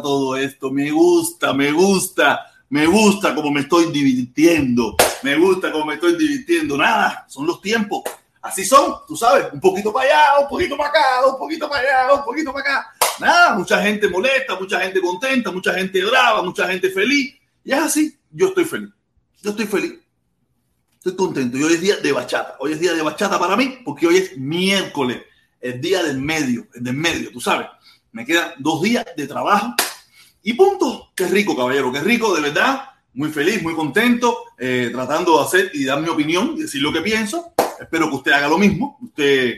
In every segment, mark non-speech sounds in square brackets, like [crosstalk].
todo esto. Me gusta, me gusta, me gusta como me estoy divirtiendo. Me gusta como me estoy divirtiendo. Nada, son los tiempos. Así son, tú sabes, un poquito para allá, un poquito para acá, un poquito para allá, un poquito para acá. Nada, mucha gente molesta, mucha gente contenta, mucha gente brava, mucha gente feliz. Y es así, yo estoy feliz. Yo estoy feliz. Estoy contento. Y hoy es día de bachata. Hoy es día de bachata para mí porque hoy es miércoles, el día del medio, el del medio, tú sabes. Me quedan dos días de trabajo y punto. Qué rico, caballero, qué rico, de verdad. Muy feliz, muy contento, eh, tratando de hacer y dar mi opinión decir lo que pienso. Espero que usted haga lo mismo. Usted,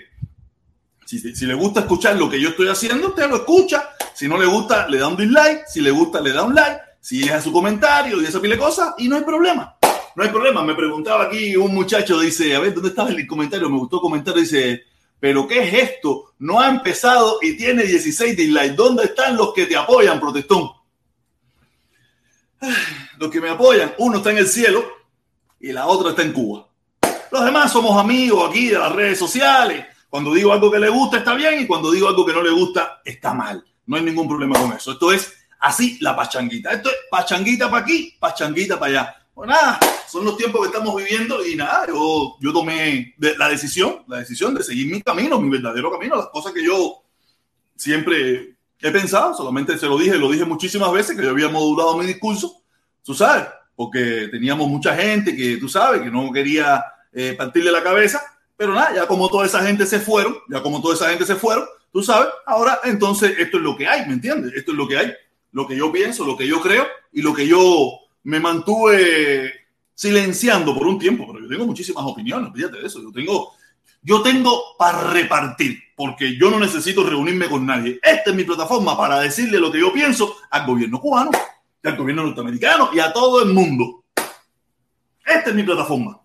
si, si le gusta escuchar lo que yo estoy haciendo, usted lo escucha. Si no le gusta, le da un dislike. Si le gusta, le da un like. Si deja su comentario y esa pile de cosas, y no hay problema. No hay problema. Me preguntaba aquí un muchacho, dice, a ver, ¿dónde estaba el comentario? Me gustó el comentario, dice, ¿pero qué es esto? No ha empezado y tiene 16 dislikes. ¿Dónde están los que te apoyan, protestón? Los que me apoyan, uno está en el cielo y la otra está en Cuba. Los demás somos amigos aquí de las redes sociales. Cuando digo algo que le gusta está bien y cuando digo algo que no le gusta está mal. No hay ningún problema con eso. Esto es así la pachanguita. Esto es pachanguita para aquí, pachanguita para allá. Pues nada, son los tiempos que estamos viviendo y nada, yo, yo tomé la decisión, la decisión de seguir mi camino, mi verdadero camino, las cosas que yo siempre he pensado, solamente se lo dije, lo dije muchísimas veces, que yo había modulado mi discurso, tú sabes, porque teníamos mucha gente que, tú sabes, que no quería eh, partirle la cabeza, pero nada, ya como toda esa gente se fueron, ya como toda esa gente se fueron, tú sabes, ahora entonces esto es lo que hay, ¿me entiendes? Esto es lo que hay, lo que yo pienso, lo que yo creo y lo que yo me mantuve silenciando por un tiempo, pero yo tengo muchísimas opiniones, fíjate de eso, yo tengo, yo tengo para repartir, porque yo no necesito reunirme con nadie. Esta es mi plataforma para decirle lo que yo pienso al gobierno cubano, al gobierno norteamericano y a todo el mundo. Esta es mi plataforma.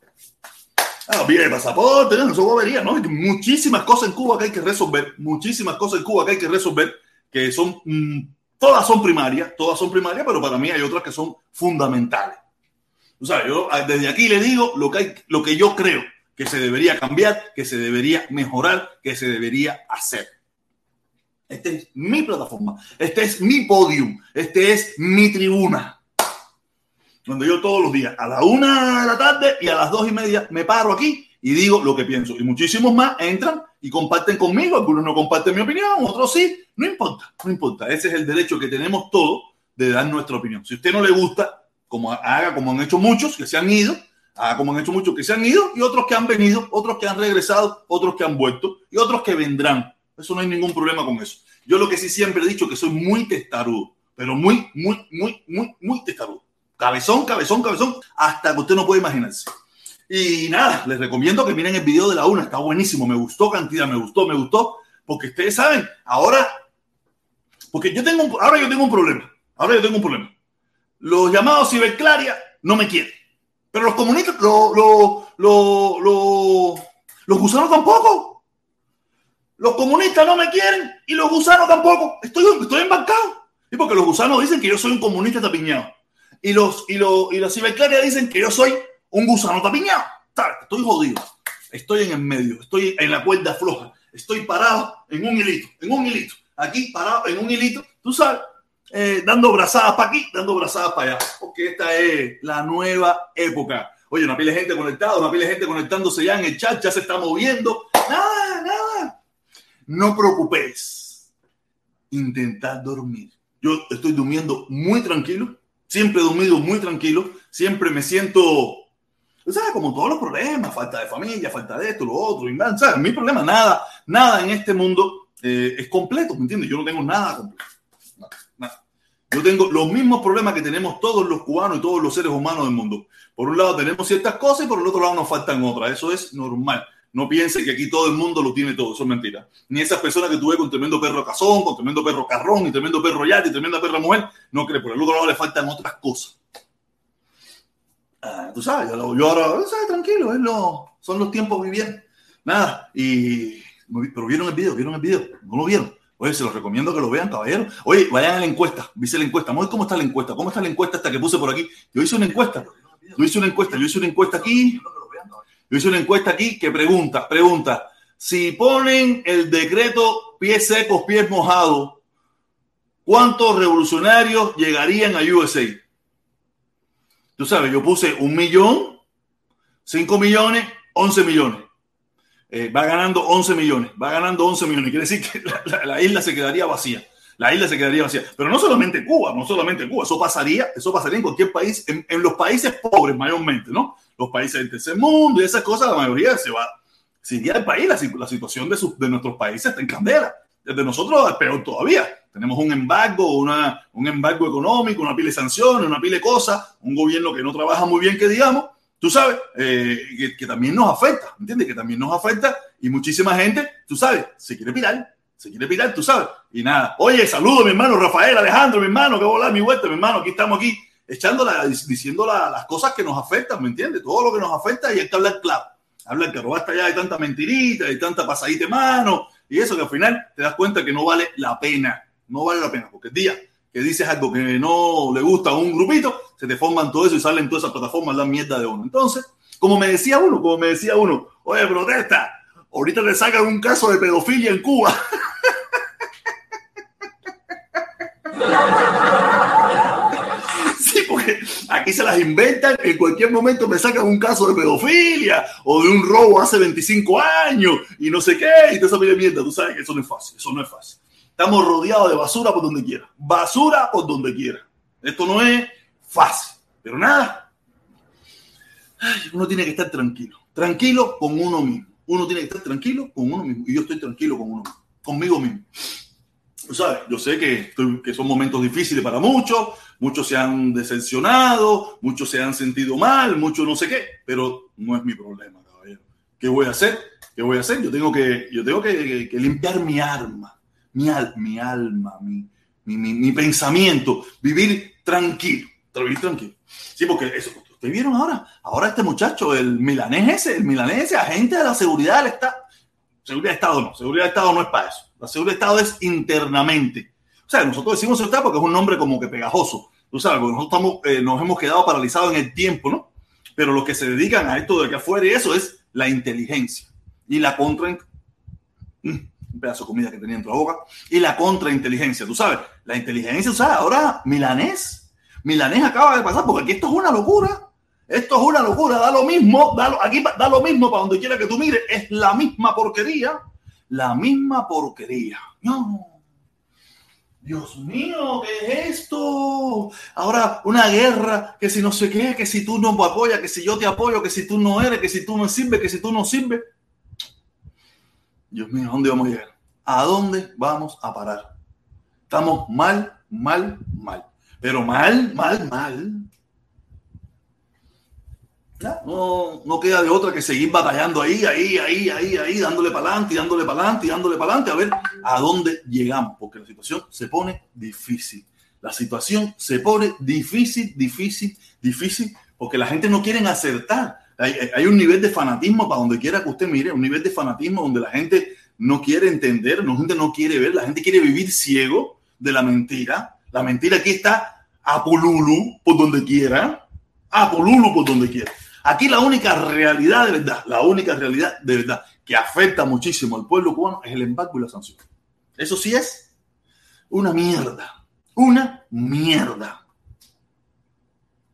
Ah, bien, pasaporte, no, eso bobería, ¿no? Muchísimas cosas en Cuba que hay que resolver, muchísimas cosas en Cuba que hay que resolver, que son mmm, Todas son primarias, todas son primarias, pero para mí hay otras que son fundamentales. O sea, yo desde aquí le digo lo que, hay, lo que yo creo que se debería cambiar, que se debería mejorar, que se debería hacer. Esta es mi plataforma, este es mi podium, este es mi tribuna. Donde yo todos los días, a la una de la tarde y a las dos y media, me paro aquí y digo lo que pienso. Y muchísimos más entran y comparten conmigo. Algunos no comparten mi opinión, otros sí. No importa, no importa. Ese es el derecho que tenemos todos de dar nuestra opinión. Si a usted no le gusta, como haga como han hecho muchos que se han ido, haga como han hecho muchos que se han ido y otros que han venido, otros que han regresado, otros que han vuelto y otros que vendrán. Eso no hay ningún problema con eso. Yo lo que sí siempre he dicho que soy muy testarudo, pero muy, muy, muy, muy, muy testarudo. Cabezón, cabezón, cabezón, hasta que usted no puede imaginarse. Y nada, les recomiendo que miren el video de la una, está buenísimo, me gustó cantidad, me gustó, me gustó, porque ustedes saben, ahora, porque yo tengo, un, ahora yo tengo un problema, ahora yo tengo un problema. Los llamados ciberclaria no me quieren, pero los comunistas, los, los, los, los gusanos tampoco. Los comunistas no me quieren y los gusanos tampoco. Estoy, estoy embarcado. Y porque los gusanos dicen que yo soy un comunista tapiñado. Y los, y los, y los ciberclaria dicen que yo soy un gusano tapiñado. Estoy jodido. Estoy en el medio. Estoy en la cuerda floja. Estoy parado en un hilito. En un hilito. Aquí parado en un hilito. Tú sabes. Eh, dando brazadas para aquí, dando brazadas para allá. Porque esta es la nueva época. Oye, una pila de gente conectada, una pila de gente conectándose ya en el chat, ya se está moviendo. Nada, nada. No preocupes. Intentar dormir. Yo estoy durmiendo muy tranquilo. Siempre he dormido muy tranquilo. Siempre me siento sea, como todos los problemas, falta de familia, falta de esto, lo otro, ¿sabes? Mi problema, nada, nada en este mundo eh, es completo, ¿me entiendes? Yo no tengo nada completo. Yo tengo los mismos problemas que tenemos todos los cubanos y todos los seres humanos del mundo. Por un lado tenemos ciertas cosas y por el otro lado nos faltan otras. Eso es normal. No piense que aquí todo el mundo lo tiene todo, eso es mentira. Ni esas personas que tuve con tremendo perro cazón, con tremendo perro carrón, y tremendo perro yate, y tremenda perra mujer, no cree. Por el otro lado le faltan otras cosas. Ah, tú sabes, yo, yo ahora, ¿sabes? tranquilo, es lo, son los tiempos viviendo. Nada, y, pero vieron el video, vieron el video, no lo vieron. Oye, se los recomiendo que lo vean, caballero. Oye, vayan a la encuesta, viste la encuesta. Cómo está la encuesta, cómo está la encuesta hasta que puse por aquí. Yo hice una encuesta, yo hice una encuesta, yo hice una encuesta aquí. Yo hice una encuesta aquí que pregunta, pregunta, si ponen el decreto pies secos, pies mojados, ¿cuántos revolucionarios llegarían a USA? Tú sabes, yo puse un millón, cinco millones, once millones. Eh, va ganando 11 millones, va ganando 11 millones. Quiere decir que la, isla se quedaría vacía. La isla se quedaría vacía. Pero no solamente Cuba, no solamente Cuba. Eso pasaría, eso pasaría en cualquier país, en, los países pobres mayormente, ¿no? Los países del tercer mundo y esas cosas, la mayoría se va. Si iría el país, la, la situación de, de nuestros países está en candela. Desde nosotros es peor todavía. Tenemos un embargo, una, un embargo económico, una pila de sanciones, una pila de cosas, un gobierno que no trabaja muy bien, que digamos, tú sabes, eh, que, también nos afecta, ¿entiendes? Que también nos afecta y muchísima gente, tú sabes, se quiere pirar, se quiere pirar, tú sabes. Y nada, oye, saludo mi hermano Rafael, Alejandro, mi hermano, que volar mi vuelta, mi hermano, aquí estamos aquí, echándola, diciendo las cosas que nos afectan, ¿me entiendes? Todo lo que nos afecta y hay que hablar claro. Hablar que robaste ya de tanta mentirita, de tanta pasadita de mano, y eso que al final te das cuenta que no vale la pena, no vale la pena, porque el día que dices algo que no le gusta a un grupito, se te forman todo eso y salen todas esas plataformas la mierda de uno. Entonces, como me decía uno, como me decía uno, oye, protesta, ahorita le sacan un caso de pedofilia en Cuba. [laughs] Sí, porque aquí se las inventan, en cualquier momento me sacan un caso de pedofilia o de un robo hace 25 años y no sé qué, y te esa mierda, tú sabes que eso no es fácil, eso no es fácil. Estamos rodeados de basura por donde quiera. Basura por donde quiera. Esto no es fácil. Pero nada. uno tiene que estar tranquilo. Tranquilo con uno mismo. Uno tiene que estar tranquilo con uno mismo. Y yo estoy tranquilo con uno mismo. Conmigo mismo. ¿Sabes? Yo sé que, que son momentos difíciles para muchos. Muchos se han decepcionado. Muchos se han sentido mal. Muchos no sé qué. Pero no es mi problema, caballero. ¿Qué voy a hacer? ¿Qué voy a hacer? Yo tengo que, yo tengo que limpiar mi arma mi, mi alma, mi, mi, pensamiento, vivir tranquilo, vivir tranquilo. Sí, porque eso, ¿ustedes vieron ahora? Ahora este muchacho, el milanés ese, el milanés ese, agente de la seguridad del Estado. Seguridad de Estado no, seguridad de Estado no es para eso. La seguridad de Estado es internamente. O sea, nosotros decimos Estado porque es un nombre como que pegajoso. Tú sabes, nosotros estamos, eh, nos hemos quedado paralizados en el tiempo, ¿no? Pero los que se dedican a esto de que afuera y eso es la inteligencia y la contra un pedazo de comida que tenía en tu boca, y la contrainteligencia, tú sabes, la inteligencia, tú sabes, ahora milanés, milanés acaba de pasar, porque aquí esto es una locura, esto es una locura, da lo mismo, da aquí da lo mismo para donde quiera que tú mires, es la misma porquería, la misma porquería. No. Dios mío, ¿qué es esto? Ahora una guerra, que si no sé qué, que si tú no me apoyas, que si yo te apoyo, que si tú no eres, que si tú no sirves, que si tú no sirves. Dios mío, ¿a dónde vamos a llegar? ¿A dónde vamos a parar? Estamos mal, mal, mal. Pero mal, mal, mal. No, no queda de otra que seguir batallando ahí, ahí, ahí, ahí, ahí, dándole para adelante, dándole para adelante, dándole para adelante, a ver a dónde llegamos, porque la situación se pone difícil. La situación se pone difícil, difícil, difícil, porque la gente no quiere acertar. Hay, un nivel de fanatismo para donde quiera que usted mire, un nivel de fanatismo donde la gente no quiere entender, la gente no quiere ver, la gente quiere vivir ciego de la mentira. La mentira aquí está a Polulu por donde quiera, a Polulu por donde quiera. Aquí la única realidad de verdad, la única realidad de verdad que afecta muchísimo al pueblo cubano es el embargo y la sanción. Eso sí es una mierda, una mierda.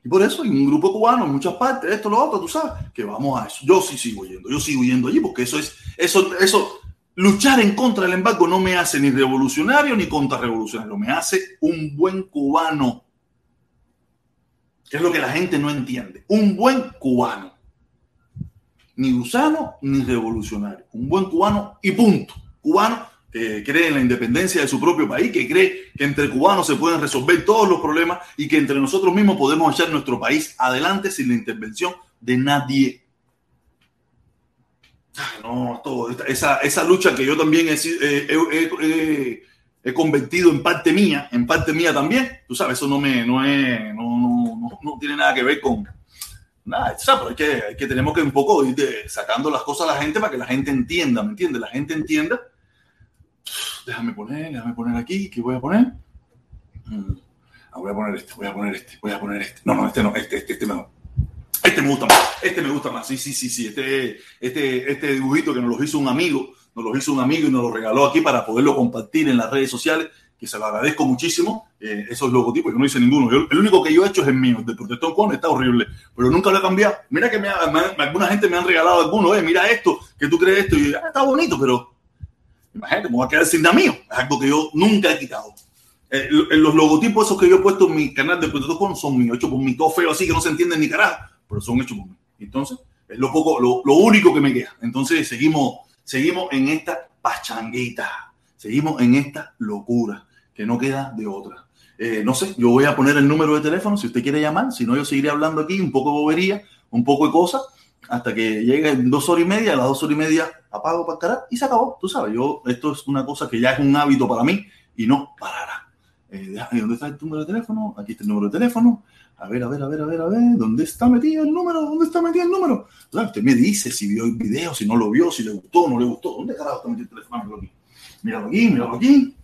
Por eso hay un grupo cubano en muchas partes, esto, lo otro, tú sabes, que vamos a eso. Yo sí sigo yendo, yo sigo yendo allí porque eso es, eso, eso, luchar en contra del embargo no me hace ni revolucionario ni contrarrevolucionario, me hace un buen cubano. Que es lo que la gente no entiende. Un buen cubano. Ni gusano ni revolucionario. Un buen cubano y punto. Cubano que cree en la independencia de su propio país, que cree que entre cubanos se pueden resolver todos los problemas y que entre nosotros mismos podemos echar nuestro país adelante sin la intervención de nadie. No, todo, esa, esa lucha que yo también he, he, convertido en parte mía, en parte mía también, tú sabes, eso no me, no, es, no, no, no, tiene nada que ver con nada, pero es que, que tenemos que un poco ir sacando las cosas a la gente para que la gente entienda, ¿me entiendes? La gente entienda déjame poner, déjame poner aquí, ¿qué voy a poner? Mm, ah, voy a poner este, voy a poner este, voy a poner este. No, no, este no, este, este, este mejor. Este me gusta más, este me gusta más, sí, sí, sí, sí, este, este, este dibujito que nos lo hizo un amigo, nos lo hizo un amigo y nos lo regaló aquí para poderlo compartir en las redes sociales. que se lo agradezco muchísimo, eh, esos logotipos, yo no hice ninguno. el único que yo he hecho es el mío, de Protector Con, está horrible, pero nunca lo he cambiado. Mira que me, alguna gente me han regalado alguno, eh, mira esto, que tú crees esto, y ah, está bonito, pero imagínate, me voy a quedar sin nada mío. Es algo que yo nunca he quitado. Eh, los logotipos esos que yo he puesto en mi canal de Protector Con son míos, hechos por mi todo feo, así que no se entienden ni carajo, pero son hechos por mí. Entonces, es lo, poco, lo único que me queda. Entonces, seguimos, seguimos en esta pachanguita, seguimos en esta locura que no queda de otra. Eh, no sé, yo voy a poner el número de teléfono si usted quiere llamar, si no yo seguiré hablando aquí un poco de bobería, un poco de cosas, hasta que llegue dos horas y media, a las dos horas y media apago para cara y se acabó. Tú sabes, yo, esto es una cosa que ya es un hábito para mí y no parará. Eh, ¿Dónde está el número de teléfono? Aquí está el número de teléfono. A ver, a ver, a ver, a ver, a ver, ¿dónde está metido el número? ¿Dónde está metido el número? Usted me dice si vio el video, si no lo vio, si le gustó o no le gustó. ¿Dónde carajo está metido el teléfono? Míralo aquí, míralo aquí.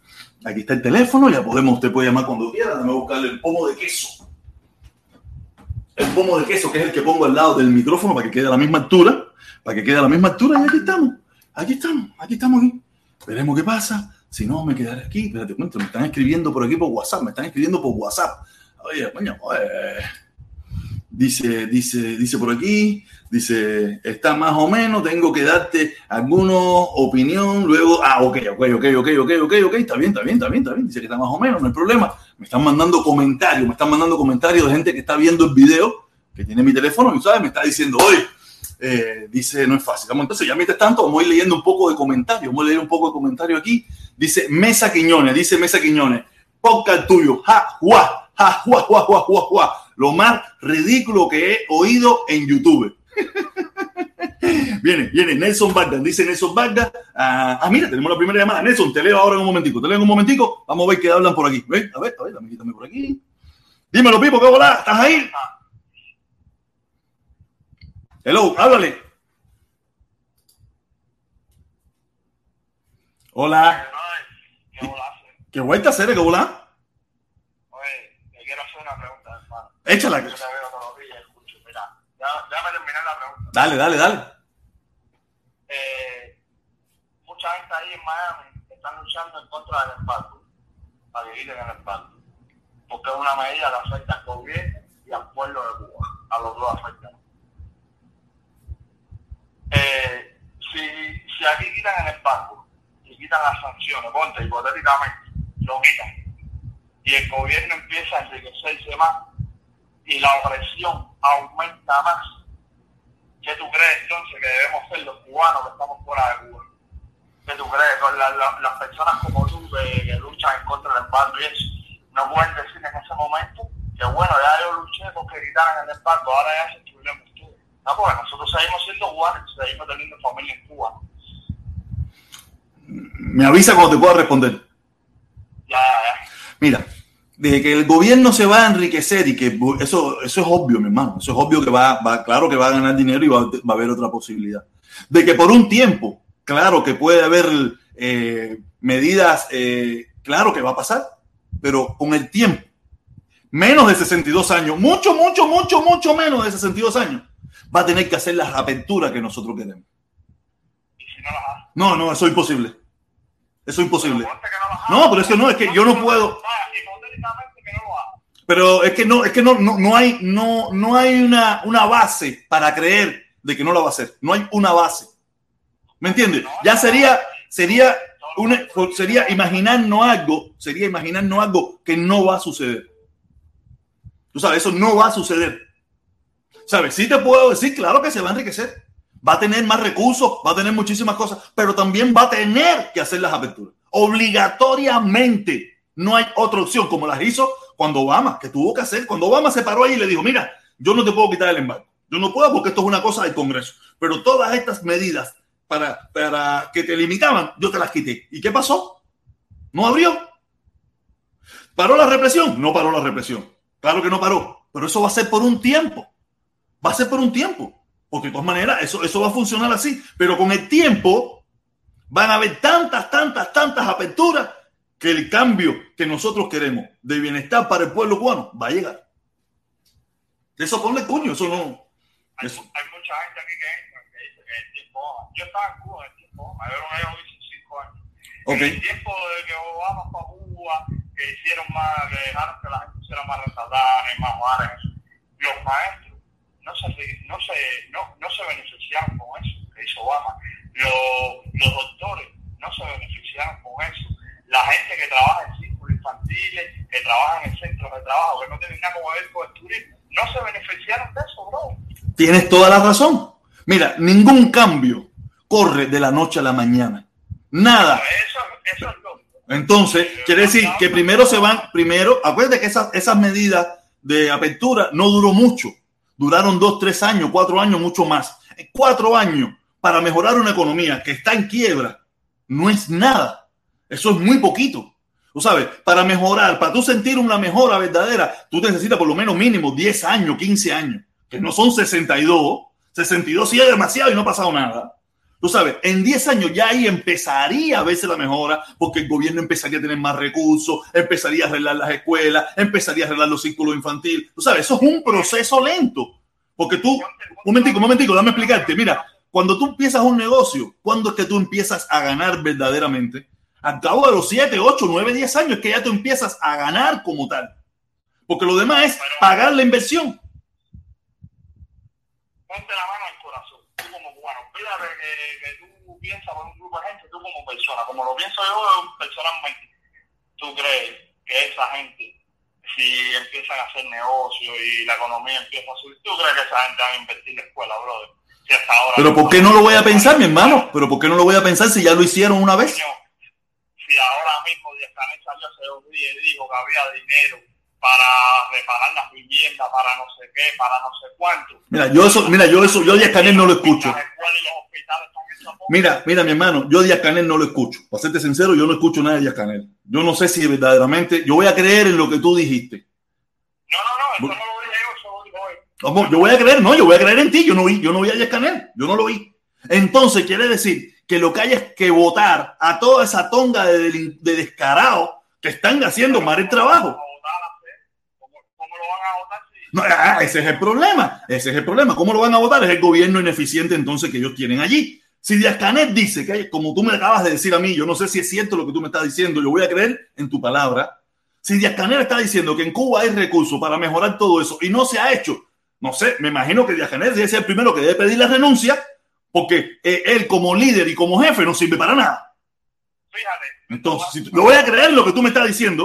Aquí está el teléfono, ya podemos, usted puede llamar cuando quiera, déjame buscarle el pomo de queso. El pomo de queso, que es el que pongo al lado del micrófono para que quede a la misma altura, para que quede a la misma altura, y aquí estamos, aquí estamos, aquí estamos aquí. Veremos qué pasa. Si no, me quedaré aquí. Espérate, cuento, me están escribiendo por aquí por WhatsApp, me están escribiendo por WhatsApp. Oye, coño, eh. dice, dice, dice por aquí, Dice, está más o menos, tengo que darte alguna opinión, luego, ah, ok, ok, ok, ok, ok, ok, ok, está bien, está bien, está bien, está bien, dice que está más o menos, no hay problema. Me están mandando comentarios, me están mandando comentarios de gente que está viendo el video, que tiene mi teléfono y, ¿sabes? Me está diciendo, oye, eh, dice, no es fácil. Vamos, entonces, ya mientras tanto, vamos a ir leyendo un poco de comentarios, vamos a leer un poco de comentarios aquí. Dice, Mesa Quiñones, dice Mesa Quiñones, podcast tuyo, ja, guá, ja, guá, guá, guá, guá, guá. Lo más ridículo que he oído en YouTube. [laughs] viene, viene Nelson Vargas, dice Nelson Vargas. Ah, ah, mira, tenemos la primera llamada. Nelson, te leo ahora en un momentico. Te leo en un momentico. Vamos a ver qué hablan por aquí. ¿Ves? A ver, a ver, dame, quítame por aquí. Dímelo, Pipo, ¿qué hola? ¿Estás ahí? Hello, háblale. Hola. ¿Qué vuelta a hacer? ¿Qué hola? Oye, te quiero hacer una pregunta, hermano. Échala. Dale, dale, dale. Mucha gente ahí en Miami están luchando en contra del embargo, para vivir en el embargo, porque es una medida que afecta al gobierno y al pueblo de Cuba, a los dos afectan. Eh, si, si aquí quitan el embargo y quitan las sanciones, ponte hipotéticamente, lo quitan, y el gobierno empieza a enriquecerse más y la opresión aumenta más, ¿Qué tú crees entonces que debemos ser los cubanos que estamos fuera de Cuba? ¿Qué tú crees? Con las personas como tú que, luchan en contra del embargo y eso, no pueden decir en ese momento que bueno, ya yo luché porque quitaran el embargo, ahora ya se problema todo. No, porque nosotros seguimos siendo cubanos, seguimos teniendo familia en Cuba. Me avisa cuando te pueda responder. Ya, ya. Mira, de que el gobierno se va a enriquecer y que eso, eso es obvio, mi hermano. Eso es obvio que va, va claro que va a ganar dinero y va, va, a haber otra posibilidad. De que por un tiempo, claro que puede haber eh, medidas, eh, claro que va a pasar, pero con el tiempo, menos de 62 años, mucho, mucho, mucho, mucho menos de 62 años, va a tener que hacer las aperturas que nosotros queremos. No, no, eso es imposible. Eso es imposible. No, pero es que no, es que yo no puedo. Pero es que no, es que no, no, no hay, no, no hay una, una base para creer de que no lo va a hacer. No hay una base. ¿Me entiendes? Ya sería, sería, una, sería imaginarnos algo, sería imaginarnos algo que no va a suceder. Tú sabes, eso no va a suceder. ¿Sabes? Sí te puedo decir, claro que se va a enriquecer. Va a tener más recursos, va a tener muchísimas cosas, pero también va a tener que hacer las aperturas. Obligatoriamente. No hay otra opción, como las hizo cuando Obama, que tuvo que hacer, cuando Obama se paró ahí y le dijo, mira, yo no te puedo quitar el embargo. Yo no puedo porque esto es una cosa del Congreso. Pero todas estas medidas para, para que te limitaban, yo te las quité. ¿Y qué pasó? No abrió. ¿Paró la represión? No paró la represión. Claro que no paró. Pero eso va a ser por un tiempo. Va a ser por un tiempo. Porque de todas maneras, eso, eso va a funcionar así. Pero con el tiempo van a haber tantas, tantas, tantas aperturas que el cambio que nosotros queremos de bienestar para el pueblo cubano va a llegar. Eso ponle cuño, eso no. Hay, eso. hay mucha gente aquí que entra que dice que el tiempo. Yo estaba en Cuba en el tiempo, me vieron ellos 25 años. Okay. En el tiempo de que Obama fue a Cuba Cuba, que hicieron más, que dejaron que la gente hiciera más restaurantes, más bares. Los maestros no se, no se, no, no se beneficiaron con eso que hizo Obama. Los, los doctores no se beneficiaron con eso. La gente que trabaja en círculos infantiles, que trabaja en centros de trabajo, que no tienen nada que ver con el turismo, no se beneficiaron de eso, bro. Tienes toda la razón. Mira, ningún cambio corre de la noche a la mañana. Nada. Eso, eso es lógico. Entonces, quiere decir que primero se van, primero, acuérdate que esas, esas medidas de apertura no duró mucho. Duraron dos, tres años, cuatro años, mucho más. Cuatro años para mejorar una economía que está en quiebra no es nada. Eso es muy poquito. Tú sabes, para mejorar, para tú sentir una mejora verdadera, tú necesitas por lo menos mínimo 10 años, 15 años, que no son 62. 62 sí es demasiado y no ha pasado nada. Tú sabes, en 10 años ya ahí empezaría a verse la mejora porque el gobierno empezaría a tener más recursos, empezaría a arreglar las escuelas, empezaría a arreglar los círculos infantiles. Tú sabes, eso es un proceso lento. Porque tú, un momentico, un momentico, dame explicarte. Mira, cuando tú empiezas un negocio, ¿cuándo es que tú empiezas a ganar verdaderamente? Al cabo de los 7, 8, 9, 10 años que ya tú empiezas a ganar como tal. Porque lo demás es pagar la inversión. Ponte la mano al corazón, tú como cubano. Olvídate que, que tú piensas por un grupo de gente, tú como persona, como lo pienso yo personalmente. ¿Tú crees que esa gente, si empiezan a hacer negocio y la economía empieza a subir, ¿tú crees que esa gente va a invertir en la escuela, brother? Si hasta ahora Pero ¿por qué no lo voy a pensar, mi hermano? Pero ¿por qué no lo voy a pensar si ya lo hicieron una vez? Coño, si ahora mismo Díaz Canel salió hace dos días y dijo que había dinero para reparar las viviendas, para no sé qué, para no sé cuánto. Mira, yo eso, mira, yo eso, yo Díaz Canel no lo escucho. Mira, mira, mi hermano, yo Díaz Canel no lo escucho. Para serte sincero, yo no escucho nada de Díaz Canel. Yo no sé si verdaderamente, yo voy a creer en lo que tú dijiste. No, no, no, eso no lo dije yo, eso lo dijo él. Yo voy a creer, no, yo voy a creer en ti. Yo no vi, yo no vi a Díaz Canel, yo no lo vi. Entonces quiere decir que lo que hay es que votar a toda esa tonga de, de descarados que están haciendo mal el trabajo. ¿Cómo votar a hacer? ¿Cómo, cómo lo van a votar si No, ah, ese es el problema. Ese es el problema. ¿Cómo lo van a votar? Es el gobierno ineficiente entonces que ellos tienen allí. Si Díaz Canel dice que, como tú me acabas de decir a mí, yo no sé si es cierto lo que tú me estás diciendo, yo voy a creer en tu palabra. Si Díaz Canel está diciendo que en Cuba hay recursos para mejorar todo eso y no se ha hecho, no sé, me imagino que Díaz Canel debe ser el primero que debe pedir la renuncia porque eh, él como líder y como jefe no sirve para nada. Fíjate. Entonces, si tú- yo voy a creer lo que tú me estás diciendo.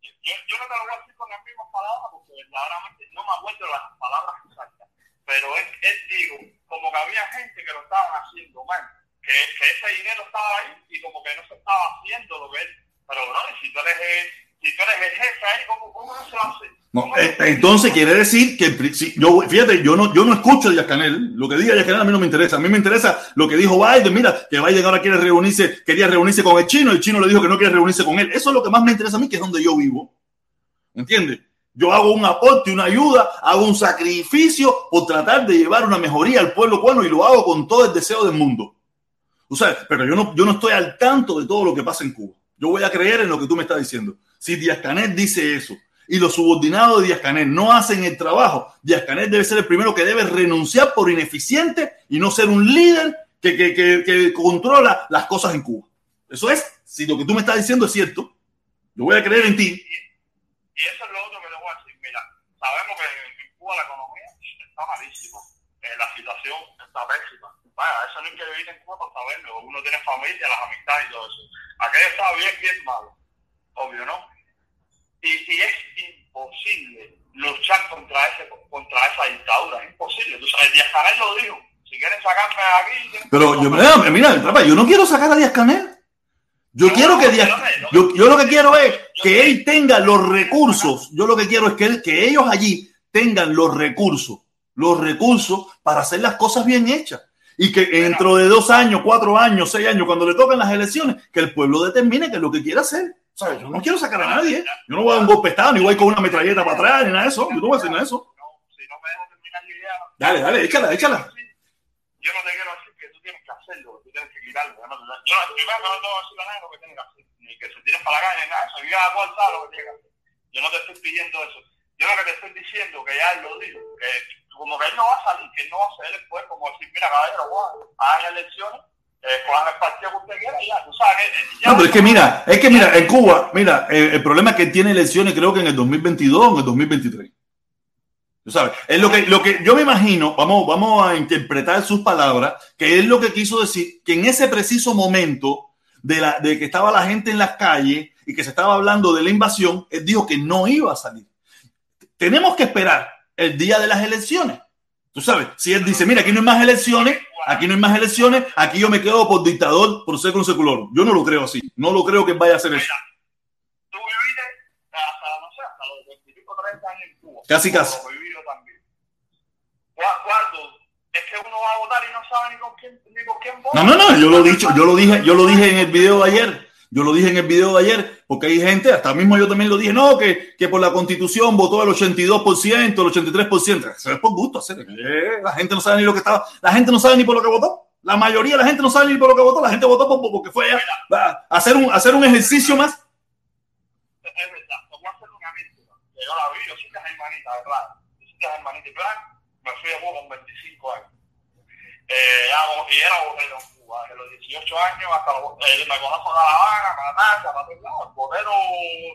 Yo, yo no te lo voy a decir con las mismas palabras porque verdaderamente no me acuerdo las palabras exactas. Pero es, es digo, como que había gente que lo estaban haciendo mal, que, que ese dinero estaba ahí y como que no se estaba haciendo lo que él. Pero, bro, si tú eres el, si tú eres el jefe ahí, ¿cómo, cómo no se hace? No, ¿Cómo eh, entonces quiere decir que si- yo, fíjate, yo no, yo no escucho a Canel. Lo que diga Díaz Canel a mí no me interesa. A mí me interesa lo que dijo Biden. Mira, que Biden ahora quiere reunirse, quería reunirse con el chino. El chino le dijo que no quiere reunirse con él. Eso es lo que más me interesa a mí, que es donde yo vivo. ¿Entiendes? Yo hago un aporte, una ayuda, hago un sacrificio por tratar de llevar una mejoría al pueblo cubano y lo hago con todo el deseo del mundo. Tú sabes, pero yo no, yo no estoy al tanto de todo lo que pasa en Cuba. Yo voy a creer en lo que tú me estás diciendo. Si Díaz Canel dice eso y los subordinados de Díaz Canel no hacen el trabajo, Díaz Canel debe ser el primero que debe renunciar por ineficiente y no ser un líder que, que, que, que controla las cosas en Cuba. Eso es, si lo que tú me estás diciendo es cierto, yo voy a creer en ti. Y eso es lo otro que le voy a decir. Mira, sabemos que en Cuba la economía está malísima. Eh, la situación está pésima. Vaya, eso no hay que vivir en Cuba para saberlo. Uno tiene familia, las amistades y todo eso. Aquello está bien, bien malo. Obvio, ¿no? Y, y es imposible luchar contra ese contra esa dictadura. Es imposible. Tú sabes, Díaz Canel lo dijo. Si quieren sacarme de aquí... que Pero yo, mira, mira, Trapa, yo no quiero sacar a Díaz Canel. Yo No, quiero que Díaz, no, no, yo, yo lo que quiero es que él tenga los recursos. Yo lo que quiero es que, él- que ellos allí tengan los recursos, los recursos para hacer las cosas bien hechas. Y que dentro de dos años, cuatro años, seis años, cuando le toquen las elecciones, que el pueblo determine qué es lo que quiere hacer. O sea, yo no quiero sacar a nadie. Yo no voy a dar un golpe de estado, ni voy con una metralleta para atrás, ni nada de eso. Yo no voy a hacer nada de eso. No, si no me dejas terminar la idea... Dale, dale, échala, échala. Yo no te quiero decir que tú tienes que hacerlo, que tú tienes que quitarlo. Yo no, te- yo no, te voy a decir a nadie lo que tienes que hacer, ni que se tiren para la calle, ni nada eso. Yo cada cual sabe lo que tiene que hacer. Yo no te estoy pidiendo eso. Yo lo que te estoy diciendo, que ya él lo dijo, que como que él no va a salir, que él no va a el poder, como decir, mira, caballero, guau, hagan elecciones, el partido que usted quiera ya, tú sabes. Ya no, pero es que mira, es que mira, en Cuba, mira, el, problema es que tiene elecciones creo que en el 2022 o en el 2023. Tú sabes, es lo que, lo que yo me imagino, vamos, vamos a interpretar sus palabras, que es lo que quiso decir, que en ese preciso momento de, la, de que estaba la gente en las calles y que se estaba hablando de la invasión, él dijo que no iba a salir. Tenemos que esperar el día de las elecciones. Tú sabes, si él dice, mira, aquí no hay más elecciones, aquí no hay más elecciones, aquí yo me quedo por dictador, por ser consecutor. Yo no lo creo así. No lo creo que vaya a hacer eso. Tú viviste hasta, no sé, hasta los 25, 30 años en Cuba. Casi, casi. ¿Cuándo? Es que uno va a votar y no sabe ni con quién, ni con quién vota. No, no, no, yo lo dicho, yo lo dije, yo lo dije en el video de ayer. Yo lo dije en el video de ayer, porque hay gente, hasta mismo yo también lo dije, no, que, que por la constitución votó el 82%, el 83%. Eso es por gusto hacer. Eh, la gente no sabe ni lo que estaba, la gente no sabe ni por lo que votó. La mayoría de la gente no sabe ni por lo que votó. La gente votó por, porque fue a hacer un, hacer un ejercicio más. Es verdad, vamos a hacer una mística. Yo la vi, yo soy de hermanita, ¿verdad? Yo soy de hermanita y plan, me fui de Cuba con 25 años. Eh, y era de los 18 años hasta los, eh, me conozco a La Habana, Matanza, para todos lados. El botero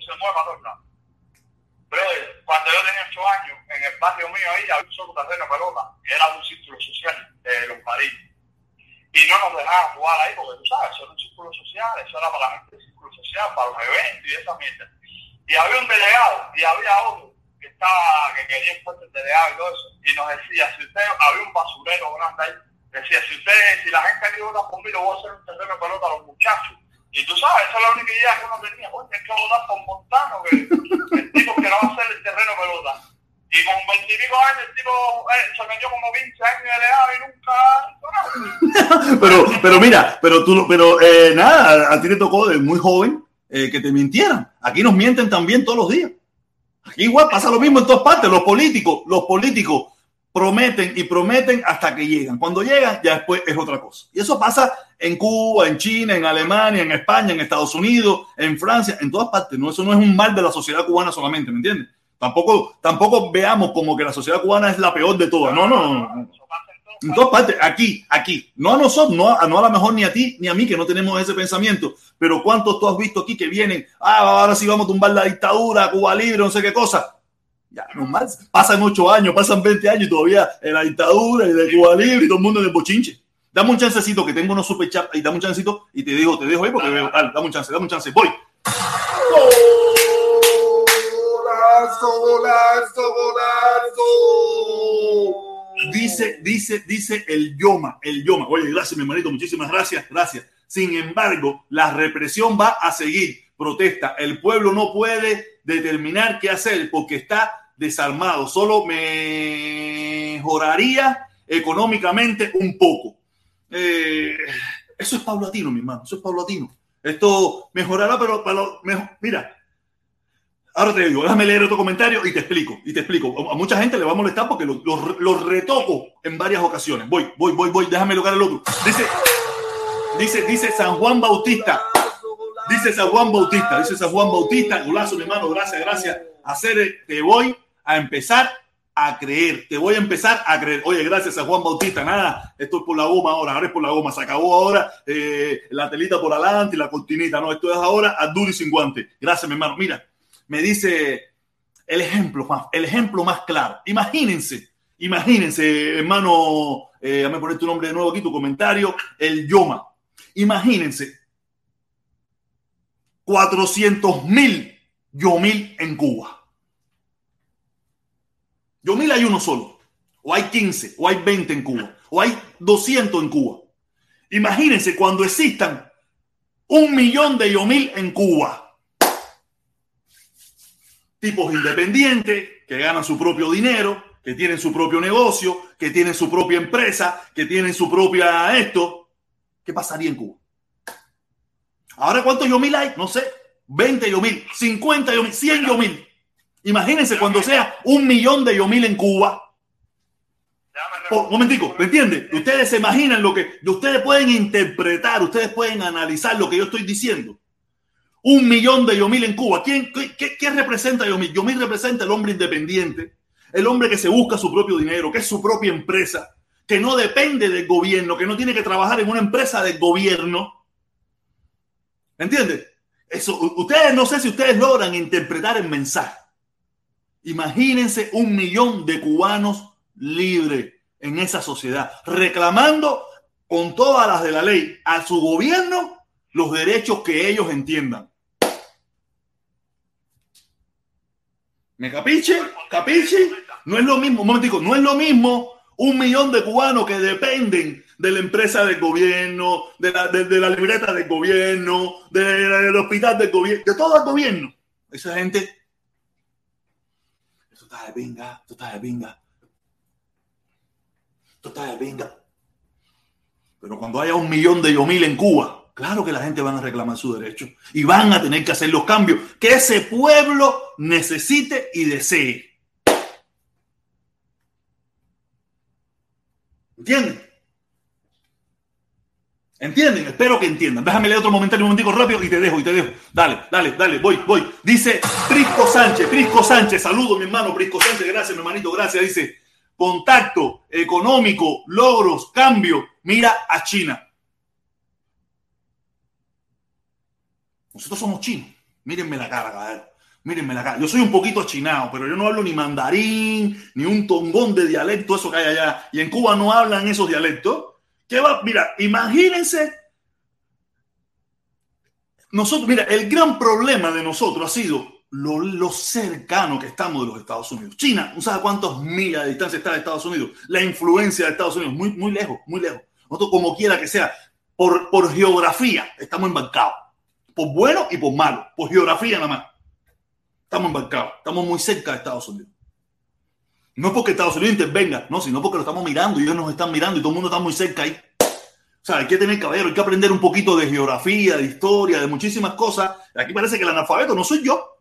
se mueve para todos lados. Pero cuando yo tenía 8 años, en el barrio mío ahí había un solo terreno de pelota, que era un círculo social de los París. Y no nos dejaban jugar ahí, porque tú sabes, eso era un círculo social, eso era para la gente del círculo social, para los eventos y esa mierda. Y había un delegado, y había otro que estaba, que quería el delegado y todo eso, y nos decía, si usted había un basurero grande ahí, Decía, si ustedes, si la gente por mí, lo voy a hacer un terreno pelota a los muchachos. Y tú sabes, esa es la única idea que uno tenía. Oye, hay que votar por Montano, que el tipo que no va a hacer el terreno pelota. Y con veintipico años el tipo eh, se metió como 20 años de leado y nunca [laughs] pero, pero mira, pero tú, pero eh, nada, a ti te tocó de muy joven eh, que te mintieran. Aquí nos mienten también todos los días. Aquí igual pasa lo mismo en todas partes. Los políticos, los políticos prometen y prometen hasta que llegan. Cuando llegan, ya después es otra cosa. Y eso pasa en Cuba, en China, en Alemania, en España, en Estados Unidos, en Francia, en todas partes. No, eso no es un mal de la sociedad cubana solamente, ¿me entiendes? Tampoco, tampoco veamos como que la sociedad cubana es la peor de todas. No, no, no. En todas partes, aquí, aquí. No a nosotros, no a, no a lo mejor ni a ti ni a mí que no tenemos ese pensamiento. Pero ¿cuántos tú has visto aquí que vienen? Ah, ahora sí vamos a tumbar la dictadura, Cuba libre, no sé qué cosa ya, normal. Pasan ocho años, pasan 20 años y todavía en la dictadura y de Cuba Libre y todo el mundo en el bochinche. Dame un chancecito que tengo unos super chat y dame un chancecito y te digo, te dejo ahí porque veo, dale, dame un chance, dame un chance, voy. Golazo, golazo, golazo. Dice, dice, dice el Yoma, el Yoma. Oye, gracias, mi hermanito, muchísimas gracias, gracias. Sin embargo, la represión va a seguir. Protesta. El pueblo no puede determinar qué hacer porque está desarmado. Solo mejoraría económicamente un poco. Eh, eso es paulatino, mi hermano. Eso es paulatino. Esto mejorará, pero, mejor, mira, ahora te digo, déjame leer otro comentario y te explico. Y te explico. A mucha gente le va a molestar porque lo, retoco en varias ocasiones. Voy, voy, voy, voy. Déjame lograr el otro. Dice, dice, dice San Juan Bautista. Dice San Juan Bautista, dice San Juan Bautista, golazo, mi hermano, gracias, gracias. Hacer, te voy a empezar a creer, te voy a empezar a creer. Oye, gracias a Juan Bautista, nada, esto es por la goma ahora, ahora es por la goma, se acabó ahora eh, la telita por adelante y la cortinita, no, esto es ahora a duro y sin guante. Gracias, mi hermano. Mira, me dice el ejemplo más, el ejemplo más claro. Imagínense, imagínense, hermano, eh, déjame poner tu nombre de nuevo aquí, tu comentario, el Yoma. Imagínense 400 mil Yomil en Cuba. Yomil hay uno solo, o hay 15, o hay 20 en Cuba, o hay 200 en Cuba. Imagínense cuando existan un millón de Yomil en Cuba. Tipos independientes que ganan su propio dinero, que tienen su propio negocio, que tienen su propia empresa, que tienen su propia esto. ¿Qué pasaría en Cuba? Ahora, ¿cuántos Yomil hay? No sé. 20 Yomil, 50 Yomil, 100 Yomil. Imagínense cuando sea un millón de Yomil en Cuba. un momentico, ¿me entiende? Ustedes se imaginan lo que ustedes pueden interpretar, ustedes pueden analizar lo que yo estoy diciendo. Un millón de Yomil en Cuba. ¿Quién, qué, qué representa Yomil? Yomil representa el hombre independiente, el hombre que se busca su propio dinero, que es su propia empresa, que no depende del gobierno, que no tiene que trabajar en una empresa del gobierno. ¿Entiendes? Eso, ustedes no sé si ustedes logran interpretar el mensaje. Imagínense un millón de cubanos libres en esa sociedad, reclamando con todas las de la ley a su gobierno los derechos que ellos entiendan. ¿Me capiche? ¿Capiche? No es lo mismo, un momentico, no es lo mismo un millón de cubanos que dependen de la empresa del gobierno, de la, de, la libreta del gobierno, del hospital del gobierno, de todo el gobierno. Esa gente, esto está de pinga, esto está de pinga. Esto de pinga. Pero cuando haya un millón de Yomil en Cuba, claro que la gente van a reclamar su derecho y van a tener que hacer los cambios que ese pueblo necesite y desee. ¿Entienden? ¿Entienden? Espero que entiendan. Déjame leer otro comentario un momentico rápido y te dejo, y te dejo. Dale, dale, dale, voy, voy. Dice Prisco Sánchez, Prisco Sánchez, saludo mi hermano Prisco Sánchez, gracias mi hermanito, gracias. Dice, contacto económico, logros, cambio, mira a China. Nosotros somos chinos. Mírenme la cara, cabrón. Mírenme la cara. Yo soy un poquito chinado, pero yo no hablo ni mandarín, ni un tongón de dialecto, eso que hay allá. Y en Cuba no hablan esos dialectos. ¿Qué va? Mira, imagínense. Nosotros, mira, el gran problema de nosotros ha sido lo, cercano que estamos de los Estados Unidos. China, ¿no sabe cuántos millas de distancia está de Estados Unidos? La influencia de Estados Unidos, muy, muy lejos, muy lejos. Nosotros, como quiera que sea, por, por geografía, estamos embarcados. Por bueno y por malo. Por geografía nada más. Estamos embarcados, estamos muy cerca de Estados Unidos. No es porque Estados Unidos intervenga, no, sino porque lo estamos mirando y ellos nos están mirando y todo el mundo está muy cerca ahí. O sea, hay que tener caballero, hay que aprender un poquito de geografía, de historia, de muchísimas cosas. Aquí parece que el analfabeto no soy yo.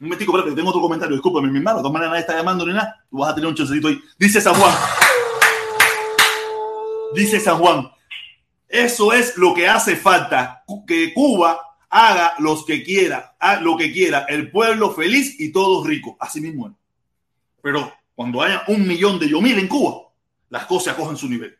Un momentico, espérate, tengo otro comentario. Discúlpame, mi hermano. De todas maneras, nadie está llamando ni nada. Tú vas a tener un chancecito ahí. Dice San Juan. Dice San Juan. Eso es lo que hace falta. Que Cuba haga los que quiera, lo que quiera, el pueblo feliz y todos ricos. Así mismo es. Pero cuando haya un millón de Yomil en Cuba, las cosas cogen su nivel.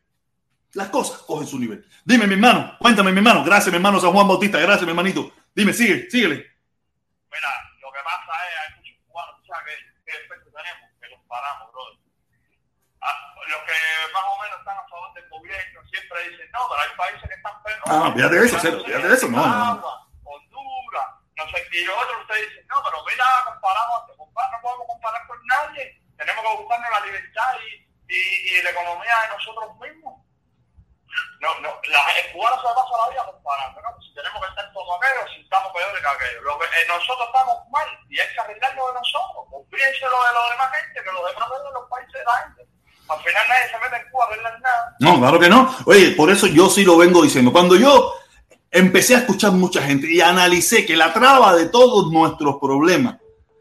Las cosas cogen su nivel. Dime, mi hermano, cuéntame, mi hermano. Gracias, mi hermano San Juan Bautista. Gracias, mi hermanito. Dime, sigue, síguele. Mira, lo que pasa es, hay muchos cubanos, ¿sabes qué, efecto tenemos? Que los paramos, brother. Ah, los que más o menos están a favor del gobierno siempre dicen, no, pero hay países que están peor. Ah, fíjate eso, fíjate de eso, no, no no sé, y otros ustedes dicen, no, pero mira, comparamos, no podemos comparar con nadie, tenemos que buscarnos la libertad y, y, la economía de nosotros mismos. No, no, la, el cubano se pasa la vida comparando, ¿no? Si tenemos que estar como aquellos, si estamos peores que aquellos. Lo que, eh, nosotros estamos mal y hay que arreglarlo de nosotros. Olvídense lo de los demás gente, que los demás de los países de. Al final nadie se mete en Cuba a arreglar nada. No, claro que no. Oye, por eso yo sí lo vengo diciendo. Cuando yo empecé a escuchar mucha gente y analicé que la traba de todos nuestros problemas,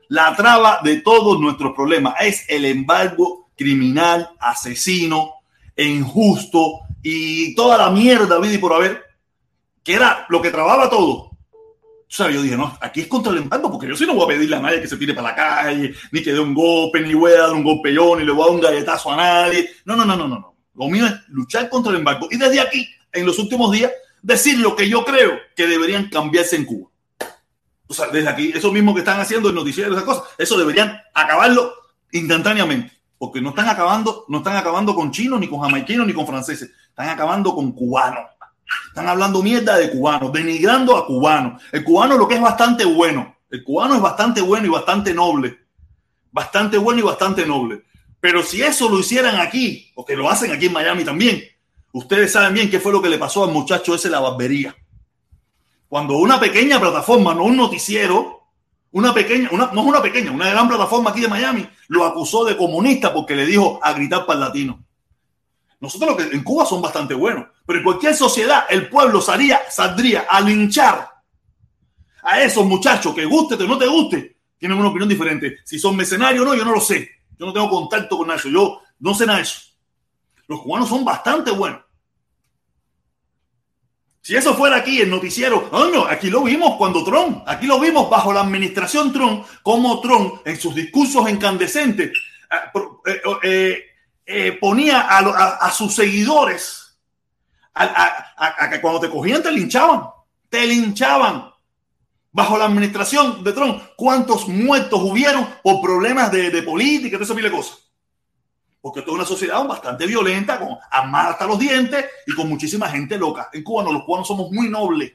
la traba de todos nuestros problemas es el embargo criminal, asesino, injusto y toda la mierda, vida y por haber, que era lo que trababa todo. O sea, yo dije, no, aquí es contra el embargo, porque yo sí no voy a pedirle a nadie que se tire para la calle, ni que dé un golpe, ni voy a dar un golpe yo, ni le voy a dar un galletazo a nadie. No, no, no, no, no. Lo mío es luchar contra el embargo. Y desde aquí, en los últimos días, decir lo que yo creo que deberían cambiarse en Cuba. O sea, desde aquí, eso mismo que están haciendo el noticiero, esas cosas, eso deberían acabarlo instantáneamente. Porque no están acabando, no están acabando con chinos, ni con jamaiquinos, ni con franceses. Están acabando con cubanos. Están hablando mierda de cubanos, denigrando a cubanos. El cubano lo que es bastante bueno. El cubano es bastante bueno y bastante noble. Bastante bueno y bastante noble. Pero si eso lo hicieran aquí, o que lo hacen aquí en Miami también, Ustedes saben bien qué fue lo que le pasó al muchacho ese la barbería. Cuando una pequeña plataforma, no un noticiero, una pequeña, no es una pequeña, una gran plataforma aquí de Miami, lo acusó de comunista porque le dijo a gritar para el latino. Nosotros lo que en Cuba son bastante buenos, pero en cualquier sociedad el pueblo salía, saldría a linchar a esos muchachos que guste o no te guste, tienen una opinión diferente. Si son mercenarios o no, yo no lo sé. Yo no tengo contacto con eso. Yo no sé nada de eso. Los cubanos son bastante buenos. Si eso fuera aquí, el noticiero, no, aquí lo vimos cuando Trump, aquí lo vimos bajo la administración Trump, como Trump en sus discursos incandescentes eh, eh, eh, ponía a, sus seguidores a, que cuando te cogían te linchaban, te linchaban. Bajo la administración de Trump, ¿cuántos muertos hubieron por problemas de, política, de esa de cosas? Porque toda una sociedad bastante violenta, con armada hasta los dientes y con muchísima gente loca. En Cuba no, los cubanos somos muy nobles,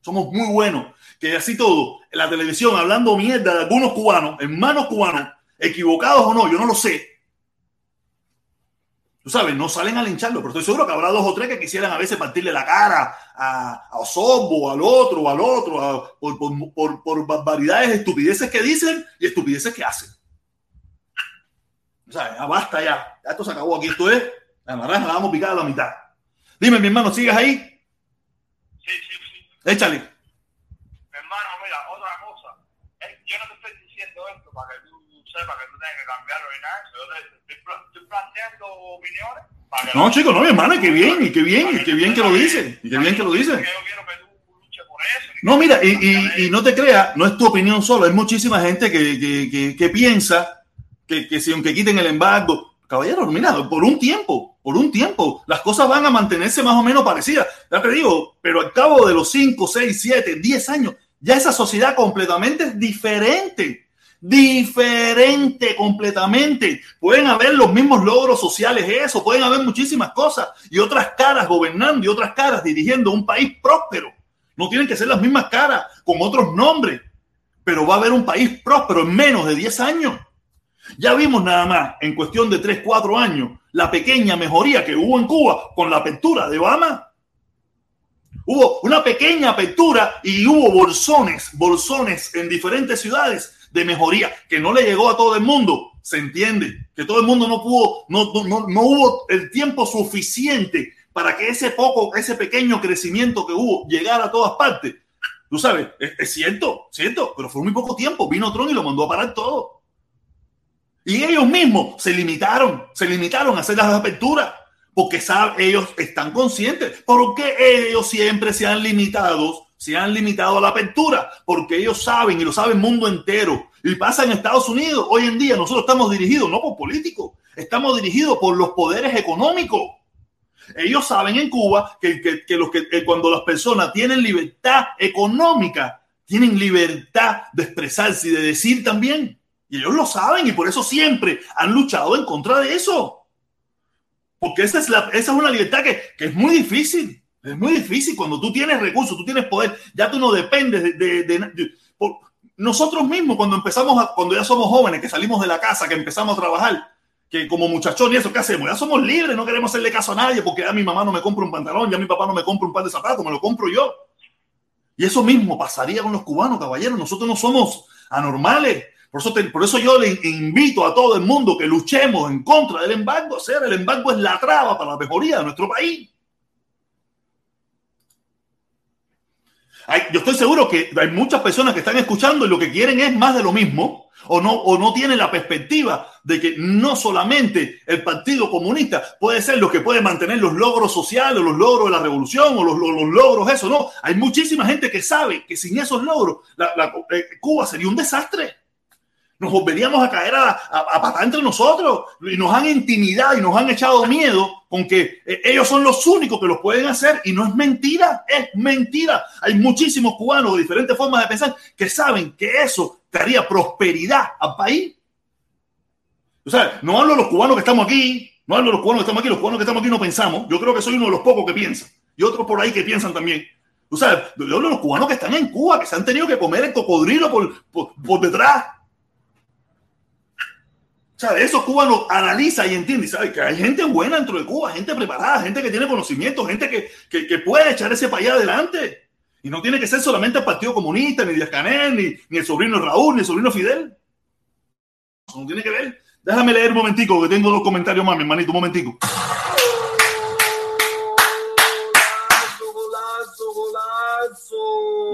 somos muy buenos. Que así todo, en la televisión hablando mierda de algunos cubanos, hermanos cubanos, equivocados o no, yo no lo sé, Tú sabes, no salen a lincharlo, pero estoy seguro que habrá dos o tres que quisieran a veces partirle la cara a, a al otro, al otro, por, por, por, barbaridades, estupideces que dicen y estupideces que hacen. O sea, basta ya. Ya esto se acabó aquí. Esto es, la naranja la vamos a picar a la mitad. Dime, mi hermano, ¿sigues ahí? Sí, sí, sí. Échale. Mi hermano, mira, otra cosa. yo no te estoy diciendo esto para que tú sepas que tú tienes que cambiarlo ni nada. Yo te, estoy planteando opiniones. no, chicos, no, mi hermano, qué bien, y qué bien, y qué bien que lo dice, y qué bien que lo dice. No, mira, y, y, y, no te creas, no es tu opinión solo, hay muchísima gente que, que, que, que piensa que, si aunque quiten el embargo, caballero, mira, por un tiempo, por un tiempo, las cosas van a mantenerse más o menos parecidas. Ya te digo, pero al cabo de los 5, 6, 7, 10 años, ya esa sociedad completamente es diferente diferente completamente. Pueden haber los mismos logros sociales, eso, pueden haber muchísimas cosas y otras caras gobernando y otras caras dirigiendo un país próspero. No tienen que ser las mismas caras con otros nombres, pero va a haber un país próspero en menos de 10 años. Ya vimos nada más en cuestión de 3, 4 años la pequeña mejoría que hubo en Cuba con la apertura de Obama. Hubo una pequeña apertura y hubo bolsones, bolsones en diferentes ciudades de mejoría, que no le llegó a todo el mundo, se entiende, que todo el mundo no pudo, no, no, no hubo el tiempo suficiente para que ese poco, ese pequeño crecimiento que hubo llegara a todas partes. Tú sabes, es, cierto, cierto, pero fue muy poco tiempo. Vino Tron y lo mandó a parar todo. Y ellos mismos se limitaron, se limitaron a hacer las aperturas, porque saben, ellos están conscientes, porque ellos siempre se han limitado se han limitado a la apertura porque ellos saben y lo sabe el mundo entero. Y pasa en Estados Unidos. Hoy en día nosotros estamos dirigidos no por políticos, estamos dirigidos por los poderes económicos. Ellos saben en Cuba que, que, los que cuando las personas tienen libertad económica, tienen libertad de expresarse y de decir también. Y ellos lo saben y por eso siempre han luchado en contra de eso. Porque esa es, la, esa es una libertad que, que es muy difícil. Es muy difícil cuando tú tienes recursos, tú tienes poder, ya tú no dependes de, de, nosotros mismos cuando empezamos, a, cuando ya somos jóvenes, que salimos de la casa, que empezamos a trabajar, que como muchachos y eso, ¿qué hacemos? Ya somos libres, no queremos hacerle caso a nadie porque ya mi mamá no me compra un pantalón, ya mi papá no me compra un par de zapatos, me lo compro yo. Y eso mismo pasaría con los cubanos, caballeros. Nosotros no somos anormales. Por eso, por eso yo le invito a todo el mundo que luchemos en contra del embargo. O sea, el embargo es la traba para la mejoría de nuestro país. yo estoy seguro que hay muchas personas que están escuchando y lo que quieren es más de lo mismo o no, o no tienen la perspectiva de que no solamente el Partido Comunista puede ser lo que puede mantener los logros sociales, los logros de la revolución o los, logros eso, no. Hay muchísima gente que sabe que sin esos logros eh, Cuba sería un desastre nos volveríamos a caer a, a, entre nosotros y nos han intimidado y nos han echado miedo con que eh, ellos son los únicos que los pueden hacer y no es mentira, es mentira. Hay muchísimos cubanos de diferentes formas de pensar que saben que eso daría prosperidad al país. O sea, no hablo de los cubanos que estamos aquí, no hablo de los cubanos que estamos aquí, los cubanos que estamos aquí no pensamos. Yo creo que soy uno de los pocos que piensan y otros por ahí que piensan también. O sea, yo hablo de los cubanos que están en Cuba, que se han tenido que comer el cocodrilo por, por, por detrás sea, Eso Cuba lo analiza y entiende. sabe que hay gente buena dentro de Cuba, gente preparada, gente que tiene conocimiento, gente que, que, puede echar ese país adelante. Y no tiene que ser solamente el Partido Comunista, ni Díaz Canel, ni, ni el sobrino Raúl, ni el sobrino Fidel. Eso no tiene que ver. Déjame leer un momentico, que tengo dos comentarios más, mi hermanito, un momentico.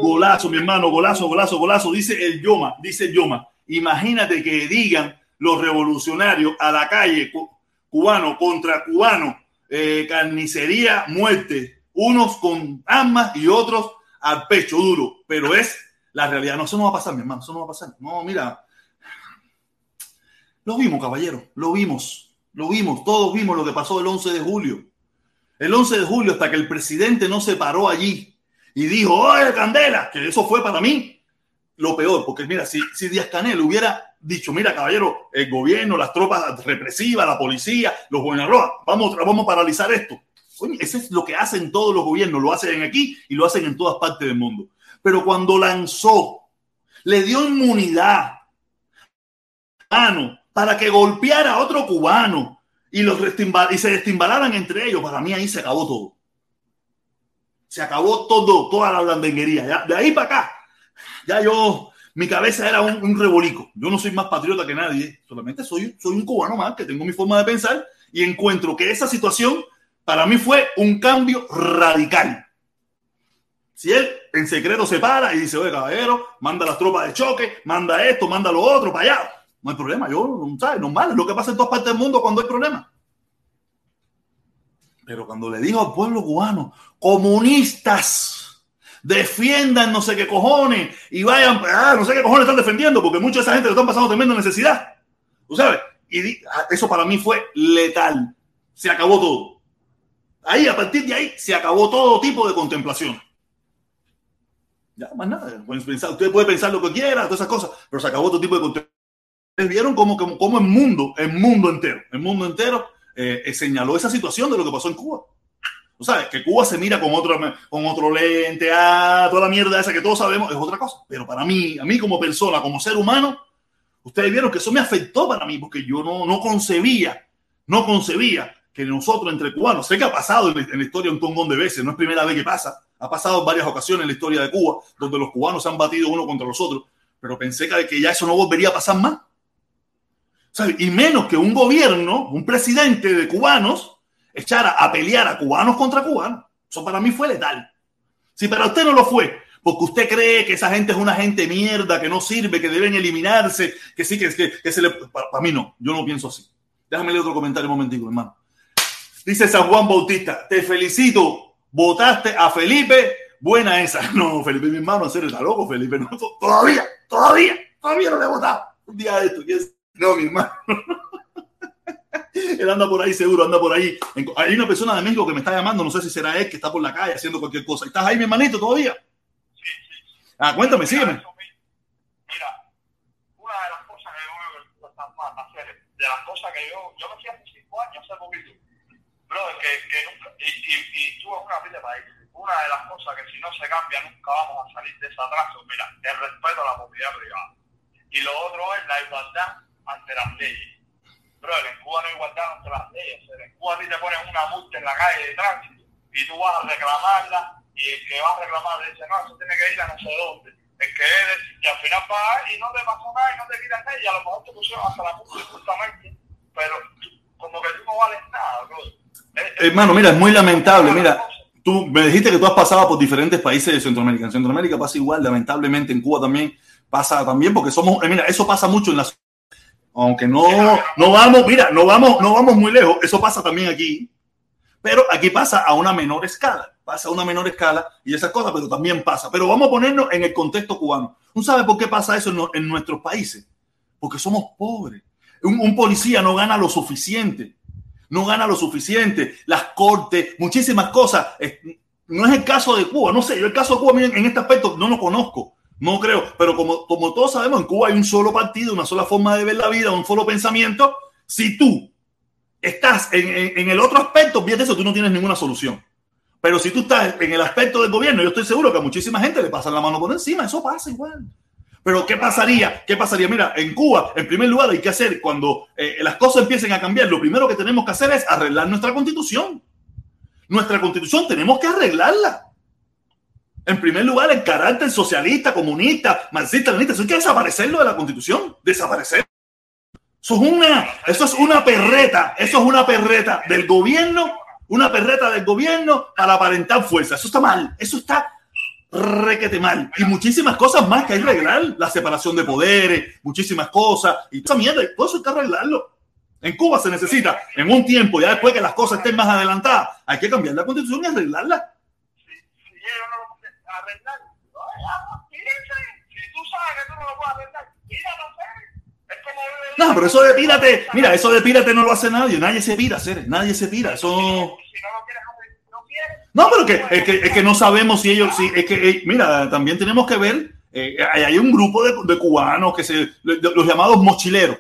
Golazo, mi hermano, golazo, golazo, golazo. Dice el Yoma, dice el Yoma. Imagínate que digan los revolucionarios a la calle, cubano contra cubano, eh, carnicería, muerte, unos con armas y otros al pecho duro, pero es la realidad. No, eso no va a pasar, mi hermano, eso no va a pasar. No, mira, lo vimos, caballero, lo vimos. Lo vimos, todos vimos lo que pasó el 11 de julio. El 11 de julio, hasta que el presidente no se paró allí y dijo, oye, Candela, que eso fue para mí lo peor, porque mira, si, si Díaz Canel hubiera dicho, mira, caballero, el gobierno, las tropas represivas, la policía, los gobernadores, vamos, vamos a paralizar esto. Oye, eso es lo que hacen todos los gobiernos, lo hacen aquí y lo hacen en todas partes del mundo. Pero cuando lanzó, le dio inmunidad para que golpeara a otro cubano y, los y se destimbalaran entre ellos, para mí ahí se acabó todo. Se acabó todo, toda la blandenguería. De ahí para acá, ya yo, mi cabeza era un, un, rebolico. Yo no soy más patriota que nadie, solamente soy, soy un cubano más que tengo mi forma de pensar y encuentro que esa situación para mí fue un cambio radical. Si él en secreto se para y dice, oye, caballero, manda las tropas de choque, manda esto, manda lo otro para allá. No hay problema, yo, ¿sabes? Normal, es lo que pasa en todas partes del mundo cuando hay problemas. Pero cuando le dijo al pueblo cubano, comunistas, defiendan no sé qué cojones y vayan, ah, no sé qué cojones están defendiendo, porque mucha de esa gente le están pasando tremenda necesidad. ¿Tú sabes? Y ah, eso para mí fue letal. Se acabó todo. Ahí, a partir de ahí, se acabó todo tipo de contemplación. Ya, más nada. usted puede pensar lo que quiera, todas esas cosas, pero se acabó todo tipo de contemplación. Vieron cómo, cómo, el mundo, el mundo entero, el mundo entero eh, señaló esa situación de lo que pasó en Cuba. O sea, que Cuba se mira con otro, con otro lente, ah, toda la mierda esa que todos sabemos, es otra cosa. Pero para mí, a mí como persona, como ser humano, ustedes vieron que eso me afectó para mí, porque yo no, no concebía, no concebía que nosotros entre cubanos, sé que ha pasado en la historia un tongón de veces, no es primera vez que pasa, ha pasado en varias ocasiones en la historia de Cuba, donde los cubanos se han batido uno contra los otros, pero pensé que ya eso no volvería a pasar más. Y menos que un gobierno, un presidente de cubanos, echara a pelear a cubanos contra cubanos. Eso para mí fue letal. Si para usted no lo fue, porque usted cree que esa gente es una gente mierda, que no sirve, que deben eliminarse, que sí, que, que, que se le... Para, mí no, yo no pienso así. Déjame leer otro comentario un momentico, hermano. Dice San Juan Bautista, te felicito, votaste a Felipe, buena esa. [laughs] No, Felipe, mi hermano, en serio, está loco, Felipe. Todavía, todavía, todavía no le he votado. Un día de esto, no, mi hermano. [laughs] [laughs] él anda por ahí seguro, anda por ahí. Hay una persona de México que me está llamando, no sé si será él que está por la calle haciendo cualquier cosa. ¿Estás ahí, mi hermanito, todavía? Sí, sí. Ah, cuéntame, sígueme. Mira, una de las cosas que yo hacer, de las cosas que yo, yo me hacía hace cinco años, hace poquito brother, que, que nunca, y, y, y tú una vida de país. Una de las cosas que si no se cambia nunca vamos a salir de ese atraso, mira, el respeto a la propiedad privada. Y lo otro es la igualdad ante las leyes. Brother, en Cuba no hay igualdad ante las leyes. En Cuba a ti te ponen una multa en la calle de tránsito y tú vas a reclamarla y el que va a reclamar dice, no, eso tiene que ir a no sé dónde. El que es, y al final va y no te pasó nada y no te quitan nada y a lo mejor te pusieron hasta la multa justamente, pero como que tú no vales nada, brother. Hermano, mira, es muy lamentable. Mira, tú me dijiste que tú has pasado por diferentes países de Centroamérica. En Centroamérica pasa igual, lamentablemente en Cuba también pasa también, porque somos, eh, mira, eso pasa mucho en las aunque no, no vamos, mira, no vamos, no vamos muy lejos, eso pasa también aquí, pero aquí pasa a una menor escala, pasa a una menor escala y esas cosas, pero también pasa. Pero vamos a ponernos en el contexto cubano. ¿Un sabe por qué pasa eso en, nuestros países? Porque somos pobres. Un, un, policía no gana lo suficiente no gana lo suficiente, las cortes, muchísimas cosas. No es el caso de Cuba, no sé, yo el caso de Cuba en este aspecto no lo conozco, no creo, pero como, como todos sabemos, en Cuba hay un solo partido, una sola forma de ver la vida, un solo pensamiento. Si tú estás en, en, el otro aspecto, de eso, tú no tienes ninguna solución. Pero si tú estás en el aspecto del gobierno, yo estoy seguro que a muchísima gente le pasan la mano por encima, eso pasa igual. Pero ¿qué pasaría? ¿Qué pasaría? Mira, en Cuba, en primer lugar, hay que hacer cuando eh, las cosas empiecen a cambiar, lo primero que tenemos que hacer es arreglar nuestra constitución. Nuestra constitución tenemos que arreglarla. En primer lugar, el carácter socialista, comunista, marxista, leninista, eso hay que desaparecerlo de la constitución. Desaparecer. Eso es una, eso es una perreta, eso es una perreta del gobierno, una perreta del gobierno para aparentar fuerza. Eso está mal, eso está requete mal. Y muchísimas cosas más que hay que arreglar. La separación de poderes, muchísimas cosas. Y toda mierda, todo eso hay que arreglarlo. En Cuba se necesita, en un tiempo, ya después que las cosas estén más adelantadas, hay que cambiar la constitución y arreglarla. Si, si yo no lo arreglar, si tú sabes que tú no lo arreglar, mira, no sé. Es No, pero eso de pírate, mira, eso de pírate no lo hace nadie, nadie se pira, Ceres, nadie se pira, eso... No, pero que, es, que, es que no sabemos si ellos, si, es que, eh, mira, también tenemos que ver, eh, hay un grupo de, de cubanos que se, los llamados mochileros.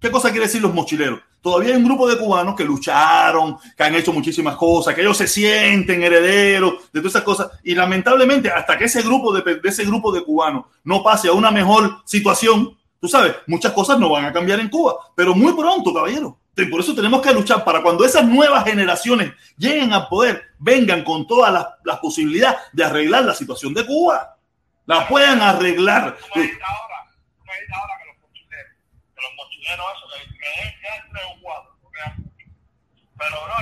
¿Qué cosa quiere decir los mochileros? Todavía hay un grupo de cubanos que lucharon, que han hecho muchísimas cosas, que ellos se sienten herederos de todas esas cosas. Y lamentablemente, hasta que ese grupo de, ese grupo de cubanos no pase a una mejor situación, Tú sabes, muchas cosas no van a cambiar en Cuba, pero muy pronto, caballero. Por eso tenemos que luchar para cuando esas nuevas generaciones lleguen al poder, vengan con todas las, posibilidades de arreglar la situación de Cuba. La puedan arreglar. ¿Cómo es ahora? ¿Cómo es ahora que los mochileros, los mochileros eso, que, que es que entre un cuadro? Pero no,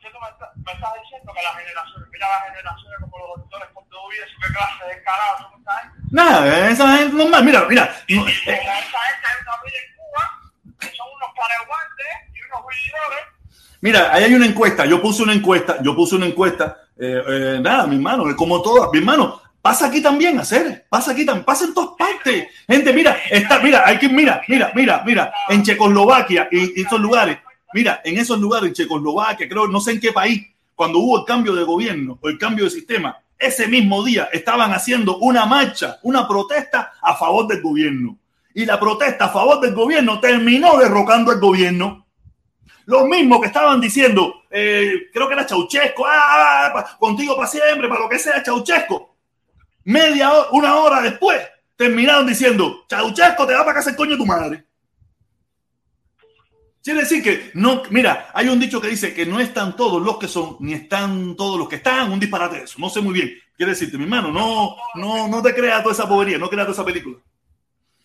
¿qué tú me, estás, me estás diciendo que las generaciones, mira las generaciones como los doctores con todo eso, qué clase de ¿tú me estás Nada, esa gente normal. Mira, mira. Y, no, eh, esa gente hay una vida en Cuba que son unos pareguantes y unos vividores. Mira, ahí hay una encuesta. Yo puse una encuesta. Yo puse una encuesta. Eh, eh, nada, mi hermano, como todas. Mi hermano, pasa aquí también, hacer. Pasa aquí también. Pasa en todas partes. Gente, mira, está, mira, hay que, mira, mira, mira, mira. En Checoslovaquia y, y esos lugares. Mira, en esos lugares, en Checoslovaquia, creo, no sé en qué país, cuando hubo el cambio de gobierno o el cambio de sistema, ese mismo día estaban haciendo una marcha, una protesta a favor del gobierno. Y la protesta a favor del gobierno terminó derrocando al gobierno. Los mismos que estaban diciendo, eh, creo que era Chauchesco, ah, ah contigo para siempre, para lo que sea Chauchesco. Media hora, una hora después, terminaron diciendo, Chauchesco te va para casa el coño de tu madre. Quiere decir que no, mira, hay un dicho que dice que no están todos los que son, ni están todos los que están, un disparate de eso. No sé muy bien. Quiere decirte, mi hermano, no, no, no te creas toda esa povería, no creas toda esa película.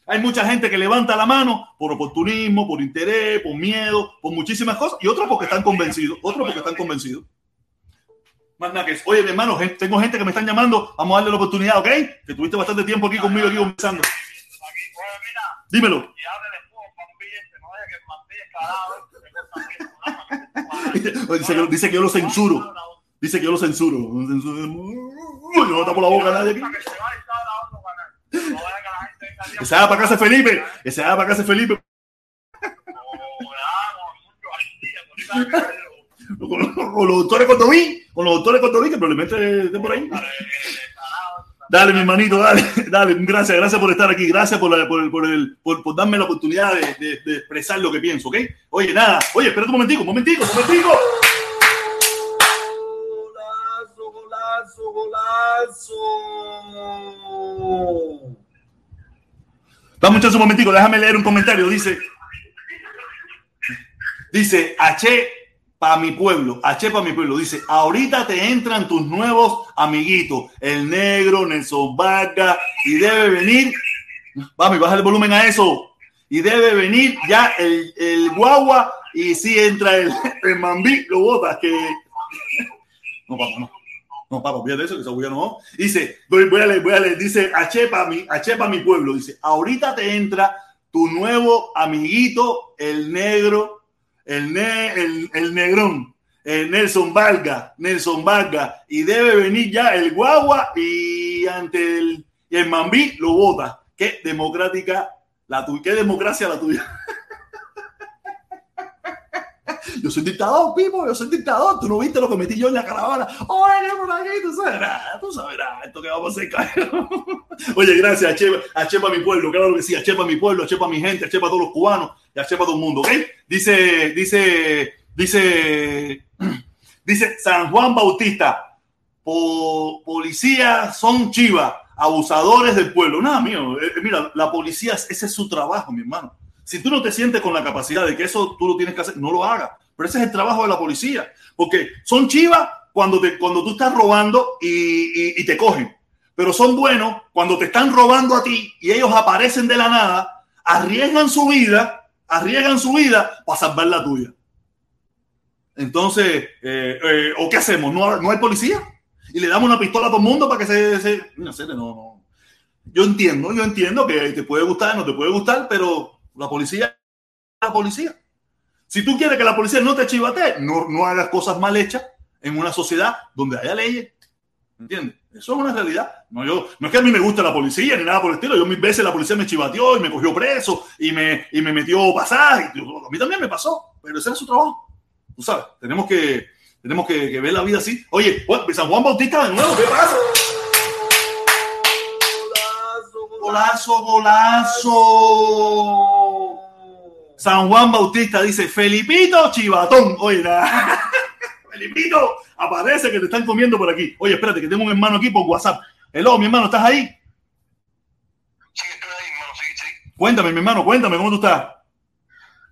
Hay mucha gente que levanta la mano por oportunismo, por interés, por miedo, por muchísimas cosas, y otros porque están convencidos, otros porque están convencidos. Oye, mi hermano, tengo gente que me están llamando, vamos a darle la oportunidad, ¿ok? Que tuviste bastante tiempo aquí conmigo, aquí conversando. Dímelo. dice, que, dice que yo lo censuro. Dice que yo lo censuro. Yo no tapo la boca a nadie aquí. Que se haga para casa Felipe. Que se haga para casa Felipe. Con los, doctores Cotoví, con los doctores Cotoví, que probablemente estén por ahí. Dale, mi hermanito, dale, dale. Gracias, gracias por estar aquí. Gracias por, la, por, por, el, por, por, darme la oportunidad de, de, de, expresar lo que pienso, ¿ok? Oye, nada. Oye, espérate un momentico, un momentico, un momentico. Golazo, golazo, golazo. Muchachos, un momentico, déjame leer un comentario. Dice, dice, H para mi pueblo, H para mi pueblo. Dice, ahorita te entran tus nuevos amiguitos, el negro, Nelson Vargas, y debe venir, vamos, baja el volumen a eso, y debe venir ya el, el guagua, y si entra el, el mambí, lo botas, que... [laughs] No, papá, no. No, papá, de eso, que no. Dice, voy, voy, a leer, voy a leer, dice, mi, mi pueblo, dice, ahorita te entra tu nuevo amiguito, el negro, el, el, el negrón, el Nelson Vargas, Nelson Vargas, y debe venir ya el guagua y ante el, el mambí lo vota. Qué democrática la tuya, qué democracia la tuya. [laughs] Yo soy dictador, Pipo, yo soy dictador. Tú no viste lo que metí yo en la caravana. Oye, por a hacer. [laughs] Gracias a Chepa, a Chepa mi pueblo, claro que sí, a Chepa mi pueblo, a Chepa mi gente, a Chepa todos los cubanos y a Chepa todo el mundo, ¿ok? Dice, dice, dice, [clears throat] dice San Juan Bautista, policías son chivas, abusadores del pueblo. Nada, mío, eh, mira, la policía, ese es su trabajo, mi hermano. Si tú no te sientes con la capacidad de que eso tú lo tienes que hacer, no lo hagas. Pero ese es el trabajo de la policía. Porque son chivas cuando, te, cuando tú estás robando y, y, te cogen. Pero son buenos cuando te están robando a ti y ellos aparecen de la nada, arriesgan su vida, arriesgan su vida para salvar la tuya. Entonces, eh, eh, ¿o qué hacemos? ¿No, ¿No hay policía? Y le damos una pistola a todo el mundo para que se... No no, no. Yo entiendo, yo entiendo que te puede gustar, no te puede gustar, pero la policía la policía. Si tú quieres que la policía no te chivate, no, no hagas cosas mal hechas en una sociedad donde haya leyes. ¿Entiendes? Eso es una realidad. No, yo, no es que a mí me guste la policía ni nada por el estilo. Yo mil veces la policía me chivateó y me cogió preso y me, y me metió pasaje. A mí también me pasó, pero ese es su trabajo. Tú sabes, tenemos que, tenemos que, que ver la vida así. Oye, San Juan Bautista de nuevo, ¿qué pasa? Golazo, golazo. San Juan Bautista dice, Felipito Chivatón. Oye, [laughs] Felipito, aparece que te están comiendo por aquí. Oye, espérate, que tengo un hermano aquí por WhatsApp. Hello, mi hermano, ¿estás ahí? Sí, estoy ahí, hermano, sí, sí. Cuéntame, mi hermano, cuéntame, ¿cómo tú estás?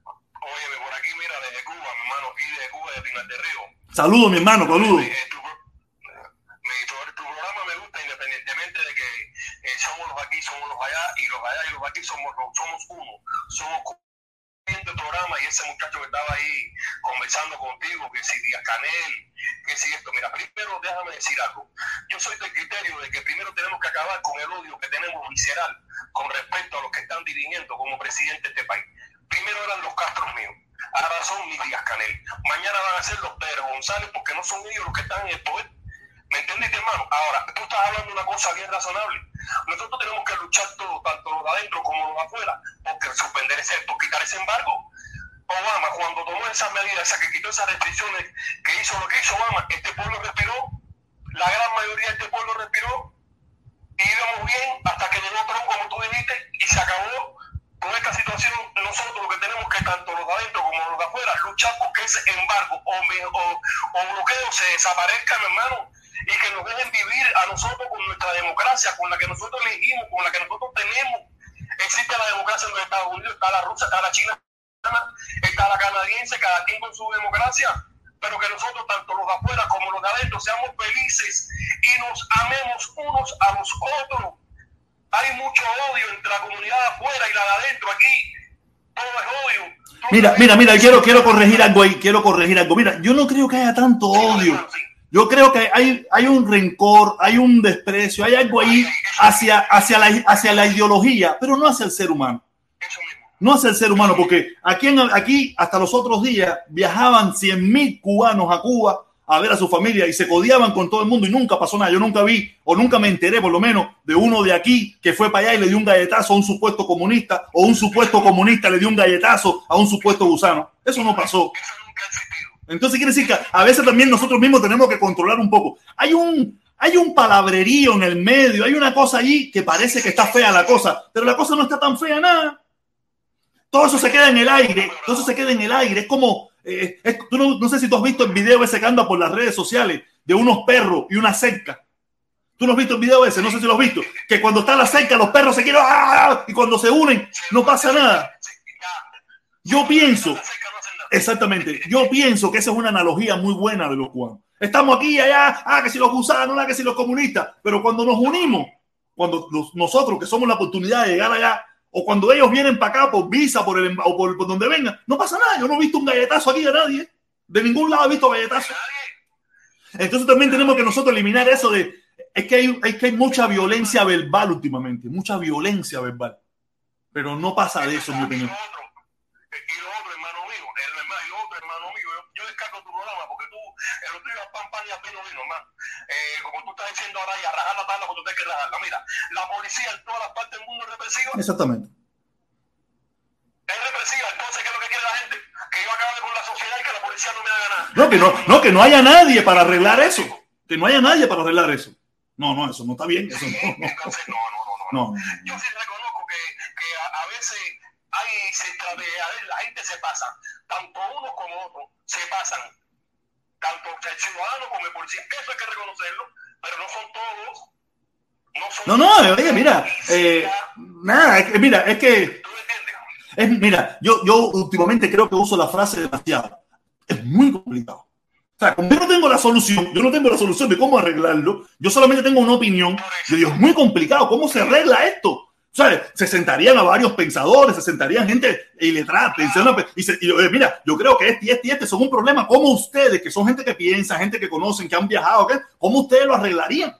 Oye, por aquí, mira, desde Cuba, mi hermano, aquí de Cuba, de Pinar del Río. Saludos, mi hermano, saludos. Eh, tu, mi, tu, tu programa me gusta independientemente de que eh, somos los aquí, somos los allá, y los allá y los aquí somos, somos uno. Somos el programa y ese muchacho que estaba ahí conversando contigo, que si Díaz Canel, que si esto, mira, primero déjame decir algo. Yo soy del criterio de que primero tenemos que acabar con el odio que tenemos visceral con respecto a los que están dirigiendo como presidente de este país. Primero eran los Castros míos, ahora son mis Díaz Canel. Mañana van a ser los Pedro González porque no son ellos los que están en el poder. ¿Me entendiste, hermano? Ahora, tú estás hablando de una cosa bien razonable. Nosotros tenemos que luchar todo, tanto los de adentro como los de afuera, porque suspender ese, por quitar ese embargo. Obama, cuando tomó esas medidas, o sea, que quitó esas restricciones, que hizo lo que hizo Obama, este pueblo respiró, la gran mayoría de este pueblo respiró, y íbamos bien hasta que llegó Trump, como tú dijiste, y se acabó con esta situación. Nosotros lo que tenemos que, tanto los de adentro como los de afuera, luchar porque ese embargo o, o, o bloqueo se desaparezca, mi hermano y que nos dejen vivir a nosotros con nuestra democracia, con la que nosotros elegimos, con la que nosotros tenemos. Existe la democracia en los Estados Unidos, está la rusa, está la china, está la canadiense, cada quien con su democracia, pero que nosotros, tanto los de afuera como los de adentro, seamos felices y nos amemos unos a los otros. Hay mucho odio entre la comunidad de afuera y la de adentro. Aquí todo es odio. Mira, mira, mira, quiero, quiero corregir algo ahí, quiero corregir algo. Mira, yo no creo que haya tanto odio. Yo creo que hay, hay un rencor, hay un desprecio, hay algo ahí hacia, hacia, la, hacia la ideología, pero no hacia el ser humano. No hacia el ser humano, porque aquí, en, aquí hasta los otros días viajaban 100 mil cubanos a Cuba a ver a su familia y se codiaban con todo el mundo y nunca pasó nada. Yo nunca vi o nunca me enteré, por lo menos, de uno de aquí que fue para allá y le dio un galletazo a un supuesto comunista o un supuesto comunista le dio un galletazo a un supuesto gusano. Eso no pasó. Entonces quiere decir que a veces también nosotros mismos tenemos que controlar un poco. Hay un, hay un palabrerío en el medio, hay una cosa allí que parece que está fea la cosa, pero la cosa no está tan fea nada. Todo eso se queda en el aire, todo eso se queda en el aire. Es como, eh, tú no, no, sé si tú has visto el video ese que anda por las redes sociales de unos perros y una cerca. Tú no has visto el video ese, no sé si lo has visto. Que cuando está la cerca, los perros se quieren ¡ah! y cuando se unen, no pasa nada. Yo pienso Exactamente. Yo pienso que esa es una analogía muy buena de los cubanos. Estamos aquí y allá, ah, que si los gusanos, ah, que si los comunistas, pero cuando nos unimos, cuando nosotros que somos la oportunidad de llegar allá, o cuando ellos vienen para acá por visa por el, o por, donde vengan, no pasa nada. Yo no he visto un galletazo aquí de nadie. De ningún lado he visto galletazo. Entonces también tenemos que nosotros eliminar eso de, es que hay, es que hay mucha violencia verbal últimamente, mucha violencia verbal. Pero no pasa de eso, en mi opinión. Otro pan pan y vino vino, más. Eh, como tú estás diciendo ahora, y a rajar la tabla cuando tienes que rajarla. Mira, la policía en todas las partes del mundo es represiva. Exactamente. Es represiva, entonces, ¿qué es lo que quiere la gente? Que yo acabe con la sociedad y que la policía no me haga nada. No, que no, no, que no haya nadie para arreglar eso. Que no haya nadie para arreglar eso. No, no, eso no está bien. Eso no, [laughs] no. Entonces, no, no, no, no. Yo sí reconozco que, que a, a veces hay, se, la gente se pasa, tanto unos como otros se pasan tanto el ciudadano como el policía. Eso hay que reconocerlo, pero no son todos. No, son no, no, oye, mira, eh, nada, es que, mira, es que, es, mira, yo, yo últimamente creo que uso la frase demasiado. Es muy complicado. O sea, como yo no tengo la solución, yo no tengo la solución de cómo arreglarlo, yo solamente tengo una opinión. Yo digo, es muy complicado, ¿cómo se arregla esto? Sea, Se sentarían a varios pensadores, se sentarían gente y letrada, y, se, y mira, yo creo que este y este y este son un problema. ¿Cómo ustedes, que son gente que piensa, gente que conocen, que han viajado, ¿qué? ¿cómo ustedes lo arreglarían?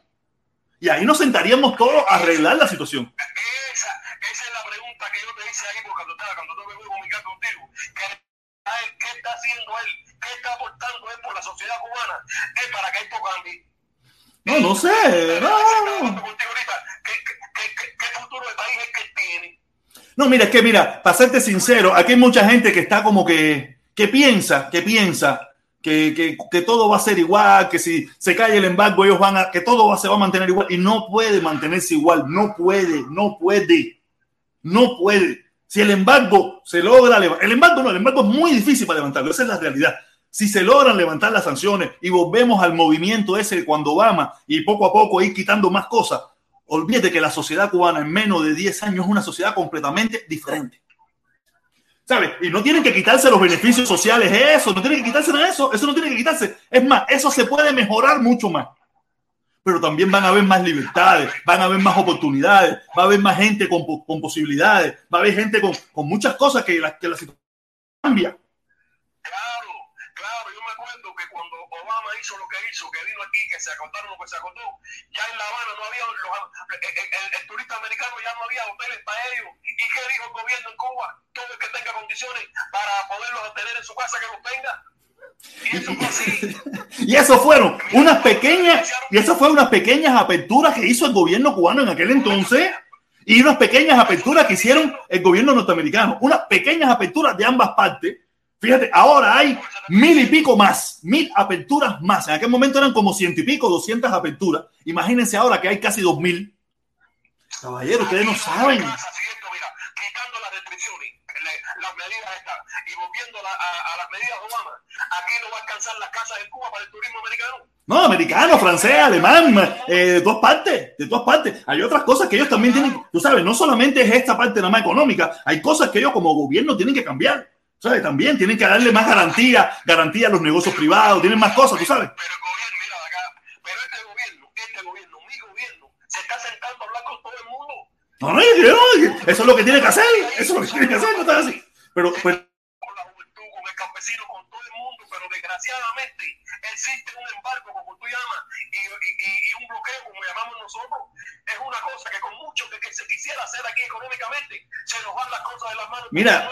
Y ahí nos sentaríamos todos a arreglar la situación. Esa, esa es la pregunta que yo te hice ahí cuando, cuando yo me voy a comunicar contigo. ¿Qué, ¿Qué está haciendo él? ¿Qué está aportando él por la sociedad cubana? Es para que esto cambie. No, no sé. No. ¿Qué, futuro de país es que tiene? No, mira, es que mira, para serte sincero, aquí hay mucha gente que está como que, que piensa, que piensa que, que, que, todo va a ser igual, que si se cae el embargo, ellos van a, que todo va, se va a mantener igual. Y no puede mantenerse igual, no puede, no puede, no puede. Si el embargo se logra, el embargo no, el embargo es muy difícil para levantarlo, esa es la realidad. Si se logran levantar las sanciones y volvemos al movimiento ese cuando Obama y poco a poco ir quitando más cosas, olvídate que la sociedad cubana en menos de 10 años es una sociedad completamente diferente. ¿Sabes? Y no tienen que quitarse los beneficios sociales, eso, no tienen que quitarse nada de eso, eso no tiene que quitarse. Es más, eso se puede mejorar mucho más. Pero también van a haber más libertades, van a haber más oportunidades, va a haber más gente con, posibilidades, va a haber gente con, con muchas cosas que la, que la situación cambia. Hizo lo que hizo, que vino aquí, que se acotaron lo que se acotó. Ya en La Habana no había, el, turista americano ya no había hoteles para ellos. ¿Y qué dijo el gobierno en Cuba? Todo el que tenga condiciones para poderlos tener en su casa, que los tenga. Y eso fue así. [laughs] y eso fueron unas pequeñas, y eso fue unas pequeñas aperturas que hizo el gobierno cubano en aquel entonces y unas pequeñas aperturas que hicieron el gobierno norteamericano, unas pequeñas aperturas de ambas partes Fíjate, ahora hay mil y pico más, mil aperturas más. En aquel momento eran como ciento y pico, doscientas aperturas. Imagínense ahora que hay casi dos mil. Caballero, ustedes no saben. Quitando las restricciones, las medidas estas, y volviendo a, las medidas de Obama, aquí no va a alcanzar las casas en Cuba para el turismo americano. No, americano, francés, alemán, eh, de todas partes, de todas partes. Hay otras cosas que ellos también tienen, tú sabes, no solamente es esta parte nada más económica, hay cosas que ellos como gobierno tienen que cambiar. ¿Sabes? También tienen que darle más garantía, garantía a los negocios privados, tienen más cosas, tú sabes. Pero el gobierno, mira acá, pero este gobierno, este gobierno, mi gobierno, se está sentando a hablar con todo el mundo. No, no, eso es lo que tiene que hacer, eso es lo que tiene que hacer, no está así. Pero, pero, con la juventud, con el campesino, con todo el mundo, pero desgraciadamente existe un embargo, como tú llamas, y, y, y un bloqueo, como llamamos nosotros, es una cosa que con mucho que, que, se quisiera hacer aquí económicamente, se nos van las cosas de las manos. Mira,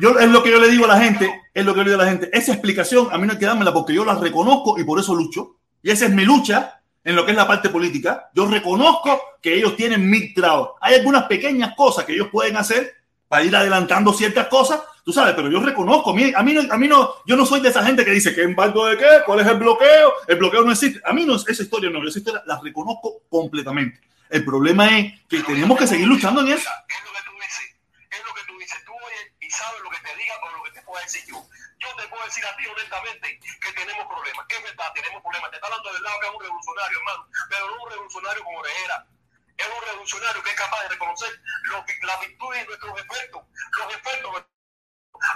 yo, es lo que yo le digo a la gente, es lo que le digo a la gente. Esa explicación a mí no hay que dármela porque yo la reconozco y por eso lucho. Y esa es mi lucha en lo que es la parte política. Yo reconozco que ellos tienen mil trabas. Hay algunas pequeñas cosas que ellos pueden hacer para ir adelantando ciertas cosas, tú sabes, pero yo reconozco, a mí, a mí, no, a mí no, yo no soy de esa gente que dice, ¿qué embargo de qué? ¿Cuál es el bloqueo? El bloqueo no existe. A mí no, esa historia no, esa historia la reconozco completamente. El problema es que tenemos que seguir luchando en eso. Es lo que tú dices, es lo que tú dices, tú sabes lo que te diga o lo que te pueda decir yo. Yo te puedo decir a ti honestamente que tenemos problemas, es verdad, tenemos problemas. Te está hablando del lado que es un revolucionario, hermano, pero no un revolucionario como Orejera es un revolucionario que es capaz de reconocer los, las virtudes y nuestros efectos, los efectos.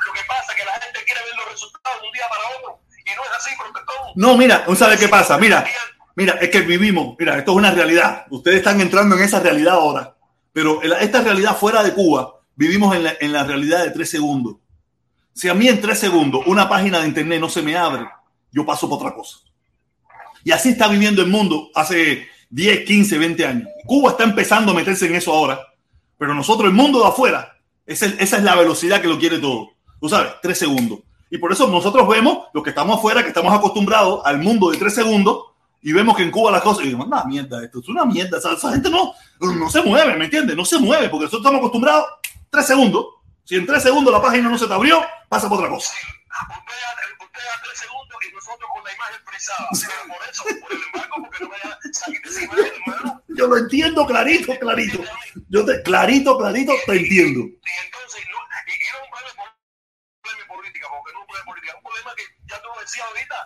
Lo que pasa es que la gente quiere ver los resultados de un día para otro y no es así, todo. No, mira, ¿sabe qué pasa? Mira, mira, es que vivimos, mira, esto es una realidad. Ustedes están entrando en esa realidad ahora, pero esta realidad fuera de Cuba, vivimos en la, en la realidad de tres segundos. Si a mí en tres segundos una página de internet no se me abre, yo paso por otra cosa. Y así está viviendo el mundo hace 10, 15, 20 años. Cuba está empezando a meterse en eso ahora, pero nosotros, el mundo de afuera, esa es la velocidad que lo quiere todo. Tú sabes, tres segundos. Y por eso nosotros vemos, los que estamos afuera, que estamos acostumbrados al mundo de tres segundos, y vemos que en Cuba las cosas, y decimos, una mierda, esto es una mierda. Esa, gente no, no se mueve, ¿me entiendes? No se mueve, porque nosotros estamos acostumbrados tres segundos. Si en tres segundos la página no se te abrió, pasa por otra cosa. Usted, a tres segundos y nosotros con la imagen frisada. Pero por eso, por el embargo, porque no vaya a salir de esa imagen, hermano. Yo lo entiendo clarito, clarito. Yo te, clarito, clarito, te entiendo. Y entonces, no, y, no un problema política, porque no un problema política, es un problema que ya tú decías ahorita.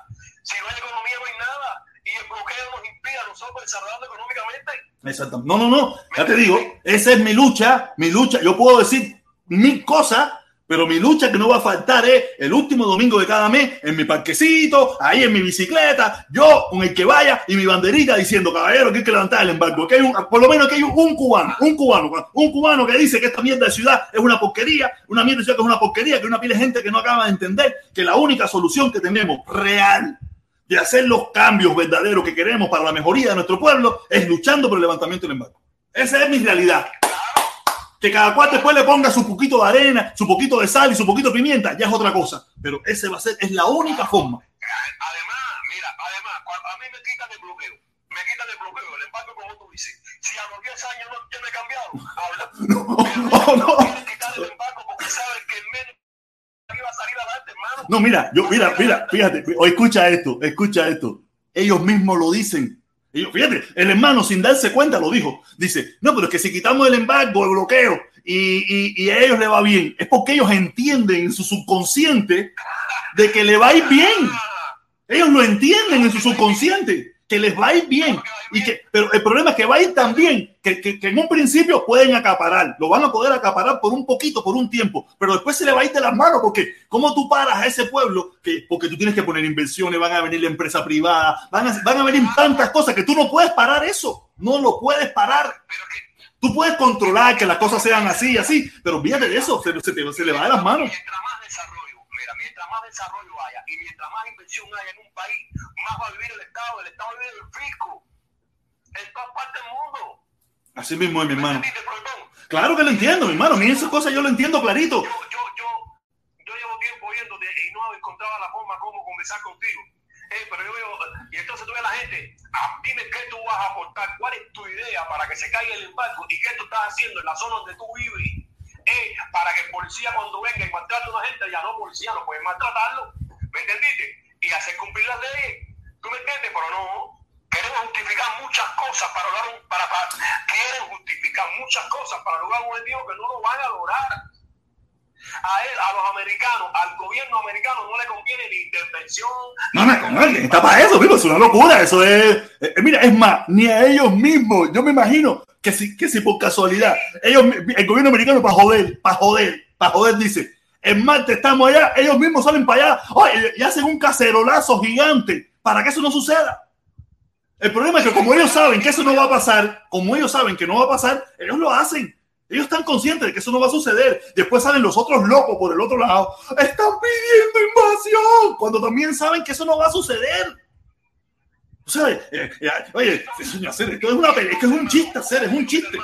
Si no hay economía, no hay nada. Y el bloqueo nos impide a nosotros desarrollarnos económicamente. Exacto. No, no, no. Ya te digo, esa es mi lucha, mi lucha. Yo puedo decir mil cosas pero mi lucha que no va a faltar es el último domingo de cada mes en mi parquecito, ahí en mi bicicleta, yo con el que vaya y mi banderita diciendo, caballero, que hay que levantar el embargo. Que hay un, por lo menos que hay un, cubano, un cubano, un cubano que dice que esta mierda de ciudad es una porquería, una mierda de ciudad que es una porquería, que una pila de gente que no acaba de entender que la única solución que tenemos real de hacer los cambios verdaderos que queremos para la mejoría de nuestro pueblo es luchando por el levantamiento del embargo. Esa es mi realidad. Que cada cual después le ponga su poquito de arena, su poquito de sal y su poquito de pimienta, ya es otra cosa. Pero ese va a ser, es la única forma. Además, mira, además, cuando a mí me quitan el bloqueo, me quitan el bloqueo, el embargo como tú dices. Si a los 10 años no tiene cambiado, habla. [laughs] No, no, Quieren quitar el embargo porque saben que el menos No, mira, yo, mira, mira, fíjate, o escucha esto, escucha esto. Ellos mismos lo dicen. Fíjate, el hermano sin darse cuenta lo dijo. Dice, no, pero es que si quitamos el embargo, el bloqueo, y, y a ellos le va bien, es porque ellos entienden en su subconsciente de que le va a ir bien. Ellos lo entienden en su subconsciente, que les va a ir bien. Y que, pero el problema es que va a ir tan bien que, que, que en un principio pueden acaparar, lo van a poder acaparar por un poquito, por un tiempo, pero después se le va a ir de las manos porque ¿cómo tú paras a ese pueblo? Que, porque tú tienes que poner inversiones, van a venir la empresa privada, van a, van a venir tantas cosas que tú no puedes parar eso, no lo puedes parar. Tú puedes controlar que las cosas sean así y así, pero olvídate de eso, se, se te- se le va de las manos. Mientras más desarrollo, mira, mientras más desarrollo haya y mientras más inversión haya en un país, más va a vivir el Estado, el Estado vive del fisco en todas partes del mundo. Así mismo es, mi ¿Me hermano. Claro que lo entiendo, mi hermano. A mí esas cosas yo lo entiendo clarito. Yo, yo, yo, yo llevo tiempo oyéndote y no encontraba la forma como conversar contigo. Eh, pero yo veo, y entonces tú ves a la gente, ah, dime qué tú vas a aportar, cuál es tu idea para que se caiga el embargo y qué tú estás haciendo en la zona donde tú vives, eh, para que el policía cuando venga y maltrate a una gente, ya no policía, no puede maltratarlo, ¿me entendiste? Y hacer cumplir las leyes, ¿tú me entiendes? Pero no, queremos justificar muchas cosas para lograr un, para, para, quieren justificar muchas cosas para lograr un objetivo que no lo van a lograr a él, a los americanos, al gobierno americano no le conviene ni intervención. No, no, no, está para eso, vivo, es una locura. Eso es. eh, mira, es más, ni a ellos mismos. Yo me imagino que si, que si por casualidad, ellos, el gobierno americano, para joder, para joder, para joder, dice: el martes estamos allá, ellos mismos salen para allá oye, y hacen un cacerolazo gigante para que eso no suceda. El problema es que, como ellos saben que eso no va a pasar, como ellos saben que no va a pasar, ellos lo hacen. Ellos están conscientes de que eso no va a suceder. Después salen los otros locos por el otro lado. Están pidiendo invasión. Cuando también saben que eso no va a suceder. O sea, eh, eh, oye, hacer esto es una pele- es un chiste hacer, es un chiste.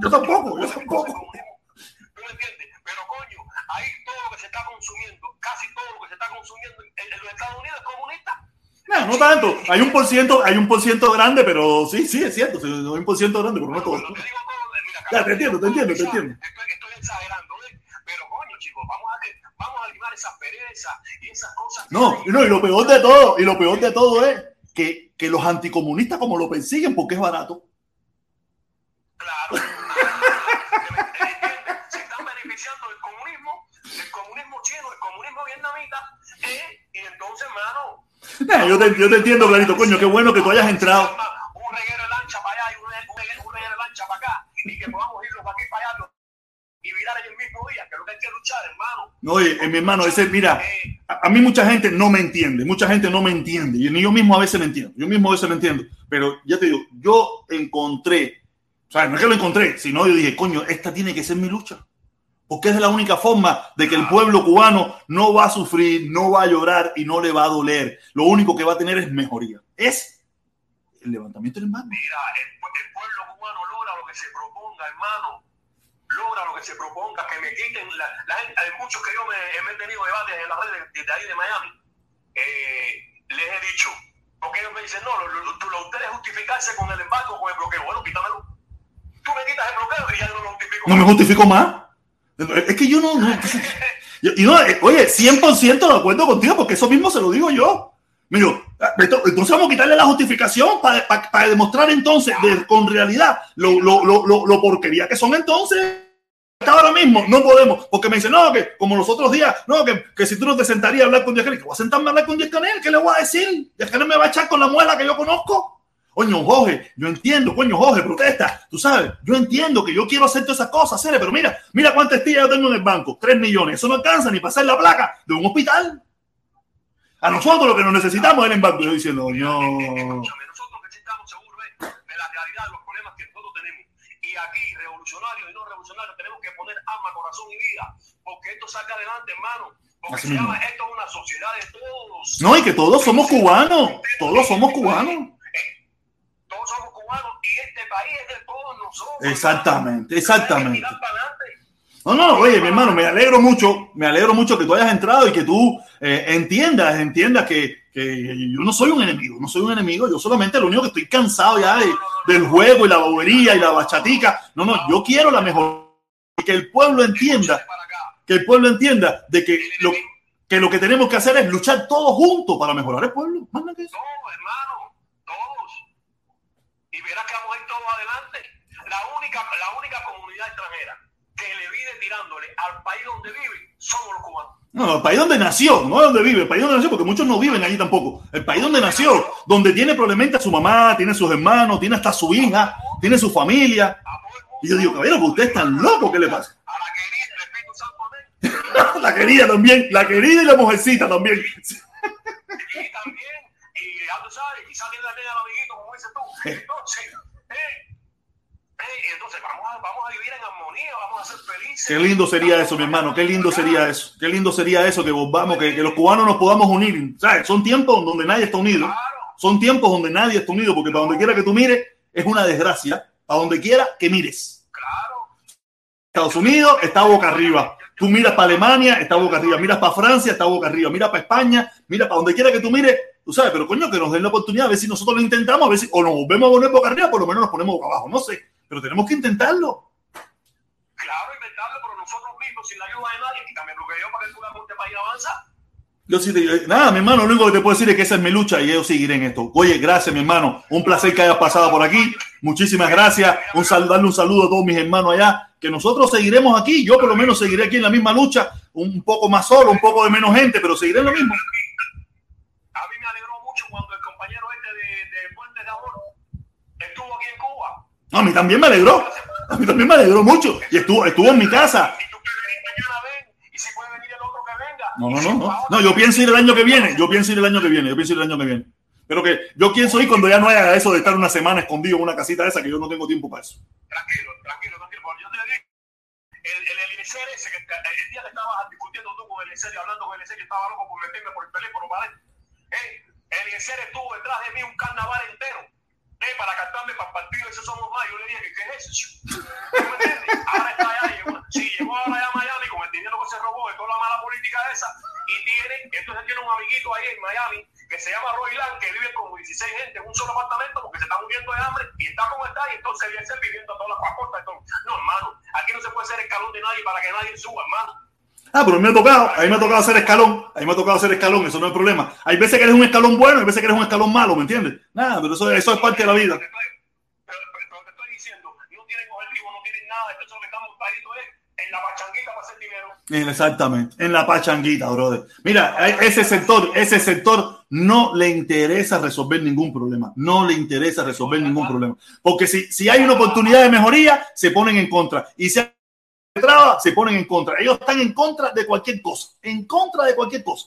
Yo tampoco, yo tampoco. ¿Tú me entiendes? Pero coño, ahí todo lo que se está consumiendo, casi todo lo que se está consumiendo en, en los Estados Unidos es comunista. No, no tanto. Hay un por ciento, hay un por ciento grande, pero sí, sí, es cierto. Hay un por ciento grande, pero no todo. Eh, Ya, te entiendo, te entiendo, te entiendo. Estoy, estoy exagerando, ¿eh? Pero coño, chicos, vamos a, que, vamos a limar esas perezas y esas cosas. que No, no, y lo peor de todo, y lo peor de todo es que, que los anticomunistas como lo persiguen porque es barato. Claro. Se están beneficiando del comunismo, del comunismo chino, del comunismo vietnamita, ¿eh? y entonces, hermano. Nah, yo, te, yo te entiendo, clarito, coño, qué bueno que tú hayas entrado. Que luchar, hermano. No, eh, mi hermano, ese, mira, a, a mí mucha gente no me entiende, mucha gente no me entiende, y ni yo mismo a veces me entiendo, yo mismo a veces me entiendo, pero ya te digo, yo encontré, o sea, no es que lo encontré, sino yo dije, coño, esta tiene que ser mi lucha, porque es la única forma de que el pueblo cubano no va a sufrir, no va a llorar y no le va a doler, lo único que va a tener es mejoría, es el levantamiento del embargo. Mira, el, el pueblo cubano logra lo que se proponga, hermano. Logra lo que se proponga, que me quiten la, la gente, hay muchos que yo me, me he tenido debates en las redes desde ahí de Miami. Eh, les he dicho, porque ellos me dicen, no, lo, lo, lo, ustedes justificarse con el embargo, con el bloqueo. Bueno, quítamelo. Tú me quitas el bloqueo y ya yo no lo justifico. No me justifico más. Es que yo no. no y no, eh, oye, 100% de acuerdo contigo, porque eso mismo se lo digo yo. Esto- entonces vamos a quitarle la justificación para, para- demostrar entonces con realidad lo, lo, lo, lo, porquería que son entonces. Ahora mismo no podemos, porque me dicen, no, que como los otros días, no, que, que si tú no te sentarías a hablar con Díaz Canel, que voy a sentarme a hablar con Díaz Canel, ¿qué le voy a decir? Díaz Canel me va a echar con la muela que yo conozco. Coño, Jorge, yo entiendo, coño, Jorge, protesta. Tú sabes, yo entiendo que yo quiero hacer todas esas cosas, pero mira, mira cuántas tías yo tengo en el banco. Tres millones. Eso no alcanza ni para hacer la placa de un hospital. A nosotros lo que nos necesitamos es el embargo. Yo diciendo, no. Escúchame, nosotros necesitamos seguro eh, de la realidad de los problemas que nosotros tenemos. Y aquí, revolucionarios y no revolucionarios, tenemos que poner alma, corazón y vida. Porque esto salga adelante, hermano. Porque se llama esto es una sociedad de todos. No, y que todos somos cubanos. Todos somos cubanos. Todos somos cubanos y este país es de todos nosotros. Exactamente, hermano. Hay que No, no, oye, mi hermano, me alegro mucho, me alegro mucho que tú hayas entrado y que tú eh, entiendas, entiendas que, que, yo no soy un enemigo, no soy un enemigo, yo solamente lo único que estoy cansado ya de, del juego y la bobería y la bachatica. No, no, yo quiero la mejor, que el pueblo entienda, que el pueblo entienda de que lo, que lo que tenemos que hacer es luchar todos juntos para mejorar el pueblo. No, hermano, todos. Y verás que vamos a ir todos adelante. La única, la única comunidad extranjera que le vive tirándole al país donde vive somos los cubanos. No, el país donde nació, no donde vive, el país donde nació, porque muchos no viven allí tampoco. El país donde nació, donde tiene probablemente a su mamá, tiene sus hermanos, tiene hasta su hija, tiene su familia. Y yo digo, caballero, usted es tan loco, ¿qué le pasa? [laughs] la querida también, la querida y la mujercita también. Y también, y ya tú sabes, y la nena amiguito, como dices tú. Entonces, eh, entonces vamos a, vamos a vivir en armonía, vamos a ser felices. Qué lindo sería eso, mi hermano, qué lindo sería eso. Qué lindo sería eso, que volvamos, que, que los cubanos nos podamos unir. ¿Sabes? Son tiempos donde nadie está unido. Son tiempos donde nadie está unido, porque para donde quiera que tú mires, es una desgracia. Para donde quiera que mires. Claro. Estados Unidos está boca arriba. Tú miras para Alemania, está boca arriba. Miras para Francia, está boca arriba. Mira para España, mira para donde quiera que tú mires. Tú sabes, pero coño, que nos den la oportunidad, a ver si nosotros lo intentamos, a ver si o nos volvemos a poner boca arriba, por lo menos nos ponemos boca abajo. No sé, pero tenemos que intentarlo. Claro, intentarlo, pero nosotros mismos, sin la ayuda de nadie, y también lo que yo para que tú este país avanza. Yo sí te, nada, mi hermano, lo único que te puedo decir es que esa es mi lucha y yo seguiré en esto. Oye, gracias, mi hermano. Un placer que hayas pasado por aquí. Muchísimas gracias. Un saludo, darle un saludo a todos mis hermanos allá que nosotros seguiremos aquí, yo por lo menos seguiré aquí en la misma lucha, un poco más solo, un poco de menos gente, pero seguiré en lo mismo. A mí me alegró mucho cuando el compañero este de, de Puente de Amor estuvo aquí en Cuba. A mí también me alegró, a mí también me alegró mucho, y estuvo, estuvo en mi casa. Y tú puedes venir mañana, ven, y si puede venir el otro que venga. No, no, no, no, no, yo pienso ir el año que viene, yo pienso ir el año que viene, yo pienso ir el año que viene. Pero que yo pienso ir cuando ya no haya eso de estar una semana escondido en una casita esa, que yo no tengo tiempo para eso. Tranquilo, tranquilo, tranquilo. Yo te digo, el, el Eliezer ese, que el día que estabas discutiendo tú con el Eliezer y hablando con el Eliezer, que estaba loco por meterme por el teléfono para él. Eh, el Eliezer estuvo detrás de mí un carnaval entero. Eh, para cantarme para el partido ese somos más. Yo le dije, ¿qué es eso? [laughs] ¿Me entiendes? Ahora está allá, llegó, sí, llegó ahora allá a Miami con el dinero que se robó de toda la mala política esa. Y tiene, entonces tiene un amiguito ahí en Miami que se llama Roy Lang, que vive con 16 gente en un solo apartamento porque se está muriendo de hambre y está como está, y entonces viene viviendo todas las costas. No, hermano, aquí no se puede ser escalón de nadie para que nadie suba, hermano. Ah, pero me ha tocado, a mí me ha tocado hacer escalón, a mí me ha tocado hacer escalón, eso no es problema. Hay veces que eres un escalón bueno, hay veces que eres un escalón malo, ¿me entiendes? Nada, pero eso, eso es parte de la vida. Pero, pero te estoy diciendo, no tienen objetivo, no tienen nada, esto es lo que estamos pariendo es en la pachanguita para hacer dinero. Exactamente, en la pachanguita, brother. Mira, ese sector, ese sector no le interesa resolver ningún problema, no le interesa resolver ningún problema. Porque si, si hay una oportunidad de mejoría, se ponen en contra. Y si traba, se ponen en contra. Ellos están en contra de cualquier cosa, en contra de cualquier cosa.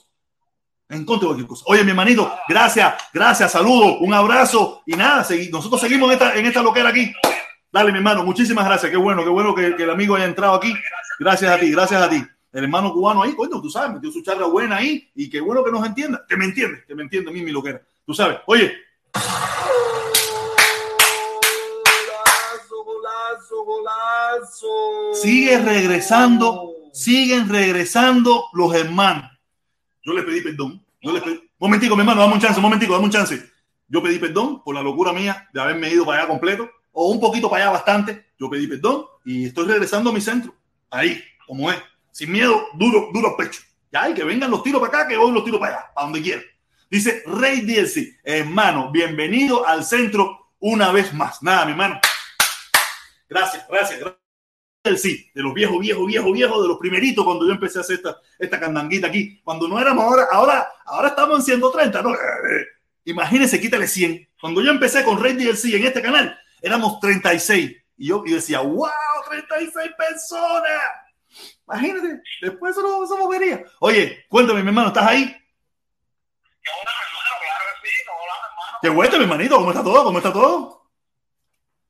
En contra de cualquier cosa. Oye, mi hermanito, gracias, gracias, saludos, un abrazo y nada, nosotros seguimos en esta, en esta loquera aquí. Dale, mi hermano, muchísimas gracias. Qué bueno, qué bueno que, que el amigo haya entrado aquí. Gracias a ti, gracias a ti. El hermano cubano ahí, coño, tú sabes, metió su charla buena ahí y qué bueno que nos entienda, que me entiende, que me entiende a mí mi loquera. Tú sabes, oye. Sigue regresando, siguen regresando los hermanos. Yo le pedí perdón. Yo le pedí, momentico, mi hermano, dame un chance, un momentico, dame un chance. Yo pedí perdón por la locura mía de haberme ido para allá completo o un poquito para allá bastante. Yo pedí perdón y estoy regresando a mi centro. Ahí, como es. Sin miedo, duro, duro pecho. Ya, y que vengan los tiros para acá, que voy los tiros para allá, para donde quiera. Dice Rey DLC, hermano, bienvenido al centro una vez más. Nada, mi hermano. Gracias, gracias, gracias. Sí, de los viejos, viejos, viejos, viejos, de los primeritos cuando yo empecé a hacer esta, esta candanguita aquí. Cuando no éramos ahora, ahora, ahora estamos en 130, ¿no? Imagínense, quítale 100. Cuando yo empecé con Rey DLC en este canal, éramos 36. Y yo y decía, wow, 36 personas. Imagínate, después eso no, eso no vería. Oye, cuéntame, mi hermano, ¿estás ahí? Qué bueno, mi hermanito, ¿cómo está todo? ¿Cómo está todo?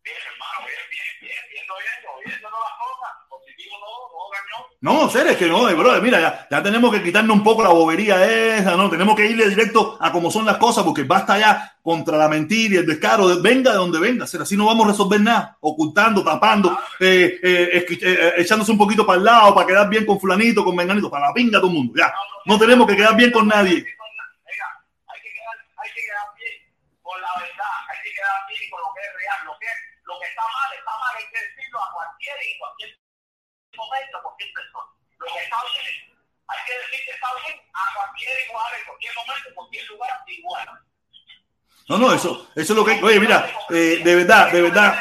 Bien, hermano, bien, bien, viendo, viendo, viendo todas las cosas, positivo todo, todo cañón. No, seres que no, eh, brother, mira, ya, ya tenemos que quitarnos un poco la bobería esa, ¿no? Tenemos que irle directo a cómo son las cosas, porque basta ya contra la mentira y el descaro, de- venga de donde venga, ser así no vamos a resolver nada, ocultando, tapando, eh, eh, esqui- eh, echándose un poquito para el lado, para quedar bien con fulanito, con menganito, para la pinga todo el mundo, ya. No tenemos que quedar bien con nadie. Lo que está mal, está mal, decirlo a cualquiera y cualquier momento, persona. Lo que está bien, hay que decir que está bien a cualquier igual, en cualquier momento, en cualquier lugar, igual. No, no, eso, eso es lo que, oye, mira, eh, de verdad, de verdad,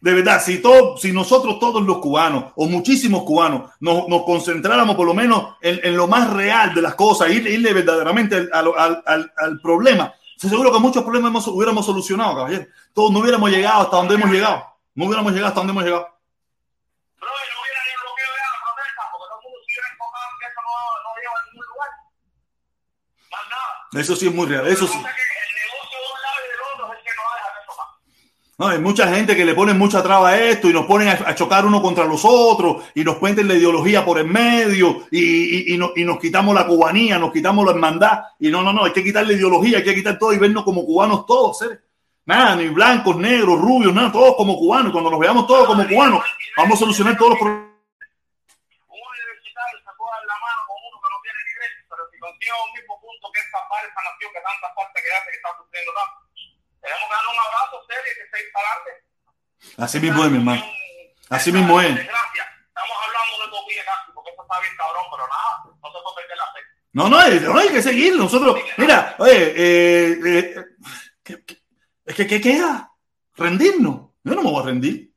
de verdad, si todo, si nosotros todos los cubanos o muchísimos cubanos nos, nos concentráramos por lo menos en, en lo más real de las cosas, ir, irle verdaderamente al, al, al- al- problema, seguro que muchos problemas hemos- hubiéramos solucionado, caballero. Todos no hubiéramos llegado hasta donde hemos llegado. No hubiéramos llegado hasta donde hemos llegado. Eso sí es muy real. Eso sí. No hay mucha gente que le pone mucha traba a esto y nos ponen a, a chocar uno contra los otros y nos cuenten la ideología por en medio y, y- y no- y nos quitamos la cubanía, nos quitamos la hermandad. Y no, no, no, hay que quitar la ideología, hay que quitar todo y vernos como cubanos todos, seres. Nada, ni blancos, negros, rubios, nada, todos como cubanos. Y cuando nos veamos todos como cubanos, vamos a solucionar todos los problemas. Un universitario se la mano con uno que no tiene pero si consigue un mismo punto que es salvar esa nación que tanta falta que hace, que está sufriendo tanto. Tenemos que darle un abrazo serio y que seguir para adelante. Así mismo es, mi hermano. Así mismo es. desgracia. Estamos hablando de casi, porque está bien cabrón, pero nada, no se puede perder la fe. No, no, hay, no, hay que seguir. Nosotros, mira, oye, eh, eh, ¿qué- qué- es que ¿qué queda? Rendirnos. Yo no me voy a rendir.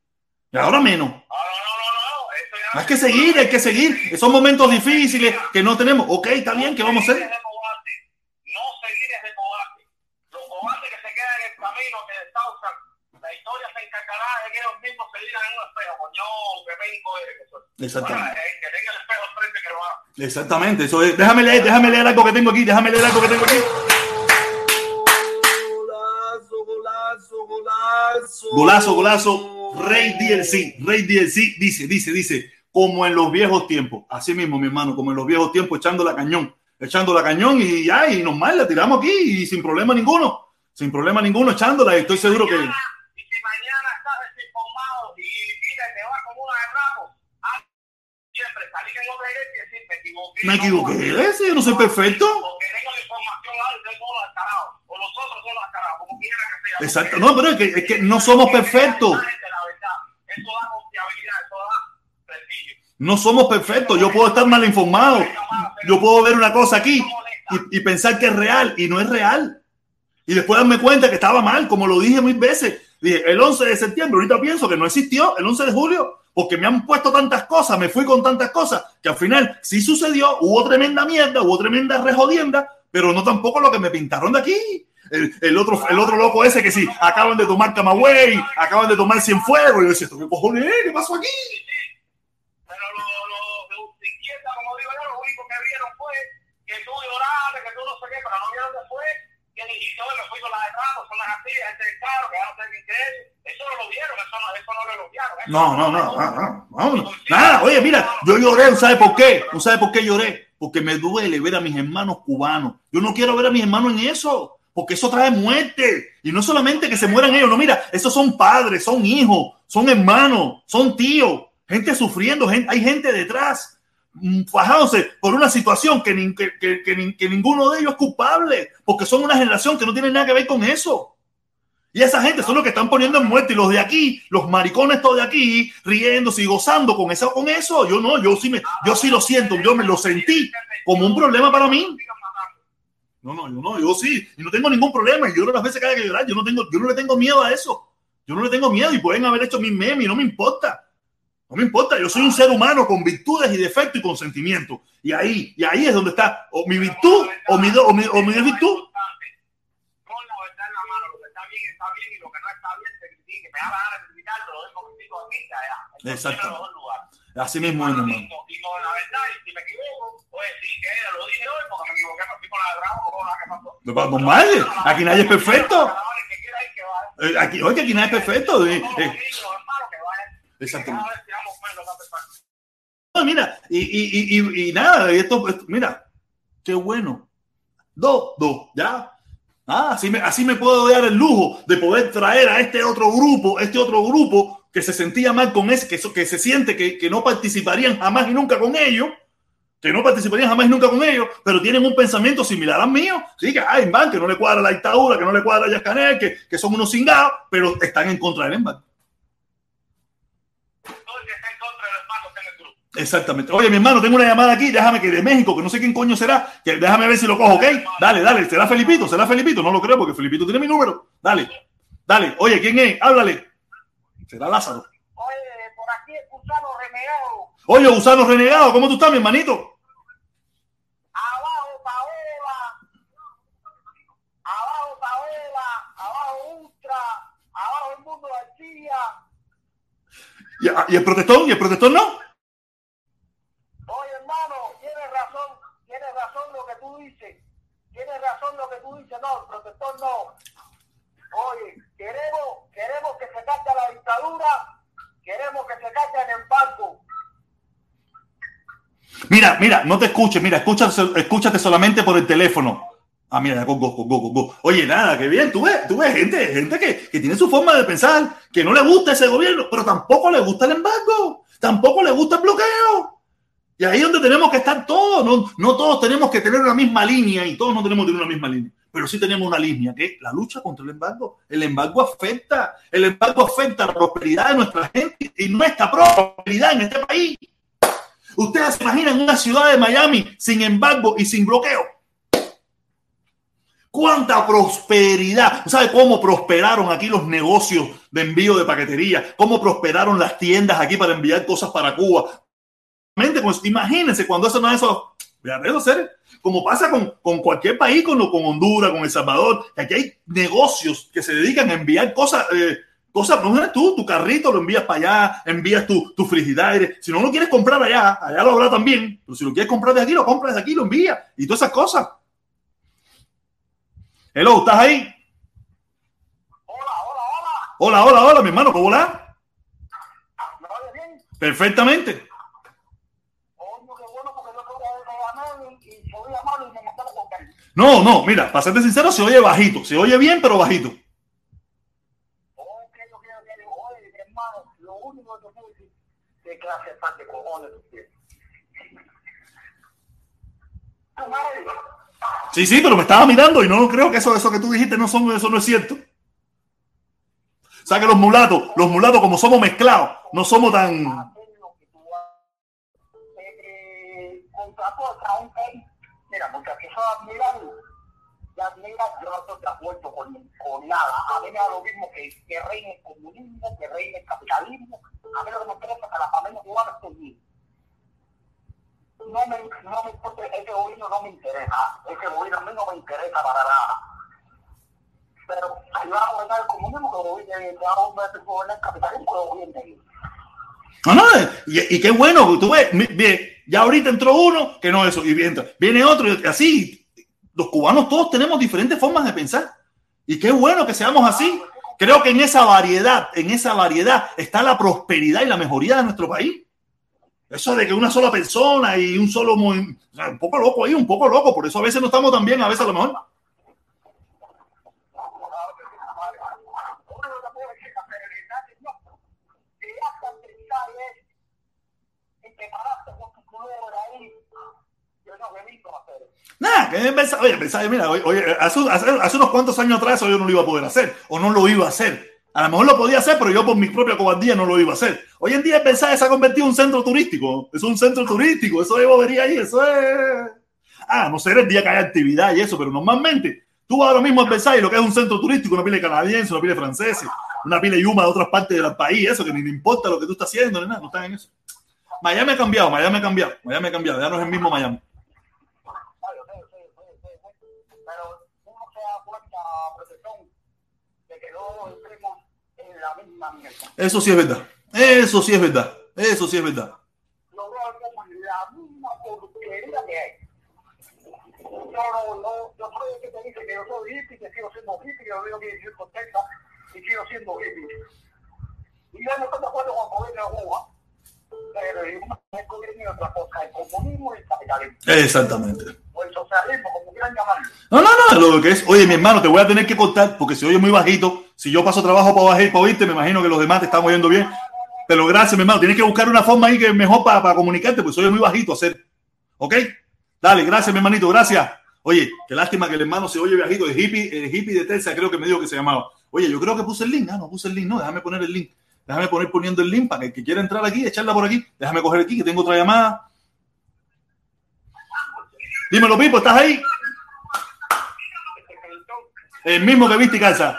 Y ahora menos. No, no, no, no, no. Esto ya Hay que seguir, hay que seguir. Son momentos difíciles que no tenemos. Ok, está bien, ¿qué vamos a hacer? es de cobarde. No seguir es de cobarde. Los cobardes que se quedan en el camino, que desahucian, la historia se encargará de que ellos mismos se digan en un espejo, coño, que vengo eres, que soy. Exactamente. Bueno, eh, que tenga el espejo al frente que lo haga. Exactamente, eso es. Déjame leer, déjame leer algo que tengo aquí, déjame leer algo que tengo aquí. Golazo, golazo, golazo. Golazo, golazo. Rey DLC, Rey DLC dice, dice, dice, como en los viejos tiempos. Así mismo, mi hermano, como en los viejos tiempos, echando la cañón, echando la cañón y ya, y normal, la tiramos aquí y sin problema ninguno. Sin problema ninguno, echándola y estoy seguro que. Mañana, Y si mañana estás desinformado y mira, te vas como una de ramos, haz siempre salir en otra iglesia y decir, me equivoqué. Me equivoqué, puedo". ¿ves? Yo no soy perfecto. Porque tengo la información alta y tengo los descarados. O los otros son los descarados, como quiera que sea. Exacto. No, pero es que, es que no somos perfectos. La verdad. Eso da confiabilidad, eso da prestigio. No somos perfectos. Yo puedo estar mal informado. Yo puedo ver una cosa aquí y, y pensar que es real y no es real. Y después darme cuenta que estaba mal, como lo dije mil veces. Dije, el 11 de septiembre, ahorita pienso que no existió el 11 de julio, porque me han puesto tantas cosas, me fui con tantas cosas, que al final sí sucedió, hubo tremenda mierda, hubo tremenda rejodienda, pero no tampoco lo que me pintaron de aquí. El, otro, el otro loco ese que sí, acaban de tomar Camagüey, acaban de tomar Cienfuegos, y yo decía, ¿esto qué cojones es? ¿Qué pasó aquí? Pero lo único que vieron fue que tú lloraste, que tú no sé qué, pero no vieron después que rato, son las así, gente de caro, que qué es. Eso no lo vieron, eso no, eso no lo elogiaron. No, no, no, no, no, vámonos. Nada, oye, mira, yo lloré, ¿sabe por qué? ¿No sabe por qué lloré? Porque me duele ver a mis hermanos cubanos. Yo no quiero ver a mis hermanos en eso, porque eso trae muerte. Y no solamente que se mueran ellos, no, mira, esos son padres, son hijos, son hermanos, son tíos, gente sufriendo, gente- hay gente detrás, fajándose por una situación que, nin- que, que- que nin- que ninguno de ellos es culpable, porque son una generación que no tiene nada que ver con eso. Y esa gente son los que están poniendo en muerte. Y los de aquí, los maricones todos de aquí, riéndose y gozando con eso, con eso. Yo no, yo sí me, yo sí lo siento, yo me lo sentí como un problema para mí. No, no, yo no, yo sí, y no tengo ningún problema. Y lloro las veces que que llorar. Yo no tengo, yo no le tengo miedo a eso. Yo no le tengo miedo y pueden haber hecho mis memes y no me importa. No me importa, yo soy un ser humano con virtudes y defectos y con sentimientos. Y ahí, y ahí es donde está o mi virtud o mi, o mi, o mi desvirtud. Con la verdad en la mano, lo que está bien está bien y lo que no está bien se critique. Me da la gana de criticar, lo dejo critico aquí y allá. Eso Exacto. Así mismo hermano. Y con la verdad, y si me equivoco, pues sí que lo dije hoy porque me equivoqué, me fui con la Bravo, con la que pasó. Normal, aquí nadie es perfecto. Eh, Aquí, oye, aquí nadie es perfecto. Exactamente. Menos, no mira, y, y, y, y nada, esto, esto, mira, qué bueno. Dos, dos, ya. Ah, así me, así me puedo dar el lujo de poder traer a este otro grupo, este otro grupo que se sentía mal con ese, que, que se siente que, que no participarían jamás y nunca con ellos, que no participarían jamás y nunca con ellos, pero tienen un pensamiento similar al mío. Sí, que hay que no le cuadra la dictadura, que no le cuadra a Yascanel, que, que son unos cingados, pero están en contra del embargo. Exactamente. Oye, mi hermano, tengo una llamada aquí, déjame que de México, que no sé quién coño será, que déjame ver si lo cojo, ¿ok? Dale, dale, será Felipito, será Felipito, no lo creo porque Felipito tiene mi número. Dale, dale, oye, ¿quién es? Háblale. Será Lázaro. Oye, por aquí es Gusano Renegado. Oye, Gusano Renegado, ¿cómo tú estás, mi hermanito? Abajo Paola. Abajo Paola. Abajo Ultra. Abajo el mundo García. ¿Y, ¿Y el protestón? ¿Y el protestón no? Oye, hermano, tienes razón, tienes razón lo que tú dices. Tienes razón lo que tú dices, no, el protector no. Oye, queremos, queremos que se calle la dictadura, queremos que se calle el embargo. Mira, mira, no te escuches, mira, escúchate, escúchate solamente por el teléfono. Ah, mira, go, go, go, go. Oye, nada, qué bien, tú ves, tú ves gente, gente que, que tiene su forma de pensar, que no le gusta ese gobierno, pero tampoco le gusta el embargo, tampoco le gusta el bloqueo. Y ahí es donde tenemos que estar todos. No, no todos tenemos que tener una misma línea y todos no tenemos que tener una misma línea. Pero sí tenemos una línea que es la lucha contra el embargo. El embargo afecta, el embargo afecta la prosperidad de nuestra gente y nuestra prosperidad en este país. Ustedes se imaginan una ciudad de Miami sin embargo y sin bloqueo. ¿Cuánta prosperidad? ¿Sabe cómo prosperaron aquí los negocios de envío de paquetería? ¿Cómo prosperaron las tiendas aquí para enviar cosas para Cuba? Pues, imagínense cuando eso no es eso. eso ser como pasa con, con cualquier país, con, con Honduras, con El Salvador, que aquí hay negocios que se dedican a enviar cosas, eh, cosas, no es tú, tu carrito lo envías para allá, envías tu, tu frigidaire. Si no lo quieres comprar allá, allá lo habrá también. Pero si lo quieres comprar de aquí, lo compras de aquí, lo envías y todas esas cosas. Hello, ¿estás ahí? Hola, hola, hola. Hola, hola, hola, mi hermano, ¿cómo hola? ¿Me oyes bien? Perfectamente. Coño, qué bueno, porque yo quería llamar y, y se oía mal y me mataba con cariño. No, no, mira, para serte sincero, se oye bajito, se oye bien, pero bajito. Ok, ok, ok. Oye, hermano, lo único que te puedo decir, qué clase de cojones tú tienes. Tu madre. Sí, sí, pero me estaba mirando y no creo que eso, eso que tú dijiste no son, eso no es cierto. O sea que los mulatos, los mulatos como somos mezclados, no somos tan... muchachos, eso es admirable. Y admira, yo no estoy de acuerdo con, con nada. A mí me da lo mismo que, que reine el comunismo, que reine el capitalismo. A mí lo que me interesa es que la familia cubana esté bien. No me, no me importa, ese gobierno no me interesa. Ese gobierno a mí no me interesa para nada. Pero si va a gobernar el comunismo, que gobierne, si va a gobernar el capitalismo, que gobierne. No, no, y, y qué bueno, tú ves, bien, ya ahorita entró uno que no eso, y viene, viene otro, y así. Los cubanos todos tenemos diferentes formas de pensar. Y qué bueno que seamos así. Creo que en esa variedad, en esa variedad está la prosperidad y la mejoría de nuestro país. Eso de que una sola persona y un solo movimiento, un poco loco ahí, un poco loco, por eso a veces no estamos tan bien, a veces a lo mejor. Uno no te puede decir la realidad de Dios. Si ya tan pensar es en que paraste con tu culero ahí, yo no me visto a hacer eso. Nada, que pensaba, oye, pensaba, mira, oye, oye, hace, hace, unos cuantos años atrás eso yo no lo iba a poder hacer, o no lo iba a hacer. A lo mejor lo podía hacer, pero yo por mi propia cobardía no lo iba a hacer. Hoy en día pensar se ha convertido en un centro turístico. Es un centro turístico, eso de bobería ahí, eso es. Ah, no sé el día que hay actividad y eso, pero normalmente tú ahora mismo a pensar y lo que es un centro turístico, una pila de canadienses, una pila de franceses, una pila de yuma de otras partes del país, eso que ni le importa lo que tú estás haciendo, ni nada, no están en eso. Miami ha cambiado, Miami ha cambiado, Miami ha cambiado, ya no es el mismo Miami. Eso sí es verdad. Eso sí es verdad. Eso sí es verdad. Lo veo como la misma porquería que hay. Yo no, no, yo soy el que te dice que yo soy hippie, que sigo siendo hippie, yo digo que yo contenta y sigo siendo hippie. Y yo no estoy de acuerdo con el gobierno de Cuba. Pero y una es gobierno y otra cosa, el comunismo y el capitalismo. Exactamente. O el socialismo, como quieran llamarlo. No, no, no, lo que es, oye, mi hermano, te voy a tener que contar, porque si oye muy bajito, si yo paso trabajo para bajar para oírte, me imagino que los demás te están oyendo bien. Pero gracias, mi hermano, tienes que buscar una forma ahí que es mejor para, para comunicarte, pues soy muy bajito hacer. ¿Ok? Dale, gracias, mi hermanito, gracias. Oye, qué lástima que el hermano se oye viajito, el hippie, el hippie de Telsa, creo que me dijo que se llamaba. Oye, yo creo que puse el link, ah, no puse el link, no, déjame poner el link. Déjame poner poniendo el link para que el que quiera entrar aquí, echarla por aquí. Déjame coger aquí, que tengo otra llamada. Dímelo, Pipo, ¿estás ahí? El mismo que viste y calza.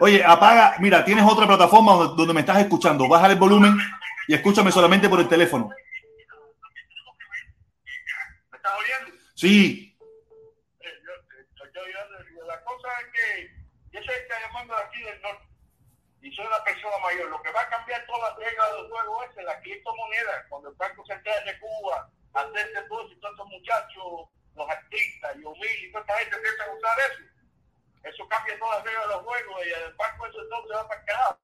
Oye, apaga, mira, tienes otra plataforma donde, donde me estás escuchando. Baja el volumen y escúchame solamente por el teléfono. ¿Me estás oyendo? Sí, Eh, yo, yo- yo- yo- la cosa es que yo soy el que llamando de aquí del norte y soy una persona mayor. Lo que va a cambiar todas las reglas del juego es la criptomoneda. Cuando el Banco Central de Cuba todo eso y todos estos muchachos, los artistas y Omil y toda esta gente empiezan a usar eso. Eso cambia todas las reglas del juego y el Banco eso se va para el carajo.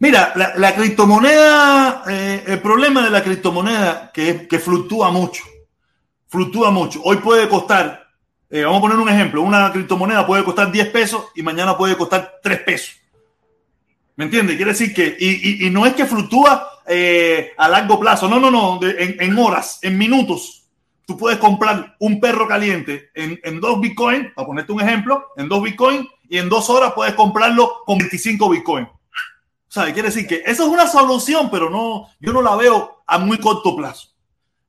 Mira, la, la criptomoneda, eh, el problema de la criptomoneda que, que fluctúa mucho, fluctúa mucho. Hoy puede costar, eh, vamos a poner un ejemplo, una criptomoneda puede costar 10 pesos y mañana puede costar 3 pesos. ¿Me entiendes? Quiere decir que, y, y- no es que fluctúa eh, a largo plazo, no, no, no, en, horas, en minutos. Tú puedes comprar un perro caliente en, en dos bitcoins, para ponerte un ejemplo, en dos bitcoins, y en dos horas puedes comprarlo con 25 bitcoins. ¿Sabe? Quiere decir que eso es una solución, pero no, yo no la veo a muy corto plazo.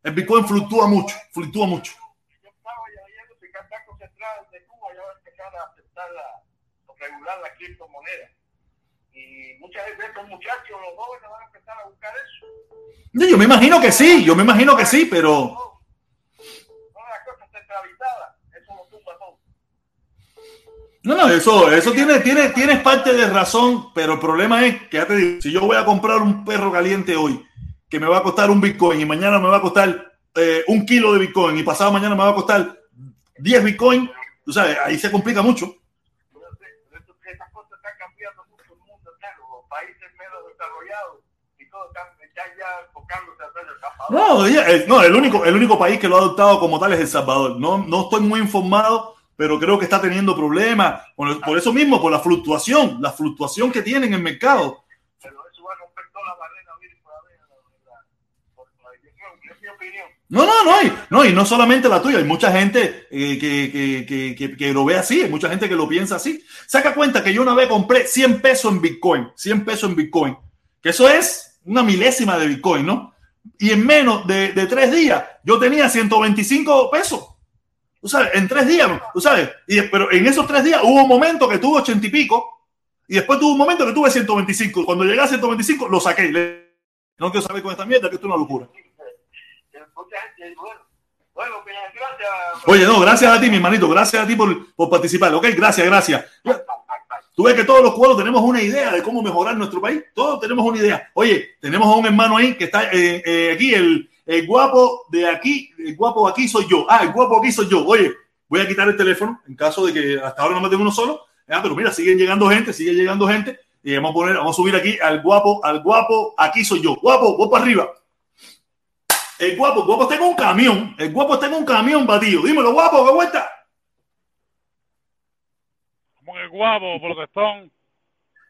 El Bitcoin fluctúa mucho, fluctúa mucho. yo estaba el Banco Central de Cuba a a o regular la criptomoneda. Y muchas veces estos muchachos, los jóvenes, van a empezar a buscar eso. Yo, me imagino que sí, yo me imagino que sí, pero no, no, eso, eso tiene, tiene, tienes parte de razón, pero el problema es que ya te digo, si yo voy a comprar un perro caliente hoy, que me va a costar un Bitcoin y mañana me va a costar eh, un kilo de Bitcoin y pasado mañana me va a costar 10 Bitcoin, tú sabes, ahí se complica mucho. No, el, no, el único, el único país que lo ha adoptado como tal es El Salvador. No, no estoy muy informado, pero creo que está teniendo problemas por, por eso mismo, por la fluctuación, la fluctuación que tiene en el mercado. No, no, no, y, no, y no solamente la tuya, hay mucha gente eh, que, que, que, que, que lo ve así, hay mucha gente que lo piensa así. Saca cuenta que yo una vez compré 100 pesos en Bitcoin, 100 pesos en Bitcoin, que eso es una milésima de Bitcoin, ¿no? Y en menos de, de tres días yo tenía 125 pesos. Tú sabes, en tres días, tú sabes, y, pero en esos tres días hubo un momento que tuve 80 y pico, y después tuvo un momento que tuve 125. Cuando llegué a 125, lo saqué. Le- No quiero saber con esta mierda, que esto es una locura. Bueno, pues, gracias. Oye, no, gracias a ti, mi hermanito, gracias a ti por, por participar. Ok, gracias, gracias. Tú ves que todos los cubanos tenemos una idea de cómo mejorar nuestro país. Todos tenemos una idea. Oye, tenemos a un hermano ahí que está eh, eh, aquí, el, el guapo de aquí, el guapo aquí soy yo. Ah, el guapo aquí soy yo. Oye, voy a quitar el teléfono en caso de que hasta ahora no me tengo uno solo. Ah, pero mira, siguen llegando gente, sigue llegando gente. Y vamos a poner, vamos a subir aquí al guapo, al guapo, aquí soy yo. Guapo, para arriba. El guapo, el guapo está un camión. El guapo está en un camión batido. Dímelo, guapo, ¿qué vuelta? Que guapo, protestón.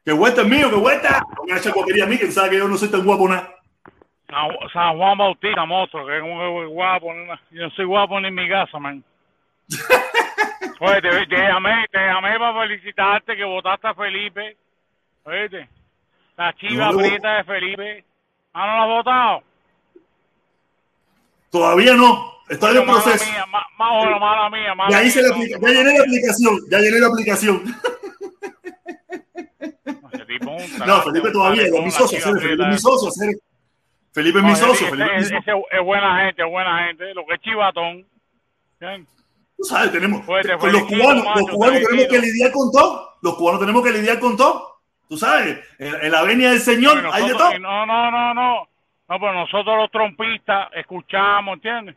Que vuelta es mío, que vuelta. Echa porquería a mí, que sabe que yo no soy tan guapo nada. San, Juan Bautista, monstruo, que es un guapo. Yo no soy guapo ni en mi casa, man. [laughs] Oye, te, te llamé, te llamé para felicitarte que votaste a Felipe. Oíste, la chiva No prieta de Felipe. Ah, no la has votado. Todavía no. Estoy en Mala proceso. mía, ma- mala mía, mala Ya hice mía, la aplica- ya llené la aplicación. Ya llené la aplicación. No, [laughs] Felipe todavía. Es mi socio. Felipe es mi socio. Felipe es mi socio. es buena gente, es buena gente. Lo que es chivatón. Tú sabes, tenemos. Pues te con los cubanos, macho, los cubanos te tenemos que lidiar con todo. Los cubanos tenemos que lidiar con todo. Tú sabes, en, en la venia del Señor hay de todo. no, no, no, no. No, pero nosotros los trompistas escuchamos, ¿entiendes?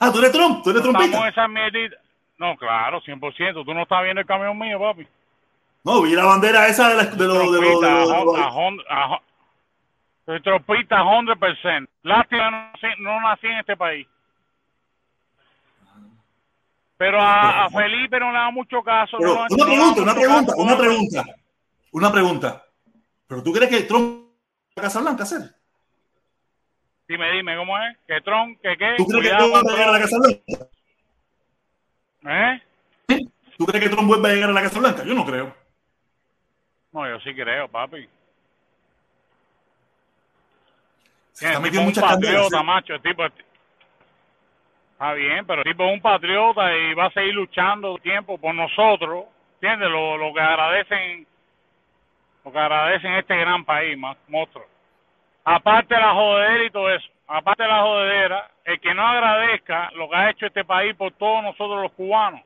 Ah, tú eres Trump, tú eres Estamos trompista. esa mierdita. No, claro, 100%. Tú no estás viendo el camión mío, papi. No, vi la bandera esa de, los... De los, de los- a soy trompista 100%. Lástima no, nací- no nací en este país. Pero a, a Felipe no le da mucho caso. Pero no- una no pregunta, una pregunta, una pregunta. Una pregunta. ¿Pero tú crees que Trump va a Casa Blanca hacer? Dime, dime, ¿cómo es? ¿Que Tron? ¿Que qué? ¿Tú crees que Cuidado con va a llegar a la Tron. Casa Blanca? ¿Eh? ¿Tú crees que Trump vuelva a llegar a la Casa Blanca? Yo no creo. No, yo sí creo, papi. Se está metiendo muchas candelas. patriota, macho. El tipo, está bien, pero el tipo es un patriota y va a seguir luchando tiempo por nosotros. ¿Entiendes? Lo, lo que agradecen lo que agradecen este gran país, más monstruo. Aparte de la jodedera y todo eso, aparte de la jodedera, el que no agradezca lo que ha hecho este país por todos nosotros los cubanos,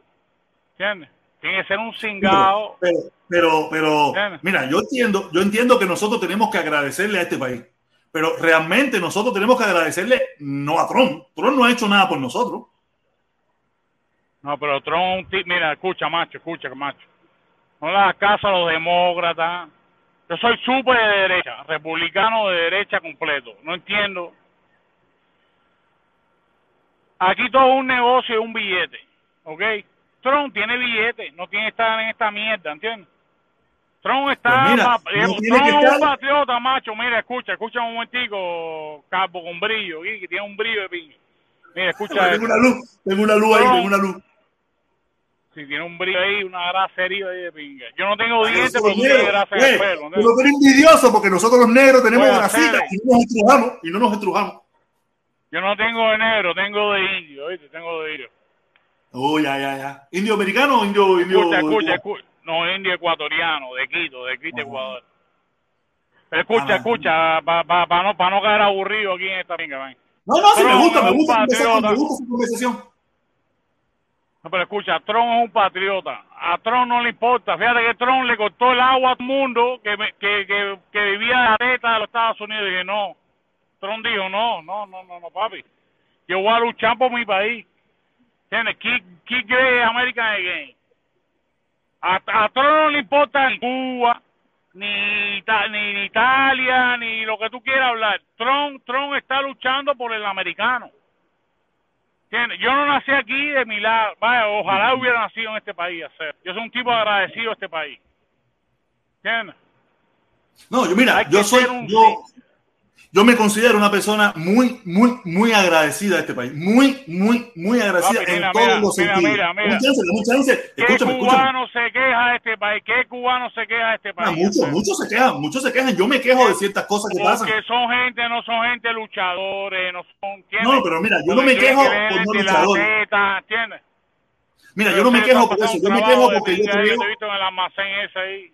¿entiendes? Tiene que ser un cingado. Pero, pero, pero, mira, yo entiendo, yo entiendo que nosotros tenemos que agradecerle a este país. Pero realmente nosotros tenemos que agradecerle no a Trump. Trump no ha hecho nada por nosotros. No, pero Trump mira, escucha, macho, escucha, macho. No le hagas caso a los demócratas. Yo soy súper de derecha, republicano de derecha completo. No entiendo. Aquí todo es un negocio y un billete, ¿ok? Trump tiene billete, no tiene que estar en esta mierda, ¿entiendes? Trump está... Pues mira, pa- no digamos, tiene Trump es un patriota, macho. Mira, escucha, escucha un momentico, capo con brillo, que tiene un brillo de piña. Mira, escucha Tengo una luz, tengo una luz ahí, tengo una luz. Si tiene un brillo ahí, una grasa herida ahí de pinga. Yo no tengo dientes, pero negro, grasa en el eh, pelo. Pero ¿entiendes? tú eres envidioso porque nosotros los negros tenemos Puede grasita ser. y no nos estrujamos, y no nos estrujamos. Yo no tengo de negro, tengo de indio, ¿viste? Tengo de indio. Oh, ya, ya, ya. ¿Indio americano o indio, indio? Escucha, escucha, escucha. No, indio ecuatoriano, de Quito, de Quito, Ecuador. Pero escucha, Ah. escucha, para pa, pa no, pa no caer aburrido aquí en esta pinga, ven. No, no, sí, me gusta, me gusta, esa conversación, patriota. me gusta esa conversación. No, pero escucha, Trump es un patriota. A Trump no le importa. Fíjate que Trump le cortó el agua a todo mundo que, que, que, que vivía de la teta de los Estados Unidos. Y dije, no. Trump dijo, no, no, no, no, no, papi. Yo voy a luchar por mi país. Keep, keep great American again. A, a Trump no le importa ni Cuba, ni, ni, Italia, ni lo que tú quieras hablar. Trump, Trump está luchando por el americano. ¿Entiendes? Yo no nací aquí de milagro. Vaya, ojalá hubiera nacido en este país. hacer. Yo soy un tipo agradecido a este país. ¿Entiendes? No, yo mira, yo soy, un- yo, yo me considero una persona muy, muy, muy agradecida a este país. Muy, muy, muy agradecida Papi, en todos mira, los mira, sentidos. dame un chance. ¿Qué Escúchame, escúchame. cubano se queja de este país? ¿Qué cubano se queja de este Ah, país? muchos, muchos se quejan, muchos se quejan. Yo me quejo de ciertas cosas que pasan. Porque son gente, no son gente luchadores, no son... ¿entiendes? No, pero mira, yo no me quejo por no luchadores. teta, ¿entiendes? Mira, yo no me quejo por eso. Yo me quejo porque yo creo, Te he visto en el almacén ese ahí.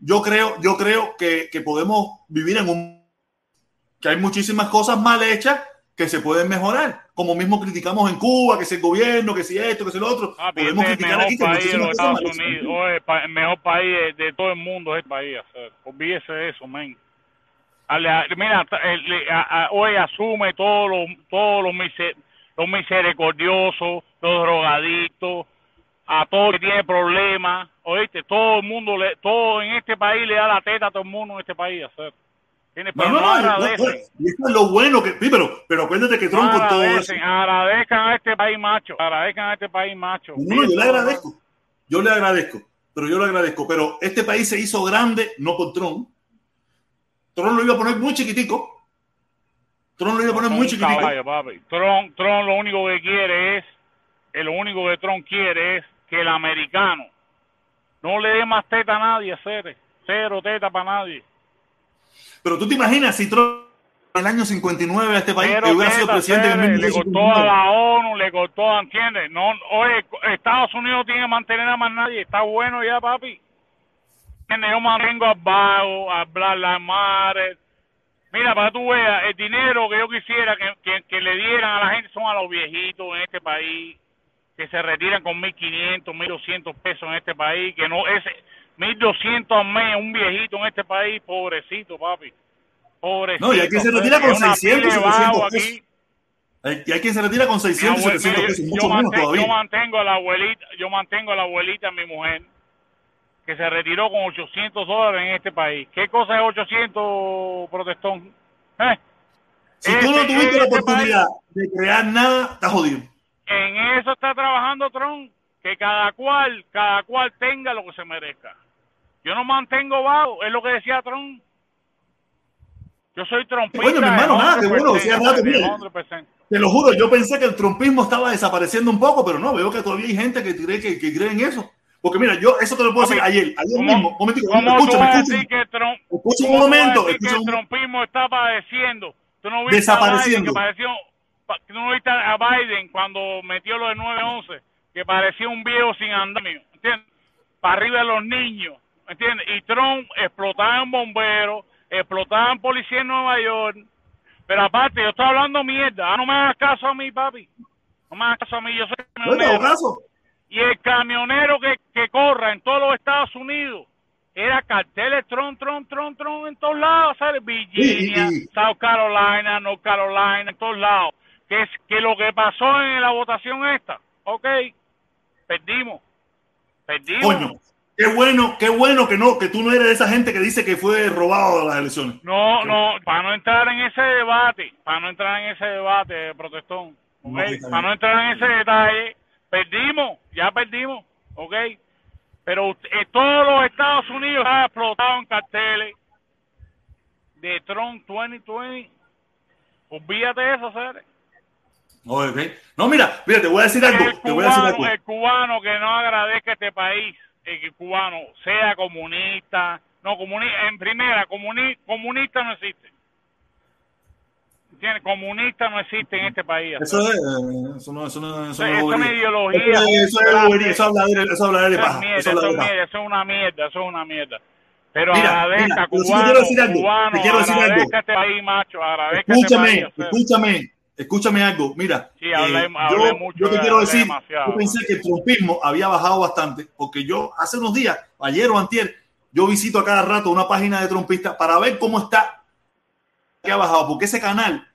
yo creo, yo creo que, que podemos vivir en un que hay muchísimas cosas mal hechas que se pueden mejorar. Como mismo criticamos en Cuba, que si el gobierno, que si esto, que si lo otro. Papi, podemos este es el criticar aquí que país los Estados. Unidos. Pa- el mejor país de, todo el mundo es este país. hacer. Olvídese de eso, men. Mira, el- a- a- hoy asume todos los todos los, mise- los misericordiosos, los drogadictos, a todo el que tiene problemas. Oíste, todo el mundo, le, todo en este país le da la teta a todo el mundo en este país. Tiene, Pero no, no, no, no, agradecen. no, y esto es lo bueno que, pero, pero acuérdate que Trump con todo eso. agradezcan a este país macho, agradezcan a este país macho. No, yo le agradezco. Yo le agradezco. Pero yo le agradezco. Pero este país se hizo grande no por Trump. Trump lo iba a poner muy chiquitico. Trump lo iba a poner muy chiquitico. caballo, papi. Trump, Trump lo único que quiere es, lo único que Trump quiere es que el americano no le dé más teta a nadie, cero, cero teta para nadie. Pero tú te imaginas si Trump en el año 59 a este país hubiera sido presidente en el le cortó a 1959. la ONU, le cortó, a- ¿entiendes? No, oye, Estados Unidos tiene que mantener a más nadie, está bueno ya, papi. Yo mantengo a Vago, a Blas Lamares. Mira, para tú veas, el dinero que yo quisiera que, que, que le dieran a la gente son a los viejitos en este país, que se retiran con 1.500, 1.200 pesos en este país, que no, ese 1.200 al mes, un viejito en este país, pobrecito, papi. Pobrecito. No, y hay quien se retira con una 600, pila de vago 700 pesos. aquí. Y hay quien se retira con 600 Mi abue- 700 mira, pesos, yo- mucho yo menos mantengo, todavía. Yo mantengo a la abuelita, yo mantengo a la abuelita, mi mujer, que se retiró con 800 dólares en este país. ¿Qué cosa es 800, protestón? ¿Eh? Si tú no Este- tuviste la este oportunidad de crear nada, estás jodido. En eso está trabajando Trump, que cada cual, cada cual tenga lo que se merezca. Yo no mantengo vago, es lo que decía Trump. Yo soy trompista. Bueno, mi hermano, nada, bueno, decía rato, mira. 100%. Te lo juro, yo pensé que el trumpismo estaba desapareciendo un poco, pero no, veo que todavía hay gente que cree, que, que cree en eso. Porque mira, yo eso te lo puedo decir ayer, ayer ¿Cómo, mismo. Momentico, cómo escúchame, que Trump, Escucha un momento, decir que escucha el un- trumpismo está padeciendo? Tú no viste Desapareciendo. A Biden, que pareció, pa- tú no viste a Biden cuando metió lo de 9-11, que parecía un viejo sin andamio, ¿entiendes? Para arriba de los niños, ¿entiendes? Y Trump explotaba en bomberos, explotaba en policía en Nueva York. Pero aparte, yo estoy hablando mierda. Ah, no me hagas caso a mí, papi. No me hagas caso a mí, yo soy camionero. caso. Y el camionero que, que corra en todos los Estados Unidos era carteles Trump, Trump, Trump, Trump en todos lados, ¿sabes? Virginia, South Carolina, North Carolina, en todos lados. Que es que lo que pasó en la votación esta, ok, perdimos. Perdimos. Coño, qué bueno, qué bueno que no, que tú no eres de esa gente que dice que fue robado de las elecciones. No, no, para no entrar en ese debate, para no entrar en ese debate, protestón, ¿ok? No, para no entrar en ese detalle, perdimos, ya perdimos, ¿ok? Pero eh, todos los Estados Unidos han explotado en carteles de Trump 2020. Olvídate de eso, Cere. Ok. No, mira, mira, te voy a decir algo. El Te voy a decir algo. cubano, el cubano que no agradezca a este país, cubano sea comunista, no comunista, en primera, comuni- comunista no existe. ¿Entiendes? Comunista no existe en este país. Eso es, eh, eso no, eso no, eso es una ideología. Eso es, eso es de, paja. mierda, Eso es de paja. mierda, eso es una mierda, eso es una mierda. Pero Mira, agradezca, mira, sí te cubano, quiero decir algo, cubano, te quiero decir algo. este país, macho, agradezca este Escúchame, país. o sea, escúchame, escúchame algo. Mira, Sí, hablé- eh, hablé yo, mucho, yo te quiero decir, yo pensé que el trumpismo había bajado bastante, porque yo hace unos días, ayer o antier, yo visito a cada rato una página de trumpistas para ver cómo está, que ha bajado, porque ese canal,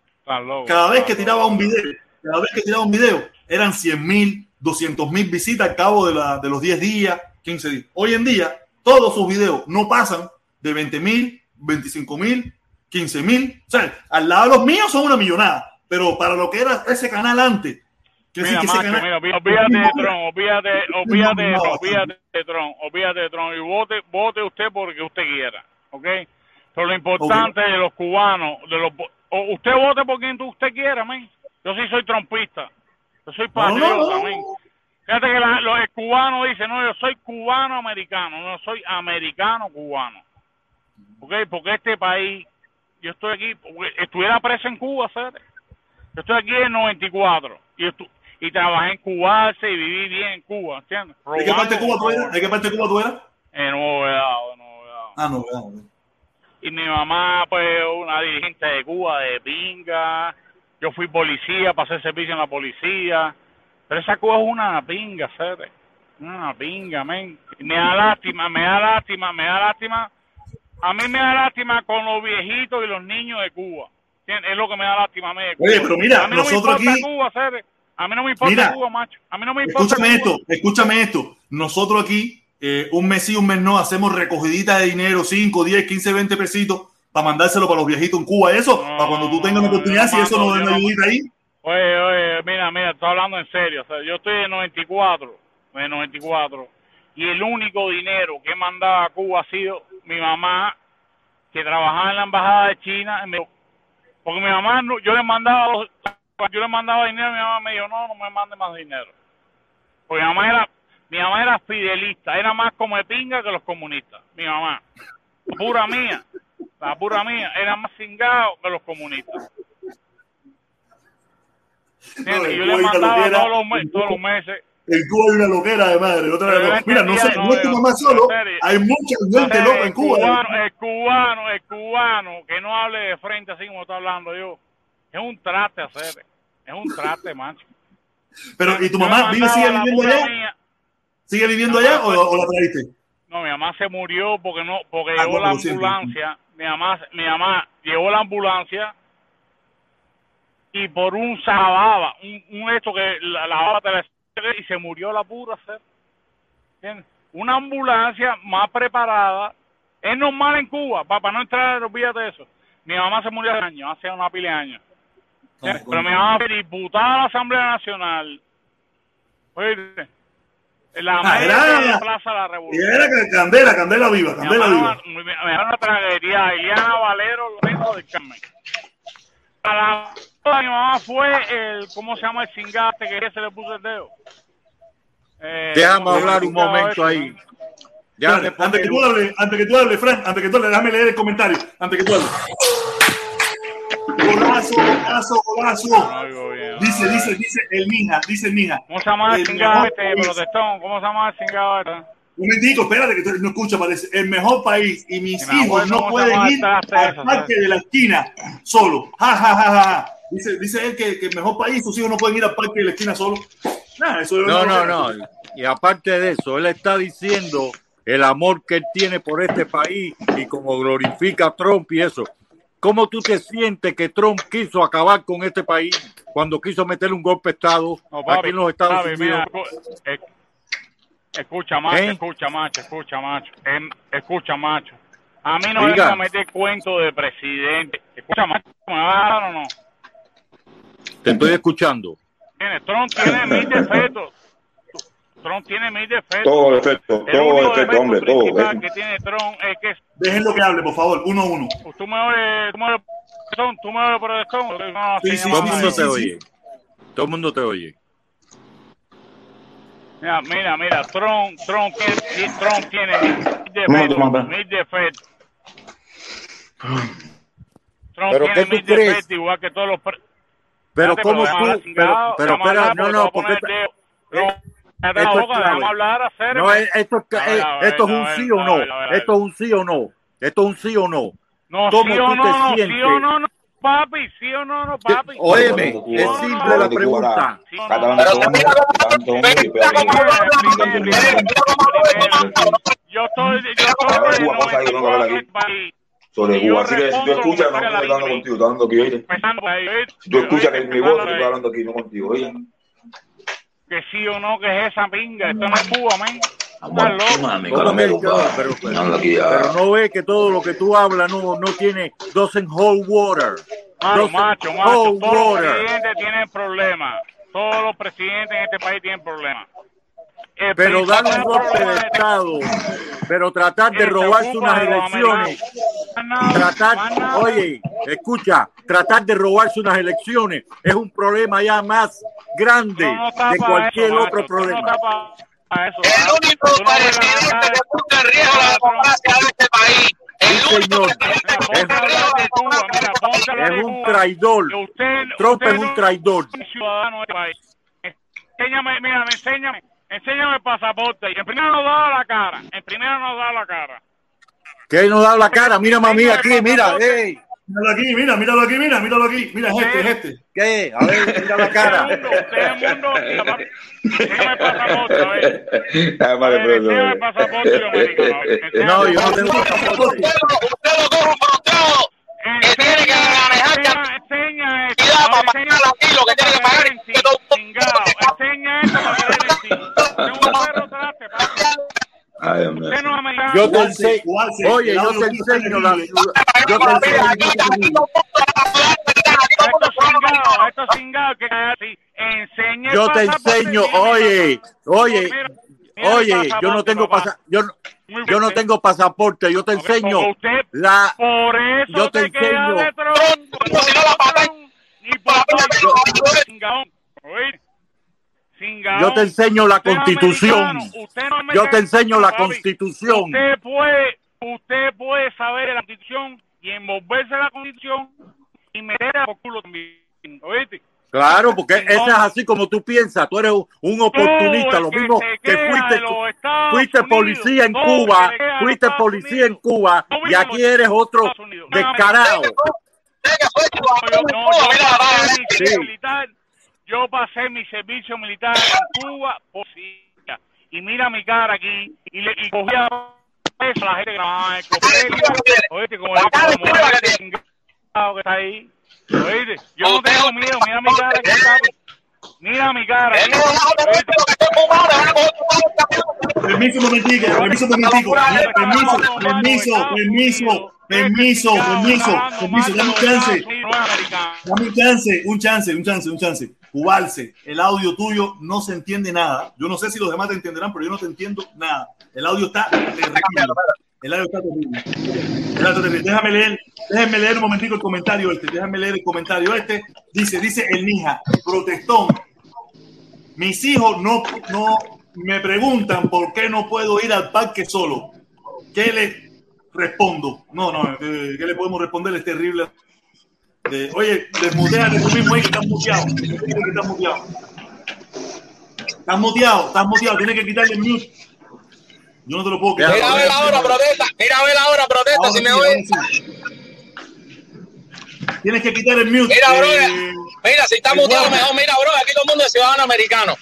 cada vez que tiraba un video, cada vez que tiraba un video, eran 100 mil, 200 mil visitas al cabo de, la- de los 10 días, 15 días. Hoy en día, todos sus videos no pasan de 20 mil, 25 mil, 15 mil. O sea, al lado de los míos son una millonada, pero para lo que era ese canal antes, que Mira, decir que ese macho, canal- mira, olví- olvídate de Tron, olvídate, [laughs] olvídate, olvídate de Tron, olvídate de Tron y vote, vote usted porque usted quiera, ¿ok? Pero lo importante de los cubanos, de los, o usted vote por quien usted quiera, men. Yo sí soy trompista, yo soy No, no, patriota, no. Fíjate que la- los el cubano dice, no, yo soy cubano-americano, no soy americano-cubano. ¿Ok? Porque este país, yo estoy aquí, estuviera preso en Cuba, ¿sabes? Yo estoy aquí en 94 y, estu- y trabajé en Cubase y viví bien en Cuba, ¿entiendes? ¿De qué parte de Cuba tú eras? ¿De qué parte de Cuba tú eras? En Nuevo Vedado, en Nuevo Vedado. Ah, no, no, no. Y mi mamá, pues, una dirigente de Cuba, de pinga. Yo fui policía, pasé servicio en la policía. Pero esa Cuba es una pinga, ¿sabes? Una pinga, men. Me da lástima, me da lástima, me da lástima. A mí me da lástima con los viejitos y los niños de Cuba. ¿Entiendes? Es lo que me da lástima a mí. Oye, pero mira, a mí no nosotros me importa aquí- Cuba. A mí no me importa Mira, Cuba, macho. A mí no me importa Escúchame Cuba. esto, escúchame esto. Nosotros aquí, eh, un mes sí, un mes no, hacemos recogidita de dinero, 5, 10, 15, 20 pesitos, para mandárselo para los viejitos en Cuba. Eso, No, para cuando tú tengas la oportunidad, no si eso mando, nos da yo una no ayudita ahí. Oye, oye, mira, mira, estoy hablando en serio. O sea, yo estoy en 94, en 94, y el único dinero que he mandado a Cuba ha sido mi mamá, que trabajaba en la embajada de China. me- porque mi mamá, no- yo le mandaba, los- yo le mandaba dinero, mi mamá me dijo, no, no me mande más dinero. Porque mi mamá era, mi mamá era fidelista, era más como de pinga que los comunistas. Mi mamá, la pura mía, la pura mía, era más cingado que los comunistas. No, Y yo le mandaba todos los, todos los meses. En Cuba hay una loquera de madre. Otra vez, mira, no, sé, no, es tu mamá solo, hay mucha gente loca en Cuba. Cubano, el cubano, el cubano, que no hable de frente así como está hablando yo, es un trate hacer, es un trate, macho. Pero, ¿y tu mamá vive, sigue viviendo allá? mía. ¿Sigue viviendo allá o, o la traíste? No, mi mamá se murió porque no, porque Ah, llegó la ambulancia. Mi mamá, mi mamá llegó la ambulancia y por un sababa, un, un esto que la, la baba te la y se murió la pura, ¿sabes? ¿Entiendes? una ambulancia más preparada. Es normal en Cuba, para no entrar, olvídate de eso. Mi mamá se murió hace años, hace una pila de años. Pero mi mamá fue diputada a la Asamblea Nacional. Oíste, en la Ah, era- de la Plaza de la Y Revolución. era que Candela, Candela viva, Candela viva. mamá una tragedia, Eliana Valero Lorenzo del Carmen. A la de mi mamá fue el, ¿cómo se llama el cingate que se le puso el dedo? Eh, Déjame ¿cómo se llama hablar un momento ahí. Espérate, antes que tú hables, antes que tú hables, Frank, antes que tú hables, déjame leer el comentario. Antes que tú hables. Golazo, golazo, golazo. Dice, dice, dice el Mija, dice el Mija. ¿Cómo se llama el cingado este, protestón? ¿Cómo se llama el cingado este? Un momentico, espérate que tú no escuchas, parece. El mejor país y mis hijos no ¿cómo se pueden ir al parque de la esquina solo. Ja, ja, ja, ja, ja. Dice, dice él que, que el mejor país, sus hijos no pueden ir al parque de la esquina solo. Nah, eso No, no, no. Y aparte de eso, él está diciendo el amor que él tiene por este país y como glorifica a Trump y eso. ¿Cómo tú te sientes que Trump quiso acabar con este país cuando quiso meterle un golpe de Estado No, aquí en los Estados papi, Unidos? mira, escu- eh, escucha, macho, ¿Eh? escucha, macho, escucha, macho. Em, escucha, macho. A mí no me van a meter cuento de presidente. Escucha, macho, ¿me va a dar o no? Te estoy escuchando. Tiene, Trump tiene mil defectos. Trump tiene mil defectos. Todo defecto, El todo único defecto, hombre, todo. eh. que tiene Trump es que Déjenlo que hable, por favor, uno a uno. tú me oyes, tú me oyes, protestón, tú me oyes, protestón, no, no, Sí, sí, Todo el mundo sí, te oye. Todo el mundo te oye. Mira, mira, mira, Trump, Trump tiene, Trump tiene mil defectos, mil defectos. Trump ¿Pero tiene qué tú mil crees? defectos igual que todos los... Pero Espérate, tú, pero, chingado, pero espera, hablar, no, no, porque eh, No, esto esto, es- eh, un ver, sí o no. ver, a ver, a ver. Esto es un sí o no. Esto es un sí o no. No, ¿Cómo sí o tú no, te no, sí o no, no, papi, sí o no, no, papi. Óyeme, es simple la pregunta. Yo estoy, yo Ahora estoy Sobre Cuba. Así que si tú escuchas, no que estoy la hablando contigo, estoy hablando aquí, oye. Si tú escuchas que Oíste, mi voz, estoy hablando aquí, no contigo, oye. Que sí o no, que es esa pinga. Esto no es Cuba, men. Amor, mami, ¿Cómo caramelo, pero- pero- no ve que todo lo que tú hablas no, no tiene doesn't hold water. Macho, Doesn't macho, macho. Todos los water. presidentes tienen problemas. Todos los presidentes en este país tienen problemas. El Pero dar un golpe de Estado, pero tratar de robarse unas elecciones, tratar, oye, escucha, tratar de robarse unas elecciones es un problema ya más grande de cualquier otro problema. Eso. El único no cara- que puso en riesgo la democracia de este país. El Sí, único señor. que hablar Es un traidor. Usted, Trump usted es un traidor. ciudadano de este país. Enséñame, mira, enséñame, enséñame el pasaporte. Y en primero nos da la cara. En primero nos da la cara. Que nos da la cara, mira mami aquí, mira, ey, Míralo aquí, mira, míralo aquí, mira, míralo aquí. Mira, es este, es este. ¿qué? A ver, mira la cara. Usted es mundo, el pasaporte, a ver. Ah, el pasaporte. Enséñame No, yo no tengo pasaporte. Usted lo- usted lo coge un frustrado que tiene que manejar Enseña, enseña esto. cantidad para enseña pagar aquí lo que tiene que pagar. Enseña esto para creer Tengo. Ay. Yo te enseño, oye, yo te enseño la yo te enseño, Estos cingados, que yo te pasaporte, enseño, oye, oye, oye, yo no pasaporte, tengo papá. pasa, yo, no- yo no tengo pasaporte, yo te enseño la, por eso yo te enseño. ni por Yo- te enseño la no constitución, no yo te enseño la constitución, Usted puede, usted puede saber la constitución y envolverse en la constitución y meterla por culo también. ¿Oíste? claro, porque ese es así como tú piensas, tú eres un- un oportunista, lo mismo que fuiste, fuiste policía en Cuba, fuiste policía en. Cuba y aquí eres otro descarado. No, yo, no, yo Sí. militar, yo pasé mi servicio militar en Cuba policía. Y mira mi cara aquí y, le, y cogía eso a la gente que trabajaba en el colegio. Oíste, como el que tiene. chingado que está ahí. Oíste, yo no tengo miedo, mira mi cara aquí. Mira mi cara. Permiso momentico, permiso momentico, permiso, permiso, permiso, permiso, permiso, permiso, dame un chance, dame un chance, un chance, un chance, un chance. Ubalse, el audio tuyo no se entiende nada. Yo no sé si los demás te entenderán, pero yo no te entiendo nada. El audio está terrible. El audio está terrible. Déjame leer, déjame leer un momentico el comentario este. Déjame leer el comentario este. Dice, dice el Nija, protestón. Mis hijos no, no me preguntan por qué no puedo ir al parque solo. ¿Qué le respondo? No, no, eh, ¿qué le podemos responder? Es terrible. Eh, oye, desmuteate tú mismo ahí que estás muteado. Estás muteado. Estás muteado, estás muteado. Tienes que quitarle el mute. Yo no te lo puedo quitar. Mira a ver ahora, protesta. Mira a ver ahora, protesta, Ahora si sí, me ahora oye. sí. Tienes que quitar el mute. Mira, bro, Eh, mira, si está el muteado mejor, mira, bro, aquí todo el mundo es ciudadano americano.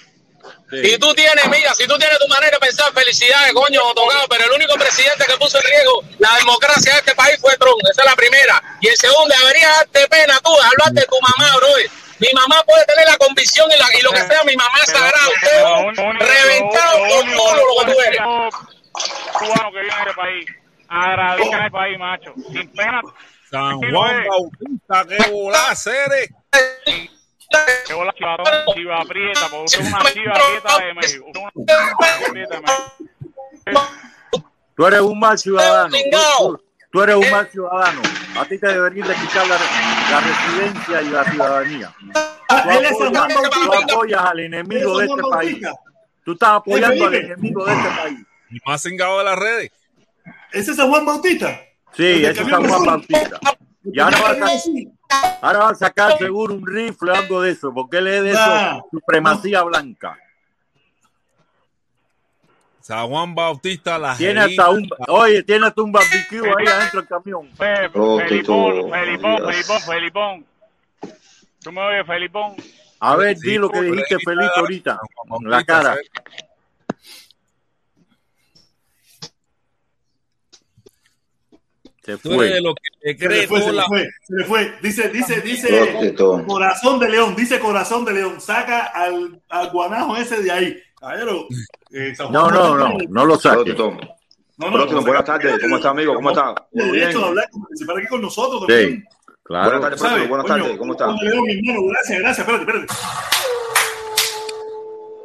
Sí. Y tú tienes, mira, si tú tienes tu manera de pensar, felicidades, coño, tocado, pero el único presidente que puso en riesgo la democracia de este país fue Trump, esa es la primera. Y el segundo, debería darte pena tú, hablar de tu mamá, bro. Mi mamá puede tener la convicción y, la, y lo que sea, mi mamá es sagrada. Usted reventado por todo lo que tú eres. Cubano que vive en este país. Agradezcan al país, macho. Sin pena. San Juan Bautista, qué volás eres. Bola chivatón, chiva aprieta, porque usted es una chiva aprieta de México. Chiva. Tú eres un mal ciudadano. Tú, tú- tú eres un mal ciudadano. A ti te deberían de quitar la, la residencia y la ciudadanía. Tú Ah, Juan apoyas, tú Bautista. apoyas al Él es enemigo de este país. Tú estás apoyando al enemigo de este país. Y más cingado de las redes. Ese es San Juan Bautista. Sí, ese es San Juan. Bautista. Y ahora va, a ahora va a sacar seguro un rifle o algo de eso, porque él es de Nah. eso, supremacía blanca. San Juan Bautista, la Tiene hasta un, oye, tiene hasta un barbecue ahí adentro del camión. Fe- Oh, Felipón. Felipón. Felipón, Felipón. ¿Tú me oyes, Felipón? A ver, Sí, di lo que dijiste Felipe ahorita, en la cara. Se Tú eres fue. de lo que Se le fue, se le fue, se le fue. Dice, dice, dice. Corazón de león, dice corazón de león. Saca al, al guanajo ese de ahí. Caballero. eh, No, no, no, no lo. Protestón. No, no, no, buenas tardes. ¿Cómo está, amigo? ¿Cómo está? Derecho bien. a hablar, participar aquí con nosotros Sí, claro. Buenas tardes. Protestón. Buenas tardes. ¿Cómo está? Gracias, gracias. Espérate, espérate.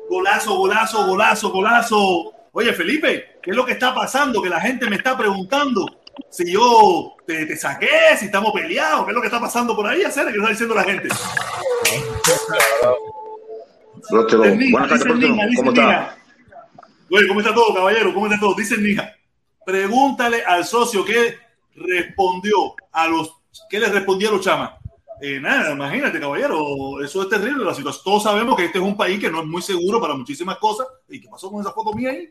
Golazo, golazo, golazo, golazo. Oye, Felipe, ¿qué es lo que está pasando? Que la gente me está preguntando si yo te, te saqué, si estamos peleados, ¿qué es lo que está pasando por ahí? Hacer, ¿qué está diciendo la gente? Buenas tardes, ¿Cómo está? Oye, ¿cómo está todo, caballero? ¿Cómo está todo? Dice Nija. Pregúntale al socio qué respondió a los, qué le respondió a los chamas. Eh, nada, imagínate, caballero, eso es terrible la situación. Todos sabemos que este es un país que no es muy seguro para muchísimas cosas. ¿Y qué pasó con esa foto mía ahí?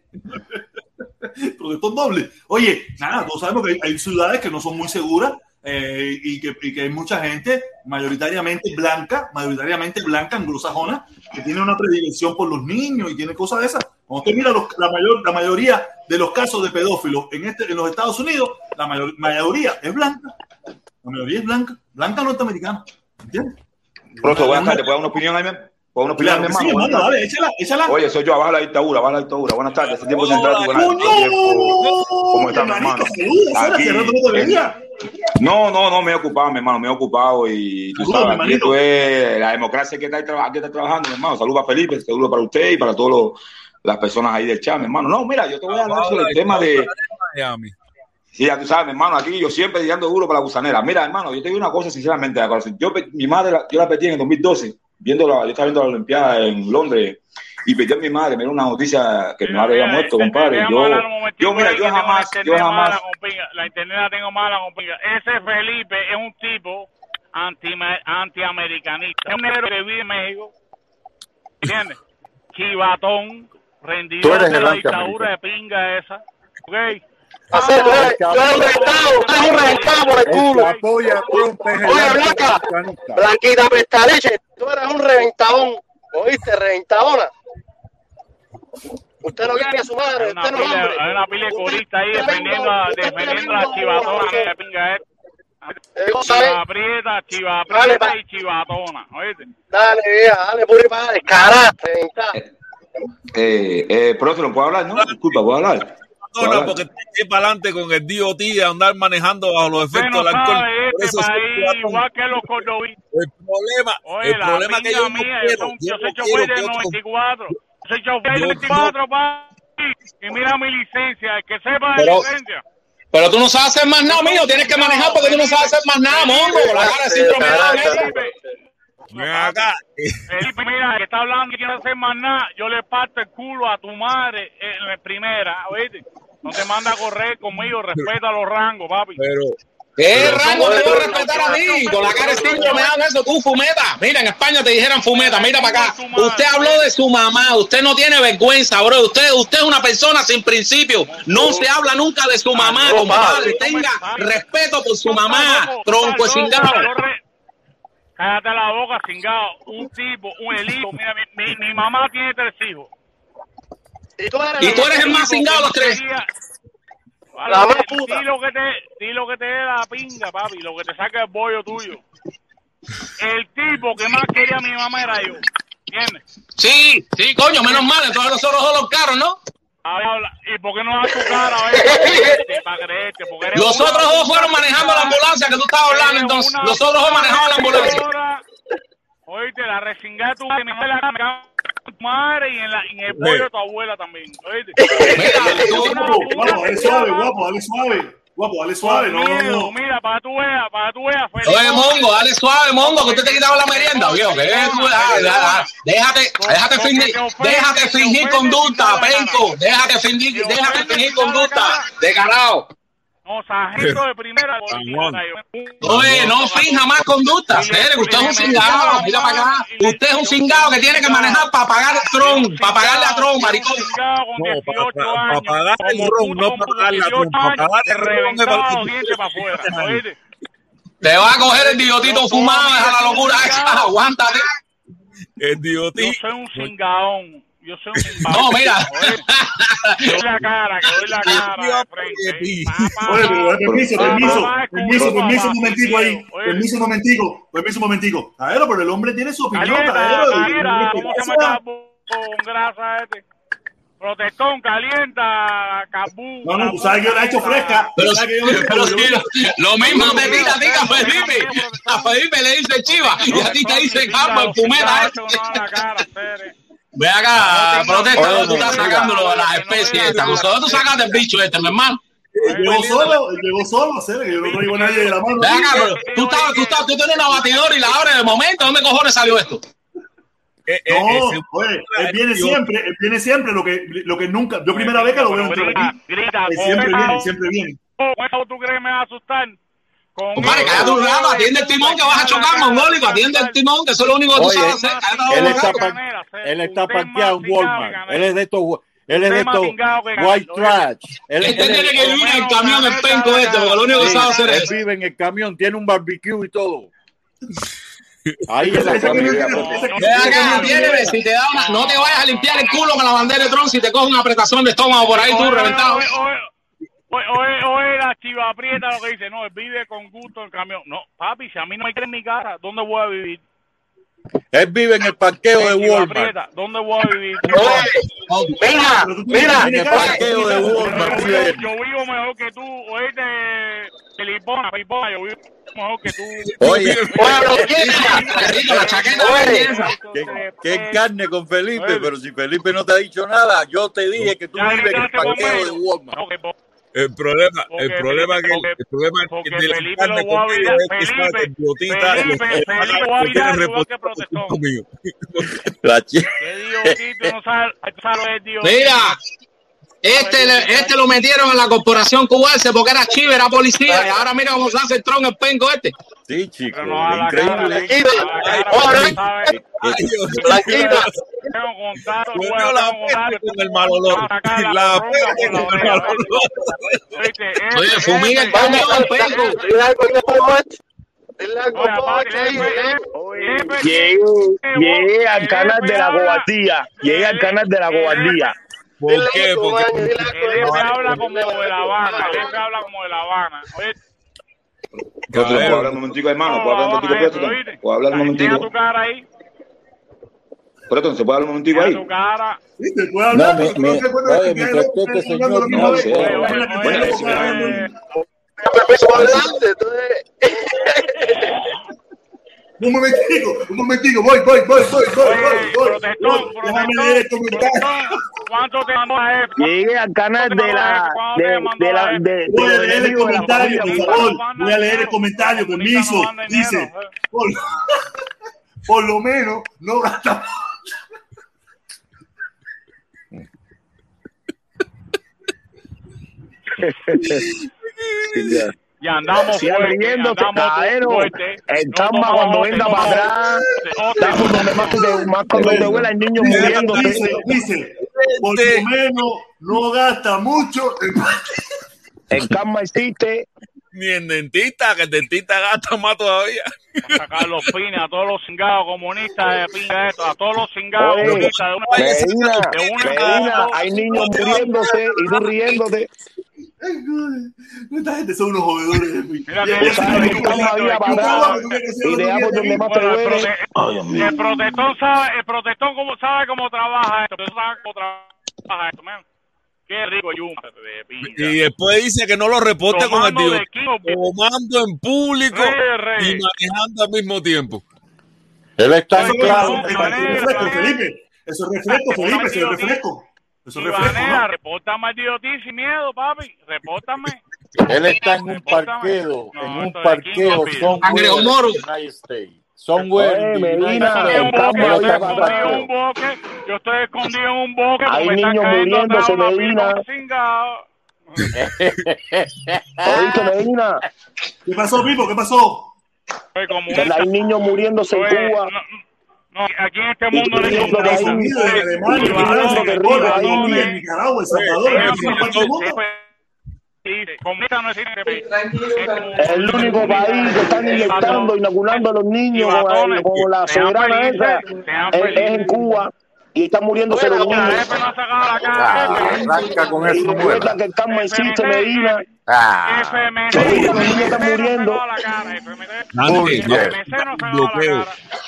[laughs] Protestón doble. Oye, nada, todos sabemos que hay, hay ciudades que no son muy seguras eh, y, que, y que hay mucha gente mayoritariamente blanca, mayoritariamente blanca, anglosajona, que tiene una predilección por los niños y tiene cosas de esas. Cuando usted mira los- la, mayor, la mayoría de los casos de pedófilos en, este, en los Estados Unidos, la mayor- mayoría es blanca. La mayoría es blanca, blanca norteamericana. ¿Entiendes? Proto, buenas tardes. ¿Puedo dar una opinión ahí, dar una opinión, Claro sí, Buenas tardes. dale, échala, échala. Oye, soy yo, abajo la dictadura, abajo la dictadura. Buenas tardes. Hace tiempo a canal. ¡Coño! Hace tiempo- ¿Cómo estás, mi hermano? Aquí, no. No, no, no, me he ocupado, mi hermano, me he ocupado y tú Saludos, sabes, esto es la democracia que está, que está trabajando, mi hermano. Saludos para Felipe, saludos para usted y para todas las personas ahí del chat, mi hermano. No, mira, yo te voy a hablar sobre el tema de, Miami. sí, ya tú sabes, mi hermano, aquí yo siempre dando duro para la gusanera. Mira, hermano, yo te digo una cosa sinceramente, de corazón. yo, mi madre, yo la perdí en el 2012, viendo la, yo estaba viendo la Olimpiada en Londres y perdí a mi madre, me dio una noticia que mi madre había muerto, compadre. Yo, yo, mira, yo jamás, yo jamás. La internet la tengo mala con pinga. Ese Felipe es un tipo anti antiamericanista. Es un negro que vive en México. ¿Entiendes? Chivatón, rendido de la dictadura de pinga esa. ¿Ok? Hacer, tú eres, tú eres un reventado, tú eres un reventado por el culo. Oye, Blanca. Blanquita Pestaleche, tú eres un reventadón. ¿Oíste? Reventadona. Usted no quiere a su madre, Hay una usted no pila, hombre. hay una pila de coristas ahí defendiendo, defendiendo a chivatona de pinga esta. Eh, cosa es, Chiva aprieta, chiva Dale, aprieta pa. y chivatona. ¿Oíste? Dale, vieja, dale, puri para descarar, reventar. Eh, eh, eh, próximo, ¿puedo hablar? No, disculpa, ¿puedo hablar? ¿Puedo Perdona, hablar? porque te para adelante con el DOT de andar manejando bajo los efectos no del alcohol. este eso país igual que los cordobinos. El problema, Oye, el problema que pinga yo no mía, soy, yo yo soy no chofer del que otros 94. Yo soy chofer del Yo 94, papi. Y mira mi licencia, el que sepa de Pero- licencia. Pero tú no sabes hacer más nada, mío. Tienes que manejar porque tú no sabes hacer más nada, mongo. La cara de ven acá. Felipe, mira, que está hablando que quiere hacer más nada, yo le parto el culo a tu madre en la primera, ¿oíste? No te manda a correr conmigo, respeta los rangos, papi. Pero, ¿Qué rango te voy a respetar a ti? Con la cara de de Down, eso, tú, fumeta. Mira, en España te dijeran fumeta, mira para acá. Usted habló de su mamá, usted no tiene vergüenza, bro. Usted, usted es una persona sin principio. No se habla nunca de su mamá, compadre. Tenga respeto por su mamá, tronco de cingado. Cállate la boca, cingado. Un tipo, un el hijo. [laughs] Mira, mi, mi, mi mamá tiene tres hijos. Y tú eres el más cingado de los tres. La Di lo que te, di lo que te dé la pinga, papi, lo que te saca el bollo tuyo. El tipo que más quería a mi mamá era yo. ¿Entiendes? Sí, sí, coño, menos mal. Entonces nosotros los caros, ¿no? ¿Y por qué no das tu cara? [laughs] A ver, para creerte, para creerte, porque eres Los otros dos fueron manejando la ambulancia que tú estabas hablando, entonces. Los otros dos manejaban la ambulancia. Oíste, la resingada tu madre, me la- madre y en, la, y en el pollo de tu abuela también. Oíste. [laughs] Mira, tú- Guapo, guapo, dale suave, guapo, dale suave. Guapo, dale suave. No, no, Miedo, no. mira, para tu veas, para tu veas. Felipe. Oye, Mongo, dale suave, Mongo, que usted te quitaba la merienda, viejo. que Déjate, déjate fingir, déjate fingir conducta, penco. Déjate fingir, déjate fingir conducta. De carajo. No, sargento [laughs] de primera. Oye, no finja más conducta, serio, usted es un cingado, mira para acá. Usted es un cingado que tiene que manejar para pagar el tron, para pagarle a tron, maricón. No, para- pagar el ron, no para pagar la tron, para pagar el ron es para- afuera. Te va a coger el biotito fumado, deja la locura [laughs] aguántate. el DOT. Yo soy un cingaón. Yo soy un. [laughs] No, mira. Que [laughs] doy la cara, que doy la cara de frente. Papá, Oye, pero, permiso, papá, permiso, permiso, escucha, permiso un momentico ahí. oye. Permiso un momentico, permiso un momentico. Caero, pero el hombre tiene su opinión, calienta, hombre ¿cómo se llama con grasa este? Protestón, calienta, cabú. No, no, tú sabes que yo la he hecho fresca. Pero, pero hecho- si lo, mismo te tira a ti que a Felipe. A Felipe le dice chiva y a ti te dice campo, el fumeta. este. Ve acá, protesta, tú estás sacándolo de las especies estas. ¿Dónde tú sacaste el bicho este, mi hermano? Llegó solo, llegó solo, yo no traigo a nadie de la mano. Ve acá, pero tú, estabas, tú, estabas, tú tienes una batidora y la abres de momento. ¿Dónde cojones salió esto? Eh, eh, No, oye, él viene siempre, él viene siempre, lo que, lo que nunca, yo primera vez que lo veo entrar aquí, siempre viene, siempre viene. ¿Cómo tú crees que me va a asustar? Compadre, eso, cállate un rato, atiende el timón que vas a chocar, mongólico. Atiende el timón, que eso es lo único que tú sabes hacer. Él está, él está parqueado en Walmart. Él es de estos, él es de estos white trash. Él, Este él- tiene que vivir en el camión, el penco este, porque lo único que sabe hacer él es eso. vive en el camión, tiene un barbecue y todo. Ahí en la familia. si te da una, no te vayas a limpiar el culo con la bandera de Tron si te coge una apretación de estómago por ahí tú reventado. Oye, oye, oye, oye, oye, la chiva aprieta lo que dice, no, él vive con gusto en el camión. No, papi, si a mí no me cree en mi casa, ¿dónde voy a vivir? Él vive en el parqueo de Walmart. aprieta, ¿dónde voy a vivir? Mira, pero tú mira, tienes En el parqueo de Walmart. Yo vivo mejor que tú, oíste, Filipona, Filipona, yo vivo mejor que tú. Oye, Rico, la chaqueta verde esa. qué, carne con Felipe, pero si Felipe no te ha dicho nada, yo te dije que tú Ya vives en el parqueo de. Walmart. Que El problema, el Porque- problema que porque- el problema porque de la Felipe carne lo voy a que que el Felipe, Felipe, Felipe voy a virar igual que protestón. conmigo. La [laughs] ¿Qué dios, no sabes, sabes el dios. Mira, este, le- este lo metieron en la corporación cubense porque era chivo, era policía. Y ahora mira cómo se hace el tron el penco este. Sí, chico, Pero no a increíble. cara, Que- Tranquila. Tengo Comió bueno, la peste con el mal olor. La peste con el mal olor. Oye, fumiga el ese- camión, penco. Oye, aparte, ese- ese- Llegué, al canal de la cobardía. Llegué al canal de la cobardía. ¿Por qué? Porque El habla como de La Habana, el habla como de La Habana. Oye, Puedo hablar un momentico, hermano. Puedo hablar un momentico. Puedo hablar un momentico. tu cara ahí. Por esto, ¿se puede dar un momentico ahí? tu cara. Sí, te puedo hablar, No, te acuerdas oye, dos que este señor no, sí, Tú oye, eres la que oye, tiene oye, que estar hablando en- Empezó a hablar, entonces. [laughs] Un momentico, un momentico, voy, voy, voy, voy, voy, Oye, voy, voy, protestón, voy. Déjame leer el comentario. ¿Cuánto te mandó la F? Llegué al canal de la de, de la de, de Voy a leer el comentario, por favor. Voy a leer el comentario, permiso. Dice, por, [laughs] por lo menos no gastamos. [laughs] Y andamos Sigan fuerte, riéndose, andamos caballero. fuerte. El No cuando venga para atrás, donde más, te- más cuando te huela el niño muriendo. Dice, dice, por lo menos no gasta mucho. El [laughs] karma existe. Ni en dentista, que el dentista gasta más todavía. A sacar los pines a todos los cingados comunistas de pinga esto, a todos los cingados comunistas de una Medina, de una Medina, hay niños muriéndose y tú riéndote. Ay. Esta gente son unos jodedores. El, protestón sabe, el protestón cómo sabe cómo trabaja esto, sabe cómo trabaja esto, man. Qué rico de pinga. Y después dice que no lo reporte con el tío. Tomando en público y manejando al mismo tiempo. Él está en claro. eso es refresco, Felipe. Eso es refresco, Felipe. Eso es refresco. Eso Ibanea, ¿no? repórtame al DOT sin miedo, papi. Repórtame. Él está en un parqueo, en un parqueo el boque, Tamba yo estoy escondido en un boque. Yo estoy escondido en un boque. Hay porque me están niños muriéndose, Medina. [laughs] ¿Oíste, Medina? ¿Qué pasó, Pipo? ¿Qué pasó? Comunista. hay niños muriéndose en Oye, Cuba. Aquí en este mundo no hay. El único país que están inyectando, inoculando a los niños con la soberana esa es, es en Cuba y están muriéndose los La niños. Ah, arranca con Y eso, que el karma existe, Medina. Ah, FMC. No muriendo.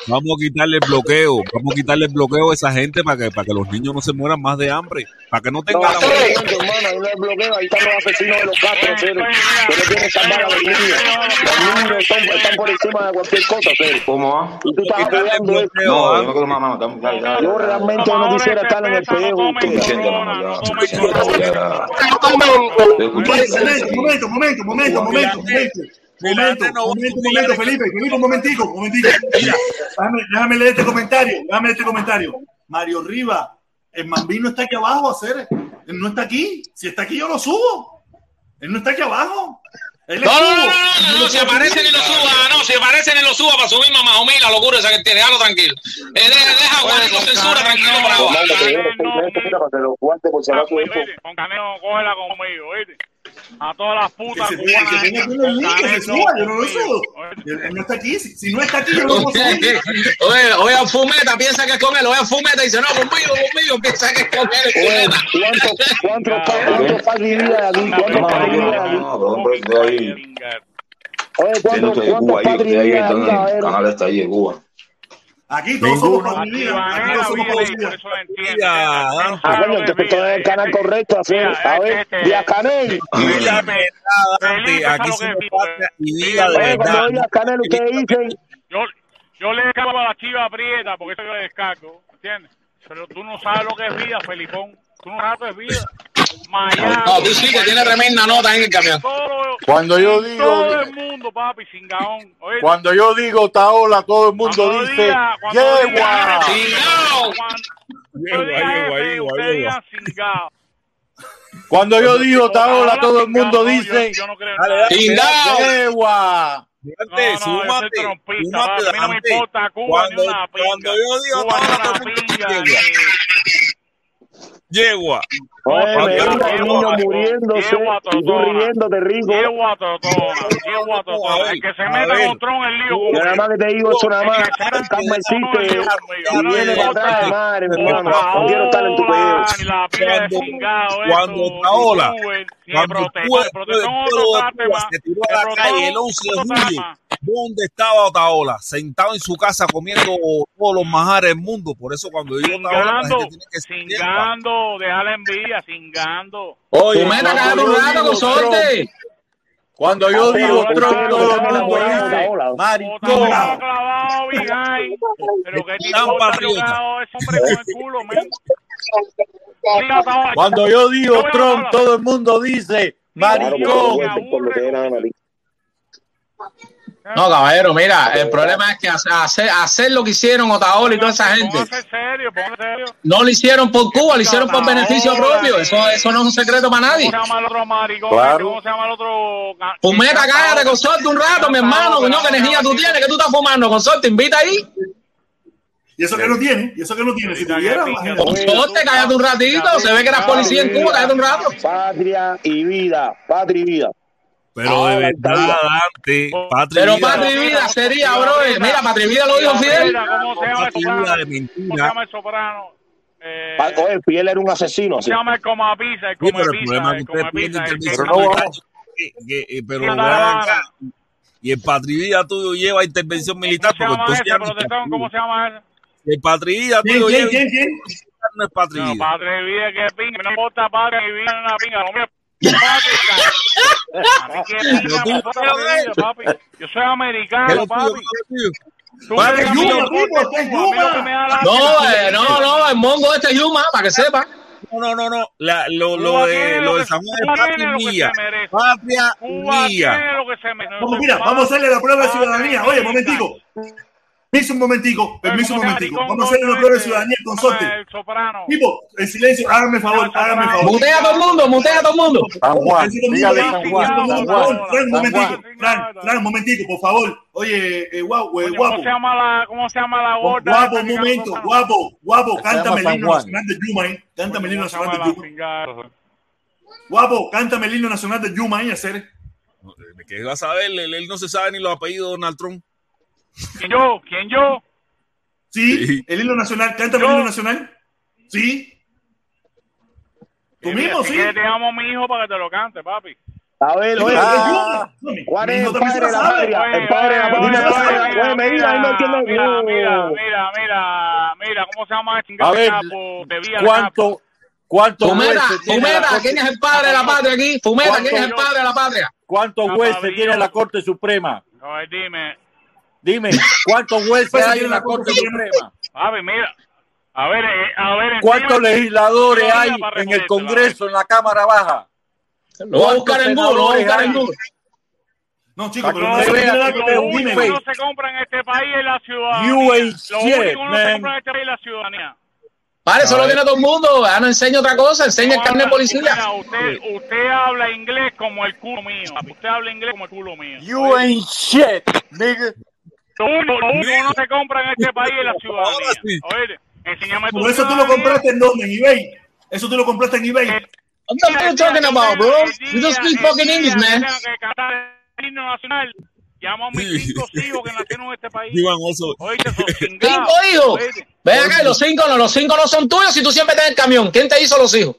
Vamos a quitarle el bloqueo. Vamos a quitarle el bloqueo a esa gente para que, para que los niños no se mueran más de hambre. Para que no No, tengan la ahí no hermano, ahí no hay bloqueo, ahí están los asesinos de los Castro, Cero, que no quieren salvar a los niños. Los niños están, están por encima de cualquier cosa. ¿Cómo va? Y tú estás apoyando bloqueo. No, ¿ah? yo no mamá. estamos- realmente no quisiera estar en el pellejo de ustedes. Momento, momento, momento, momento, momento. Momento, momento, momento, Felipe, Felipe, un momentico, un momentico. [laughs] Mira, déjame, déjame leer este comentario, déjame leer este comentario. Mario Riva, el Mambín no está aquí abajo, hacer, él no está aquí. Si está aquí, yo lo subo. Él no está aquí abajo. Él No, no, no, no, no, no, si aparece ni lo suba, no, si aparece ni lo suba para subir mamá o la locura esa que tiene, déjalo tranquilo. Eh, deja, Juanito, censura tranquilo para esto. Con Canelo, cógela conmigo, ¿oíste? A todas las putas Que se- cubanas. que tenga que el link, que se suba, yo no lo subo. Él él no está aquí. Si, si no está aquí, yo no lo. [laughs] Oye, oye, a Fumeta, piensa que es con él, oye, a Fumeta, dice, no, conmigo, conmigo, piensa que es con él, Oye, Fumeta. ¿cuántos cuántos pa- cuántos padres vivían aquí? ¿Cuántos No, padres no, vivían no, aquí? no, perdón, pero estoy ahí. Oye, Tiene ¿cuántos usted de cuántos Cuba ahí, padres usted ahí, vivían aquí, entonces, el canal está ahí de Cuba. Aquí todos somos Ninguno. para vivir. Aquí todos somos para vivir. Ah, coño, entonces tú eres el canal correcto, así. A ver, Díaz Canel. Dígame nada, Dante, aquí se me pasa y diga de verdad. Díaz Canel, ustedes dicen, Yo, yo le descargo a la chiva prieta porque eso yo le descargo, ¿entiendes? Pero tú no sabes lo que es vida, Felipón. Tú no. Miami. No, tú sí que tienes tremenda nota en el camión. Todo, Cuando yo digo, todo el mundo, papi, sin gaón. Cuando yo digo Taola, todo el mundo cuando dice, diga- yegua. Cuando yo digo Taola, todo el mundo dice. Chingao. yegua. Soy súmate, súmate. A mí no me importa Cuba Cuando, ni una pinga. cuando yo digo Cuba ni Taola, una todo el mundo pinga, dice ni- yegua. oye, Cuando me yo diga el digo niño algo, muriéndose yegua y tú totona. riéndote rico. Yegua totona, yegua totona. El que se ver. con Tron el lío Yo nada más que te digo eso nada más, y viene para atrás de madre, mi hermano. No quiero estar en tu Cuando- cingado, cuando El protestón se tiró a la calle el 11 de julio. ¿Dónde estaba Otaola? Sentado en su casa comiendo todos los majares del mundo. Por eso cuando yo Otaola, la Cingando, gente tiene que cingando, deja la envidia, cingando. Oye, cuando cállate un rato, digo consorte. Trump- Cuando yo digo Trump, todo el mundo dice, maricón. Pero patriota. ese hombre con el culo, men. Cuando yo digo Trump, todo el mundo dice, maricón. No, caballero, mira, el problema es que hacer, lo que hicieron Otaola y toda esa gente. Póngase serio, serio. No lo hicieron por Cuba, lo hicieron por beneficio propio. Eso, eso no es un secreto para nadie. ¿Cómo se llama el otro maricón? Claro. ¿Cómo se llama el otro? Fumeta, cállate, consorte, un rato, mi hermano. Coño, ¿qué energía tú tienes? ¿Qué tú estás fumando, consorte? Invita ahí. Y eso que no tiene, y eso que no tiene. Si tuviera, imagínate. Consorte, cállate un ratito. Se ve que eras policía en Cuba, cállate un rato. Patria y vida, patria y vida. Pero de Ahora, verdad. Dante, patria Pero Patria Vida sería, bro. Mira, Patria Vida lo dijo Fidel. Mira, ¿Cómo se llama el de? ¿Cómo se mentira. llama el soprano? Eh, Oye, Fiel era un asesino, ¿Cómo así. se llama el coma pizza? El pero el intervención Pero no militar. vamos. Que- que- pero Sí, ven la acá. Y el patria y vida tuyo lleva intervención militar ¿Cómo se llama ese no? ¿Cómo se llama ese? El patria y vida ¿Quién, tuyo quién, lleva quién, quién? no es patria y No, vida. padre de vida que pinga, no importa padre de vida en una pinga, lo mío que papi. Yo soy ¿Qué es americano, papi. Mí Yuma, No, eh, no, no, el mongo este es Yuma, para que sepa. No, no, no, no. La, lo, lo de, lo de San Juan es patria mía. Patria mía. mira, vamos a hacerle la prueba de ciudadanía. Oye, momentico. Permiso un momentico, permiso un momentico. Vamos a una prueba de ciudadanía al consorte. El soprano. Tipo, en silencio, hágame favor, hágame favor. Mutea a todo el mundo, mutea a todo el mundo. San Juan, dígale San Fran, un momentico. Fran, Fran, un momentico, por favor. Oye, eh, guau, eh, guapo. ¿Cómo se llama la, cómo se llama la gorda? Guapo, un momento, guapo, guapo, cántame el himno nacional de Yuma, ¿eh? Cántame el himno ¿Cómo se llama nacional de Yuma. Guapo, cántame el himno nacional de Yuma, ¿eh? Hacer. ¿De qué va a saber? Él, él no se sabe ni los apellidos de Donald Trump. ¿Quién yo? ¿Quién yo? Sí, Sí. el himno nacional, Yo. el himno nacional. Sí. Tú Eh, mismo, sí. quieres te llamo a mi hijo para que te lo cante, papi. A ver, Oye, Ah. ¿cuál es el padre de la patria? El padre de la patria. no mira, No. mira, mira, mira, mira, ¿cómo se llama el chingado A ver, ¿Cuánto, cuántos Fumeta, jueces tiene la Fumeta, Corte- ¿quién es el padre de la patria aquí? Fumeta, ¿quién es el padre de la patria? ¿Cuántos Ah, jueces tiene la Corte Suprema? A ver, dime, Dime, ¿cuántos jueces Jueces hay en la Corte Suprema? papi, mira, a ver, eh, a ver, ¿Cuántos legisladores hay en el Congreso, en la Cámara Baja? Lo voy a buscar en Google, lo voy a buscar en Google. No, chicos, pero No, no se ver. Lo único no compra en este país es la ciudadanía. You ain't Lo shit, único que no se man. compra en este país es la ciudadanía. Vale, eso lo tiene todo el mundo. Ah, no enseña otra cosa, enseña el No carnet policía. Mira, usted, usted habla inglés como el culo mío. Usted habla inglés como el culo mío. You ain't shit, nigga. Lo único, lo único que no se compra en este país es la ciudadanía. sí. Oye, enséñame tu Por eso tú lo compraste en dónde, en eBay. Eso tú lo compraste en eBay. You talking about, bro? You don't speak fucking English, man. Tengo que cantar el himno nacional. Llamo a mis cinco hijos que nacieron en este país. Iván Oso. Oíste, esos [laughs] chingados. Cinco hijos. Oíste. Ven acá, los cinco no, los cinco no son tuyos si tú siempre estás en el camión. ¿Quién te hizo los hijos?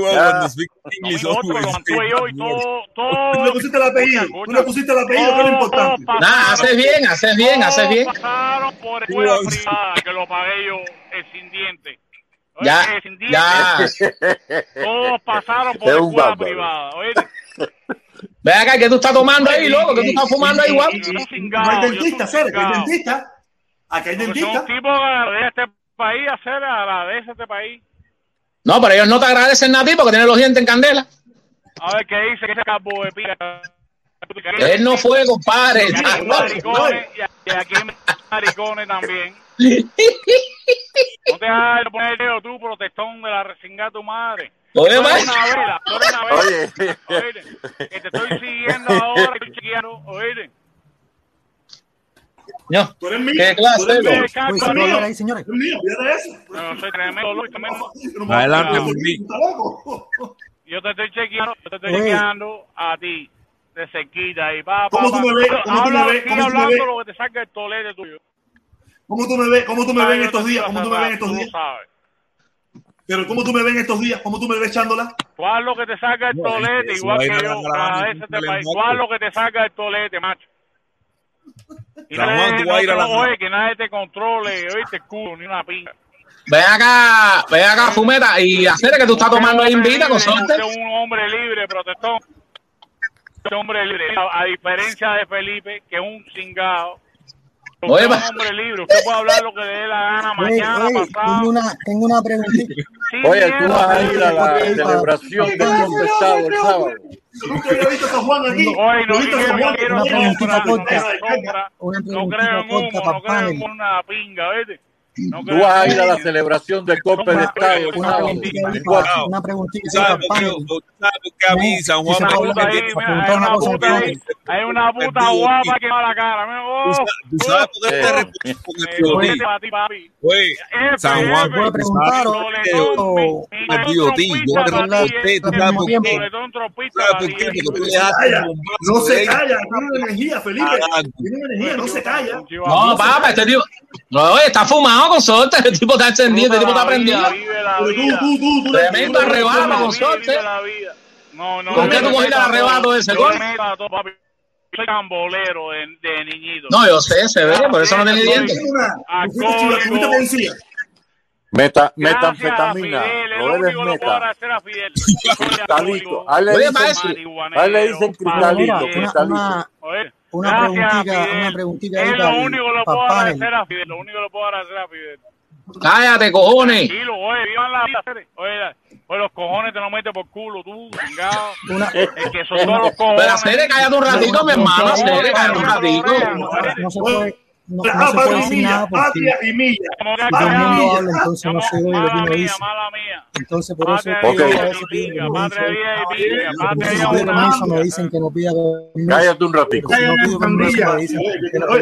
Ya. cuando speak English, Nosotros lo always mantuve yo y todo, todo. Tú le pusiste el apellido. Tú le pusiste el apellido, que es lo importante. Nah, haces bien, haces bien, haces bien. Pasaron por escuela privada, que lo pagué yo, el sin diente. Oye, Ya, el sin diente. ya. Todos pasaron por escuela privada. Oíste. Ven acá, ¿qué tú estás tomando ahí, loco? ¿Qué tú estás fumando ahí, guapo? No hay yo dentista, que hay dentista. Acá hay dentista. un tipo que agradece este país, hacer agradece a este país. No, pero ellos no te agradecen a ti porque tienen los dientes en candela. A ver qué dice que ese cabo de pica. Él no fue, compadre. Y aquí [laughs] maricones, y aquí- maricones también. [laughs] No te hagas poner el dedo tú, protestón de la resinga tu madre. Oye, una vela, una vela. Oye. Oíste, que te estoy siguiendo ahora, estoy chequeando, oíste. No. Tú eres mío. ¿Qué clase, tú eres mío. Tú eres mío. mío. ahí, señores. Tú eres mío, fíjate eso. No, soy tremendo, Luis, Adelante. Yo te estoy chequeando, yo te estoy chequeando a ti, de cerquita y pa, ¿Cómo tú me ves? ¿Cómo tú me ves? ¿Cómo tú me hablando ves? lo que te saca el tolete tuyo. ¿Cómo tú me ves? ¿Cómo tú me ves en estos días? ¿Cómo tú me ves en estos días? Pero ¿cómo tú me ves en estos días? ¿Cómo tú me ves echándola? Tú haz lo que te saca el tolete, igual que me yo. Cada vez país. haz lo que te saca el tolete, macho. Y San nadie- Juan, tú vas a ir a la- oye, que nadie te controle, oíste, culo, ni una pinga. Ven acá, ven acá, Fumeta, y hacer que tú estás tomando ahí invita con Usted suerte. es un hombre libre, protestón. Usted es un hombre libre. A, diferencia de Felipe, que es un cingado. Usted Oye, es un hombre libre. Usted puede hablar lo que le dé la gana mañana, oye, pasado. tengo una, tengo una preguntita. Oye, tú vas a ir a la celebración del oye, golpe de Estado el sábado. Nunca había visto a San Juan aquí. Oye, no visto San Juan no una preguntita corta. creo en humo, no creo en una pinga, ¿viste? No Tú vas a ir a la celebración del golpe de Estado Una preguntita una ¿Tú preguntita a mí San Juan hay una puta en ahí, hay una puta guapa que va a la cara. ¿Tú sa- tú sabes por qué te respondo tío San Juan, F, ¿Puedo preguntar o- Soletón, o- mi- el tío T, yo te sabes por qué. ¿Sabes por qué? Porque tú le No se calla. Tiene energía, Felipe. Tiene energía, no se calla. No, papá, este tipo. No, oye, está fumado con suerte. Este tipo está encendido, este tipo está prendido. Tremendo arrebato, tú- con suerte. No, no, ¿Con qué tú cogiste el a arrebato todo. ese, gol? Soy cambolero de, de niñito. No, yo sé, se ve, por eso no tiene dientes. Meta, metanfetamina. Lo eres único que lo puedo meta. [laughs] Cristalito. A él le dicen, cristalito, cristalito. Una, gracias preguntita, Fidel. una preguntita ahí Es lo único que le para puedo agradecer a Fidel. Lo único que le puedo agradecer a Fidel. Cállate, cojones. Tranquilo, oye, vivan la vida. Oye, oye, los cojones te los metes por culo, tú, chingado. Una, El que son todos los cojones. Pero Cere, cállate un ratito, mi hermano. Cere, cállate un ratito. no, no se puede, no, no Ah, se puede patria y decir nada porque patria y milla. Como que si todo el callado. mundo habla, entonces no se oye lo que uno dice. Entonces por eso a permiso. me dicen que no pida permiso. Cállate un pedir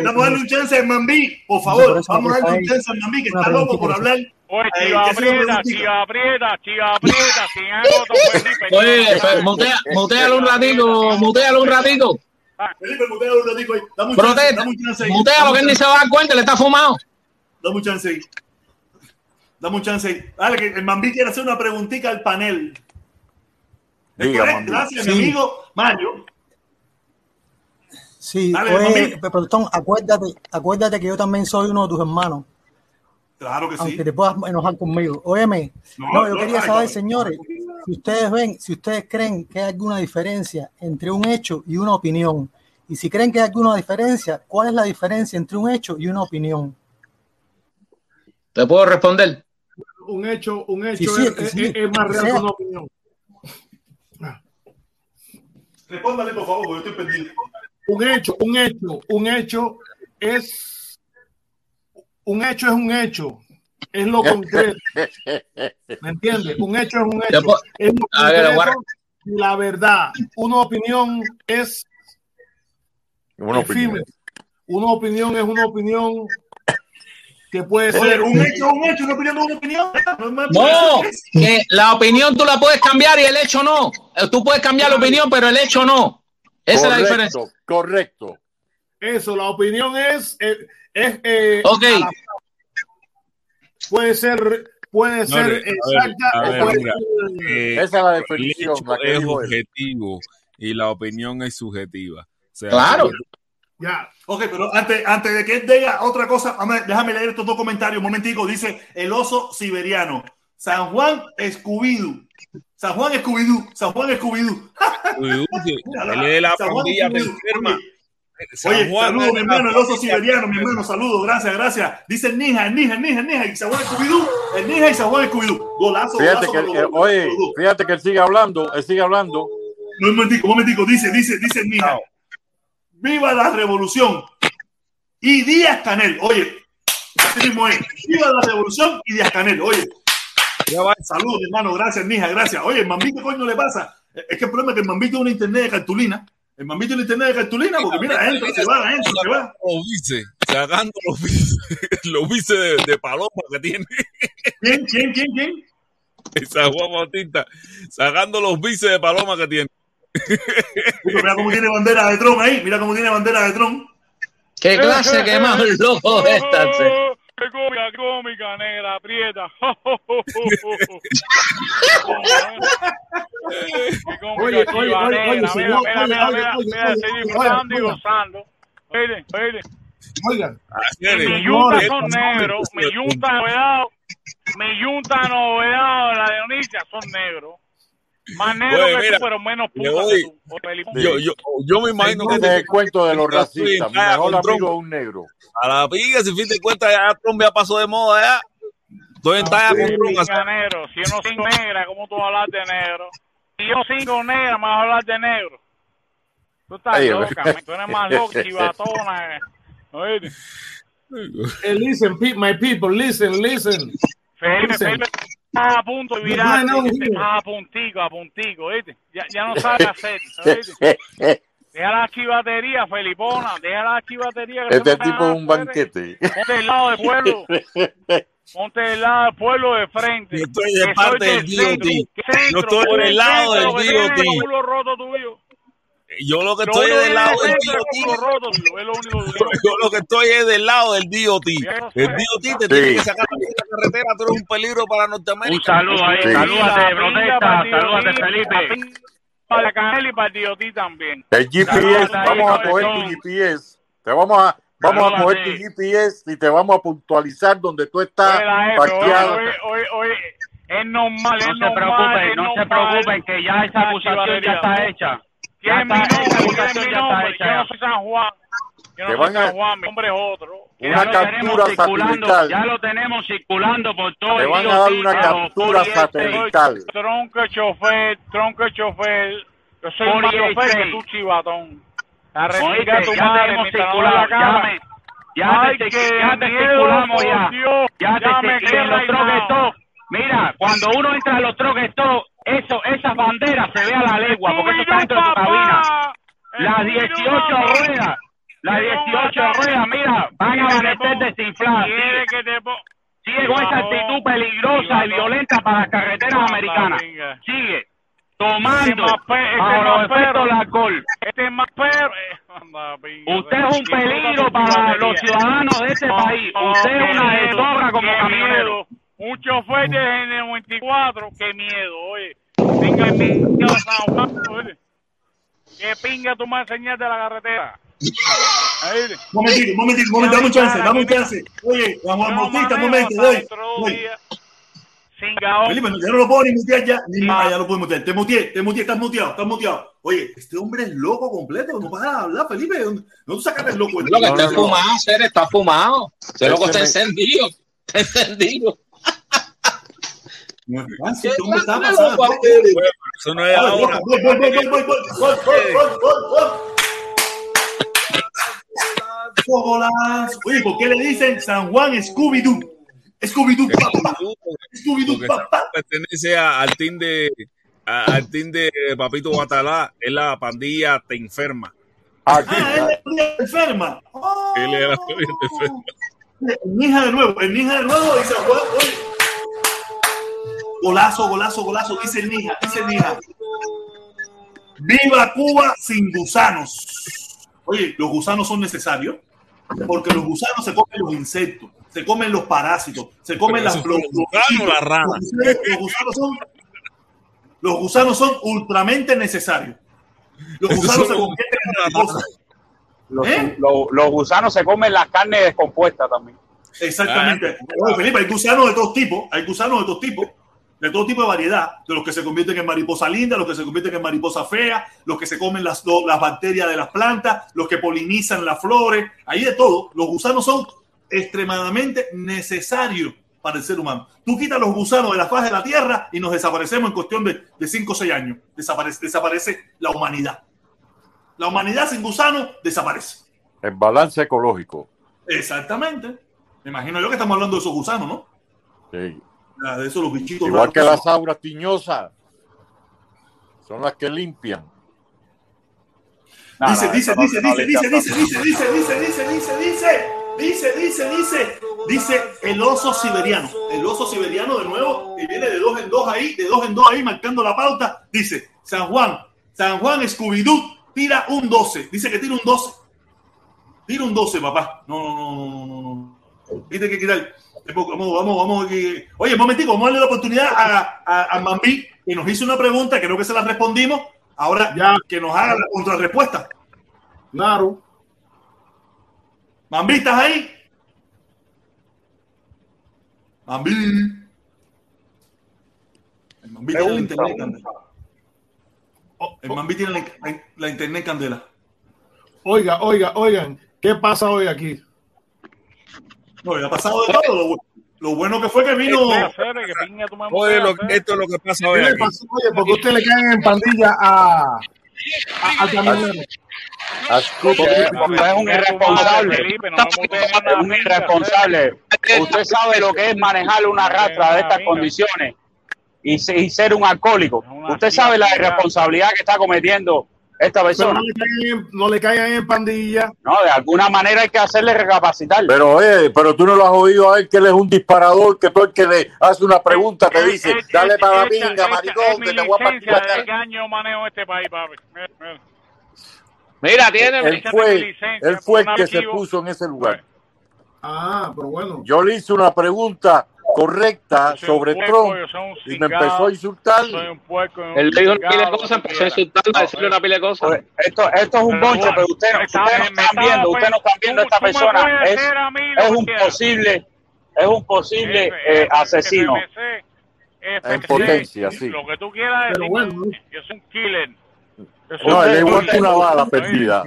vamos a darle un chance al Mambí, por favor. Vamos a darle un chance al Mambí, que está loco por hablar. Oye, Ay, chiva aprieta, chiva aprieta, chiva aprieta, sin algo [laughs] Oye, mutealo un ratico, mutealo un ratico. Felipe, mutea un ratico ahí. Dame un chance, Protesta, dame un chance ahí. mutealo que él ni se va a dar cuenta, le está fumado. Dame un chance ahí. Dame un chance ahí. Dale, que el Mambí quiere hacer una preguntita al panel. Gracias, Sí. mi amigo Mario. Sí, Dale, oye. Protestón, acuérdate, acuérdate que yo también soy uno de tus hermanos, Claro que sí. aunque te puedas enojar conmigo. Óyeme, No, no, yo no, quería saber, no. señores, si ustedes ven, si ustedes creen que hay alguna diferencia entre un hecho y una opinión, y si creen que hay alguna diferencia, ¿cuál es la diferencia entre un hecho y una opinión? Te puedo responder. Un hecho, un hecho Sí, sí, es, es- sí, es- es más real sea. que una opinión. Respóndale, por favor, porque yo estoy perdido. Un hecho, un hecho, un hecho es un hecho es un hecho. Es lo concreto. ¿Me entiendes? Un hecho es un hecho. Después- Es lo A ver, guarda. concreto y la verdad. Una opinión es Una opinión. Una opinión es una opinión que puede Oye, ser un hecho es un hecho, una opinión es una opinión. No, que la opinión tú la puedes cambiar y el hecho no. Eh, Tú puedes cambiar la opinión, pero el hecho no. Esa es la diferencia. Correcto, eso. La opinión es, eh, es eh, Ok. Puede ser puede ser Señores, a ver, exacta a o ver, puede mira, ser- eh, Esa es la el definición, hecho la que es objetivo y la opinión es subjetiva. O sea, Claro. ya. Ok, pero antes, antes de que él diga otra cosa, déjame leer estos dos comentarios un momentico. Dice el oso siberiano. San Juan Escubidú. San Juan Escubidú. San Juan Escubidú. [laughs] Él es de la San Juan pandilla Escubidú. enferma. San Oye, Juan saludos, es mi hermano, el oso siberiano, mi hermano, saludos, gracias, gracias. Dice el Nija, el Nija, el Nija, el Nija, y San Juan Escubidú, el Nija y San Juan Escubidú. Golazo, Fíjate golazo. que, por los eh, oye, fíjate que él sigue hablando, él sigue hablando. No, un momentico, un momentico, dice, dice, dice el Nija. Viva la revolución. Y Díaz Canel, oye, así mismo es. Viva la revolución y Díaz Canel, oye. Ya va. Saludos, hermano, gracias, Nija, gracias. Oye, el Mambí, ¿qué coño le pasa? Es que el problema es que el Mambí tiene una internet de cartulina. El Mambí tiene internet de cartulina porque mira, entra, se va, entra, se va. Los vices, sacando los vices, [laughs] los de, de paloma que tiene ¿Quién, quién, quién, quién? en San Juan Bautista, sacando los vices de paloma que tiene. Mira cómo tiene bandera de Tron ahí, mira cómo tiene bandera de Tron. ¿Qué [laughs] clase que más loco esta? Oh, Qué cómica, negra, aprieta. [laughs] Oye, oye, oye. Mira, mira, oye, mira, oye, mira, estoy disfrutando y gozando. Oye, oye. Oigan. Mi yunta son negros. Mi yunta novedado. Mi yunta novedado, la de Onicia, son negros. Más negros Oye, que mira, tú, pero menos doy- que tú. Yo, yo, yo me imagino que el cuento de los racistas. Mi Ah, mejor amigo es un negro. A la piga, si fin de cuentas, ya Trump ya pasó de moda ya. Estoy en talla con Trump. Negro. Si yo no soy negra, ¿cómo tú vas a hablar de negro? Si yo soy negra, me vas a hablar de negro. Tú estás Ay, loca, man. tú eres más loca, chivatona. eh. Oye, Eh, listen, my people, listen, listen. Felipe, Listen. Felipe, estás a punto de No, virar, no, no. estás a puntico, a puntico, ¿viste? Ya, ya no sabes hacer, ¿viste? [laughs] Deja la chivatería, Felipona, deja la chivatería. que Este no tipo es un banquete. Ponte del lado del pueblo, [laughs] ponte del lado del pueblo de frente. Yo estoy de parte del centro, DOT. Yo estoy por del el lado del DOT. el culo roto tuyo. [laughs] Yo lo que estoy es del lado tiene del DOT. roto tuyo, es lo único que Yo, tiene. lo que estoy es del lado del DOT. El DOT te tiene Sí. que sacar de la carretera, tú eres un peligro para Norteamérica. Un saludo ahí, Sí. salúdate, protesta, pinga para el salúdate, Felipe. Para Canel y para el DOT también. El GPS, vamos a coger tu. GPS. Te vamos a, vamos a coger tu. GPS y te vamos a puntualizar donde tú estás Oye, la F, parqueado. oye, oye, oye, es normal, es No se normal, preocupen, es no se preocupen, que ya esa acusación ya está hecha. Tienen mi nombre, tienen mi nombre. Yo no soy San Juan. Yo no soy San Juan, mi nombre es otro. Una captura satelital. Ya lo tenemos circulando por todo Te van a dar una captura satelital. Tronco chofer, tronco chofer. Yo soy más chofer que tú, chivatón. A respirar tu madre. Ya te, ya te circulamos ya. Ya te circulamos mira, cuando uno entra a los troques stop, eso, esas banderas se ve a la legua, porque eso está dentro de tu cabina. Las 18 ruedas, las 18 ruedas, mira, van a amanecer desinfladas. Sigue, con esa actitud peligrosa y violenta para las carreteras americanas. Sigue, tomando pe- ese bajo más los efectos perro. del alcohol. Este es más perro. Eh, Usted es un peligro para los ciudadanos de este país. Usted es una deshonra como camionero. Un chofer de N94, qué miedo, oye. Venga el de San Juan, oye. Qué pinga tú me enseñaste la carretera. Ahí. Momentito, momentito, momentito, dame un chance, dame un chance. Oye, Juan Juan Bautista, un momento, voy. Felipe, ya no lo puedo ni mutear ya. Ni más, ya lo puedo mutear. Te muteé, te muteé, estás muteado, estás muteado. Oye, este hombre es loco completo, no vas a hablar, Felipe. ¿Dónde- ¿No tú sacaste el loco? Lo que está fumado, ser está fumado. Ese loco está encendido. [laughs] Está encendido. ¿dónde está? Eso no es ahora. Oye, ¿por qué le dicen San Juan Scooby-Doo? Scooby-Doo, papá. Scooby-Doo, papá. Pertenece al team de al team de Papito Batalá, es la pandilla Te Enferma. Ah, es la enferma. Él es la enferma. De nuevo, el Nija de nuevo y San Juan, oye. Golazo, golazo, golazo, dice el Ninja, dice el Ninja. Viva Cuba sin gusanos. Oye, los gusanos son necesarios porque los gusanos se comen los insectos, se comen los parásitos, se comen las los gusanos. Los gusanos, los gusanos son, los gusanos son ultramente necesarios. Los gusanos se convierten en. Los, ¿Eh? los- los gusanos se comen las carnes descompuestas también. Exactamente. Oye, Felipe, hay gusanos de todos tipos, hay gusanos de todos tipos, de todo tipo de variedad, de los que se convierten en mariposa linda, los que se convierten en mariposa fea, los que se comen las, las bacterias de las plantas, los que polinizan las flores, hay de todo. Los gusanos son extremadamente necesarios para el ser humano. Tú quitas los gusanos de la faz de la Tierra y nos desaparecemos en cuestión de 5 o 6 años. Desaparece, desaparece la humanidad. La humanidad sin gusanos desaparece. El balance ecológico. Exactamente. Me imagino yo que estamos hablando de esos gusanos, ¿no? Sí. Ah, De esos los bichitos. Igual raros que las auras tiñosas. Son las que limpian. Dice, dice, dice, dice, dice, dice, dice, dice, dice, dice, dice, dice, dice, dice, dice, dice el oso siberiano. El oso siberiano de nuevo, que viene de dos en dos ahí, de dos en dos ahí, marcando la pauta. Dice, San Juan, San Juan Scooby-Doo tira un 12. Dice que tira un 12. Tira un 12, papá. No, no, no, no, no, no. no. Viste que quitar. Vamos, vamos, vamos. Oye, un momentico, vamos a darle la oportunidad a, a, a Mambí, que nos hizo una pregunta, creo que se la respondimos. Ahora que nos haga la contrarrespuesta. Claro. Mambi, ¿estás ahí? Mambi. El Mambi tiene la internet candela. El Mambi tiene la, la- la internet candela. Oiga, oiga, oigan, ¿qué pasa hoy aquí? No, ya ha pasado de todo. Lo, lo bueno que fue que vino. Oye, lo- esto es lo que pasa ¿Qué hoy le aquí. pasó? Oye, porque usted le caen en pandilla a, a, al camionero. Porque porque es un irresponsable. Un irresponsable. Usted sabe lo que es manejar una rastra de estas condiciones y ser un alcohólico. Usted sabe la irresponsabilidad que está cometiendo esta Pero persona. no le, caigan en, no le caigan en pandilla. No, de alguna manera hay que hacerle recapacitar. Pero, eh, pero tú no lo has oído a él que él es un disparador, que todo el que le hace una pregunta te dice, dale para la pinga, maricón, que te voy a partir la ¿De cara". qué año manejo este país, papi? Mira, tiene Él fue, él fue el que se puso en ese lugar. Ah, pero bueno. Yo le hice una pregunta correcta sobre puerco, Trump y me empezó a insultar. Soy un puerco. un Él le dijo una pila de cosas, empezó a quiera. insultarlo, a decirle una pila de cosas. Esto, esto es un Pero bonche, pero ustedes no están viendo, ustedes no están viendo a esta persona. Es, es un posible, es un posible F, eh, asesino. En potencia, sí. Lo que tú quieras Pero decir. bueno. Yo soy un killer. Yo soy No, es igual killer. que una bala perdida.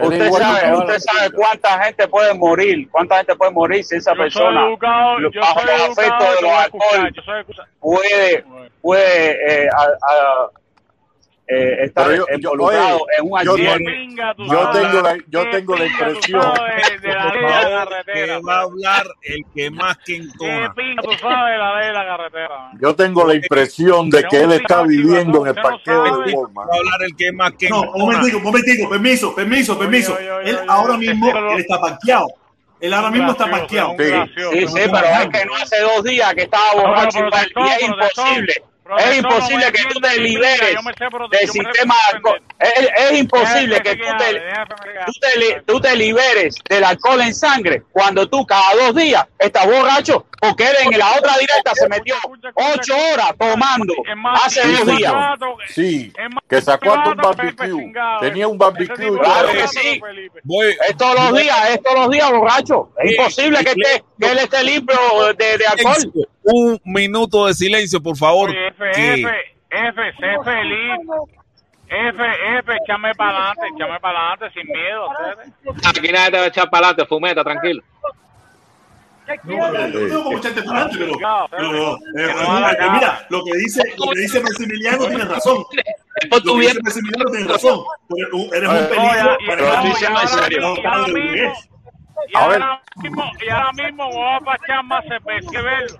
Usted sabe, usted sabe cuánta gente puede morir, cuánta gente puede morir si esa Yo persona educado, bajo los educado, efectos de los voy a escuchar, alcohol yo soy escuchar. puede, puede eh, a- a- eh, Pero yo- yo- involucrado oye, en un yo Yo tengo la, yo tengo la impresión. de la ley de la que va a hablar el que más que. Yo tengo la impresión de que él está viviendo en el parqueo de Walmart. Va a hablar el que más que No, un momentico, un momentico, permiso, permiso, permiso. oye, oye, Él oye, ahora oye, mismo él está parqueado. Él ahora mismo está parqueado. Sí, sí, pero es que no hace dos días que estaba borracho y es imposible. Es imposible que tú te liberes del sistema. Es, es imposible Déjame que tú que te, que tú, te, tú te liberes del alcohol en sangre cuando tú cada dos días estás borracho, porque él en la otra directa se metió ocho horas tomando hace dos días. Sí, que sacó hasta un barbecue. Tenía un barbecue y Claro que sí. Es todos los días, es todos los días borracho. Es imposible que, esté, que él esté limpio de, de alcohol. Un minuto de silencio, por favor. Oye, F, que- F, F, sé feliz. F, F, échame para adelante, échame para adelante sin miedo. Aquí nadie te va a echar para adelante, fumeta, tranquilo. No, pero yo no como echarte para adelante, pero, pero, eh, eh, eh, mira, lo que dice, lo que dice Maximiliano tiene razón. por tu bien. Maximiliano tiene razón. Eres un Eh, peligro no, ya- para no, el y ahora No, mismo- y ahora padre, mismo- burgués. Y A ver. ahora mismo, y ahora mismo voy a pachar más cerveza, que verlo.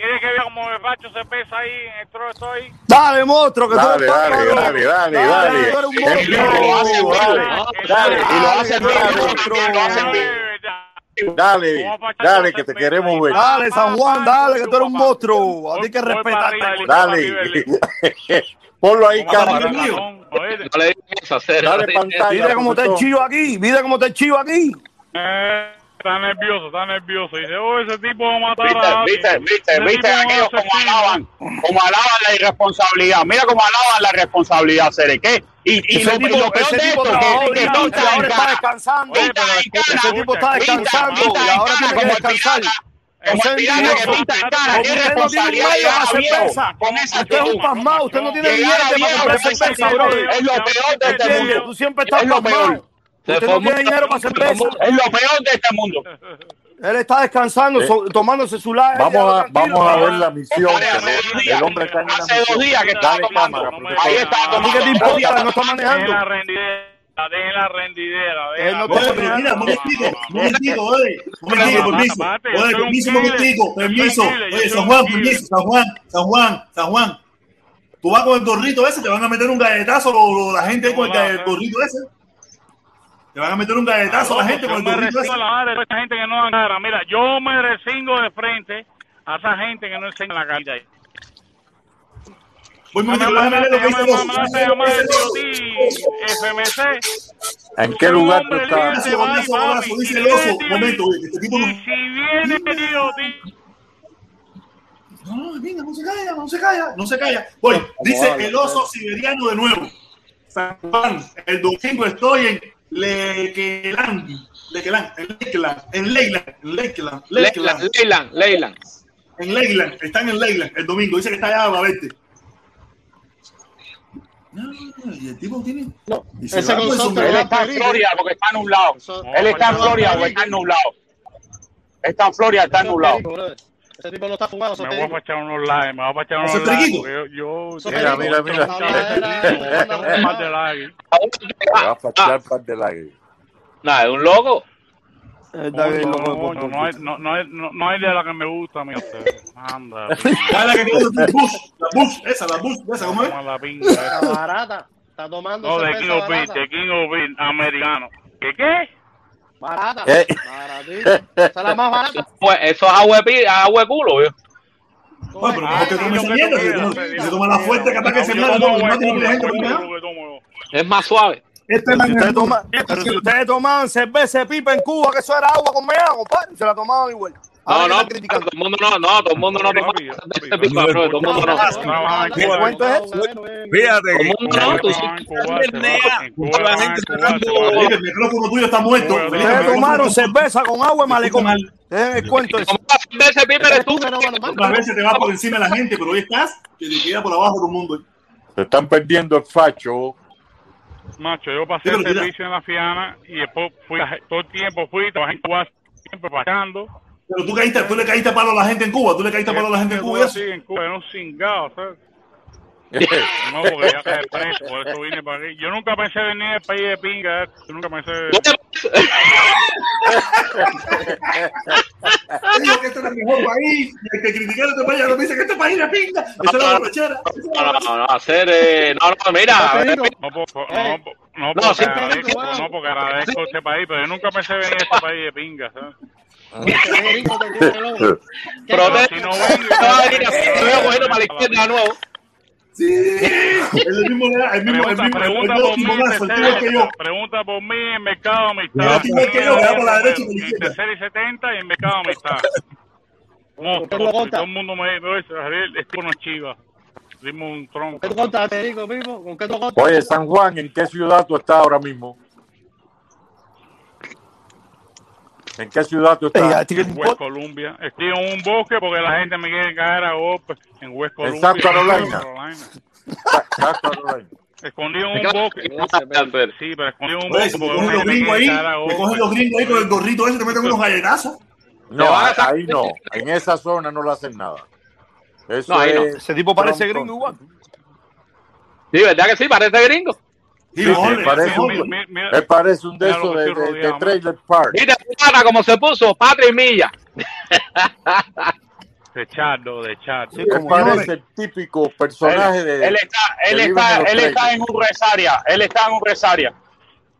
¿Quieres que vea cómo me pacho cerveza ahí en el tro estoy? Dale, monstruo, que tú Dale, eres dale, dale, dale, Dale, dale. tú En vivo, en vivo, bien, dale. Dale, y lo hace Dale, hace bien. Dale, dale, que te queremos ver. Dale, San Juan, dale, que tú eres un monstruo. A ti que respetarte. Dale. [laughs] Ponlo ahí, hacer. Dale pantalla. Mira cómo está el chivo aquí. Mira cómo está el chivo aquí. Eh, está nervioso, está nervioso. Dice, oh, ese tipo va a matar Viste, a alguien. viste, viste, Ese viste aquellos como alaban, como alaban la irresponsabilidad. Mira cómo alaban la responsabilidad, Cere. ¿Qué? Y, y, Ese lo, y tipo- lo peor ese de esto, que, y ahora está cara. descansando. Ese tipo está descansando Pinta, y ahora tiene que como el descansar. pirata, Como Ese el pirata que envidioso. pinta en cara. Como Qué usted es un pasmado. Usted no tiene billete para comprar cerveza, brother. Es lo peor de este mundo. Tú siempre estás pasmado. Usted no tiene dinero para cerveza. Es lo peor de este mundo. Él está descansando, Eh, so- tomándose su live. Vamos a, vamos a ver la misión. Hace El hombre está en Hace dos días que Dale tomando. cámara, Ahí profesor. estaba ¿A ti tomando. qué te importa? No está Dejen manejando. la rendidera, dejen la rendidera. Él dejen no la- está Oye, pero mira, un momentico, un momentico, oye, un momentico, permiso. Oye, permiso, un momentico, permiso. Oye, San Juan, permiso, San Juan, San Juan, San Juan. Tú vas con el gorrito ese, te van a meter un galletazo la gente con el, el gorrito ese. Te van a meter un galletazo la gente Yo me resingo a la madre de esta gente que no da cara. Mira, yo me resingo de frente a esa gente que no enseña la cara. ahí. Voy momentico, déjame ver lo que dice a tío FMC. ¿En qué lugar tú estás? golazo, golazo, dice el oso. Momento, este tipo no. Y si viene tío, No, no, venga, no se calla, no se calla, no se calla. Voy, dice el oso siberiano de nuevo. San Juan, el domingo estoy en Lequelán. Lakeland, en Lakeland, en Leyland, en Lakeland, Lakeland, Leyland, Leyland. en Leyland, están en Leyland el domingo, dice que está allá para verte. No, y el tipo tiene. se ese consorte sombrero. Él está en Florida porque está nublado. Él está en Florida porque está nublado. Está en Florida, está nublado. Ese tipo no está fumado, Me te voy a echar unos likes, me voy a echar unos ¿Eso es likes. Yo, yo, Mira, mira, mira. más de likes. Te va a fachar par de likes. Nada, es un loco. No, no, hay- no, no, hay- no, no hay de la que me gusta, mi Anda. [laughs] La que la Bush, la Bush, esa, la Bush, esa, ¿cómo es? La pinga Está esa. barata. Está tomando No, de King of barata. de King of Beer, americano. ¿Qué qué? Barata. Eh. Baratita. Esa es la más barata. Pues eso es agua de, agua de culo, yo. Es más suave. Este Pero si, ustedes toma- este pero si ustedes tomaban cerveza de pipa en Cuba, que eso era agua con meado, compadre, se la tomaban igual. No, no, todo criticando. el mundo no, no, todo el mundo no toma bro, todo el mundo no. ¿Qué cuento es eso? Fíjate, Todo el mundo no, tú sí. va- la trabaja gente sacando- va- el micrófono tuyo está muerto. Ustedes tomaron cerveza con agua y malecón. el cuento ese. Como vas a ese pipa eres tú. Otras veces te vas por encima de la gente, pero hoy estás que te queda por abajo todo el mundo. Se están perdiendo el facho. Macho, yo pasé el servicio en la Fiana y después fui, todo el tiempo fui, trabajé en Cuba, siempre pasando. Pero tú caíste, tú le caíste a palo a la gente en Cuba, tú le caíste a palo a la gente en Cuba. eso. Sí, en Cuba, era un cingado, ¿sabes? [laughs] No, porque ya caí preso, por eso vine para aquí. Yo nunca pensé venir al país de pinga, eh. yo nunca pensé... Él dijo que este era el mejor país. Y el que criticaron este país, ahora me dice que este país es pinga. Esa es la borrachera. es No, no, no, hacer, eh, no, no, mira, a ver, No, no, por- no, No, porque sí, agradezco, no, porque agradezco este país, pero yo nunca pensé venir a este país de pinga, ¿sabes? [laughs] protesta, Si no vengo, no va a venir así, te veo cogiendo para la izquierda de nuevo. Sí, el mismo, el mismo, el Pregunta, mismo, por mí, en tío que yo. tercera, pregunta por mí en Mercado Amistad. Que yo, por la derecha y tercera y 70 y en Mercado Amistad. Todo el mundo me dice, Javier, es chiva. Dimos un tronco. ¿Qué tú contas, Federico, mismo? ¿Con qué tú contas? Oye, San Juan, ¿en qué ciudad tú estás ahora mismo? ¿En qué ciudad tú estás? En West. Columbia. Estoy en un bosque porque la gente me quiere caer a golpe en West En Columbia. South Carolina. Carolina. South Carolina. Escondido en un bosque. Sí, pero escondido en un bosque si te porque cogen la los gringos ahí, quiere caer a te golpe. cogen los gringos ahí con el gorrito ese, te meten unos galletazos. No, ahí no. En esa zona no le hacen nada. Eso No, ahí no. es Ese tipo parece Trump. gringo igual. Sí, ¿verdad que sí? Parece gringo. Sí, Sí, sí, parece no, un- Mira, mira, Él parece un de que de, de- de trailer park. Mira, pana, como se puso, Patria y Milla. [laughs] de Chardo, de Chardo. Sí, Él como parece el típico personaje de. Él está, él está, él está en un resaria. Él está en un resaria.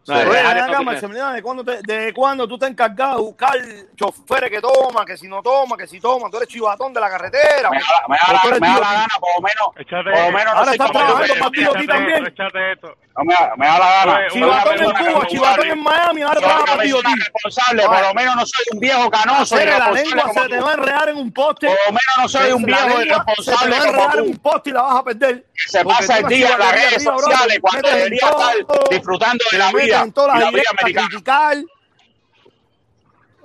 De acá, tocar. Maximiliano, ¿de cuándo, te- ¿de cuándo tú te encargado de buscar choferes que toman, que si no toman, que si toman? Tú eres chivatón de la carretera. Me da, me la, me da gana, por lo menos. Échate, Por lo menos no Ahora sé está cómo trabajando para Ti también. échate esto. No, me, me da la gana. Una Chivatón en Cuba, chivatón en Miami, ahora para me tío responsable, por lo menos no soy un viejo canoso Hacer la irresponsable lengua se te va a enredar en un poste. Por lo menos no soy un viejo lengua se te irresponsable va a enredar en un poste y la vas a perder. Que se pasa el día en las redes sociales cuando debería estar disfrutando de la vida y la vida americana.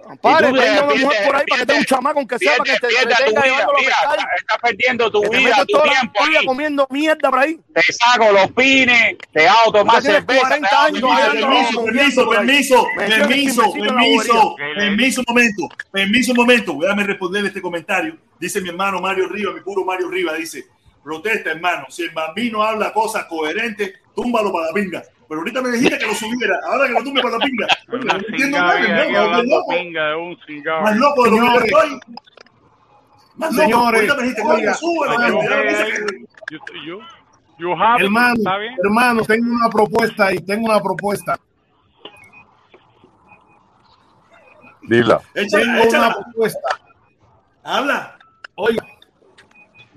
Criticar. Y Padre, tú tenga una pierdes- mujer por ahí para que tenga un chamaco que sepa que te, tenga vida, llevándolo a estás- perdiendo tu vida, tu tiempo ahí. comiendo mierda por ahí. Te saco los pines, te hago tomar cerveza, 40 te hago años, tomar todavía no- Permiso, permiso, permiso, Me permiso, permiso, permiso un momento, permiso un momento. Déjame responderle este comentario. Dice mi hermano Mario Riva, mi puro Mario Riva, dice, protesta hermano, si el bambino habla cosas coherentes, túmbalo para la pinga. Pero ahorita me dijiste que lo subiera, ahora que lo tumbe para la pinga. [laughs] Oye, no entiendo nada, más loco, pinga de un cingado. más loco de lo que yo estoy. Más loco, ahorita me dijiste, que- it, Hermano, hermano, tengo una propuesta y tengo una propuesta. Dila. Échala, Tengo una propuesta. Habla. Oiga,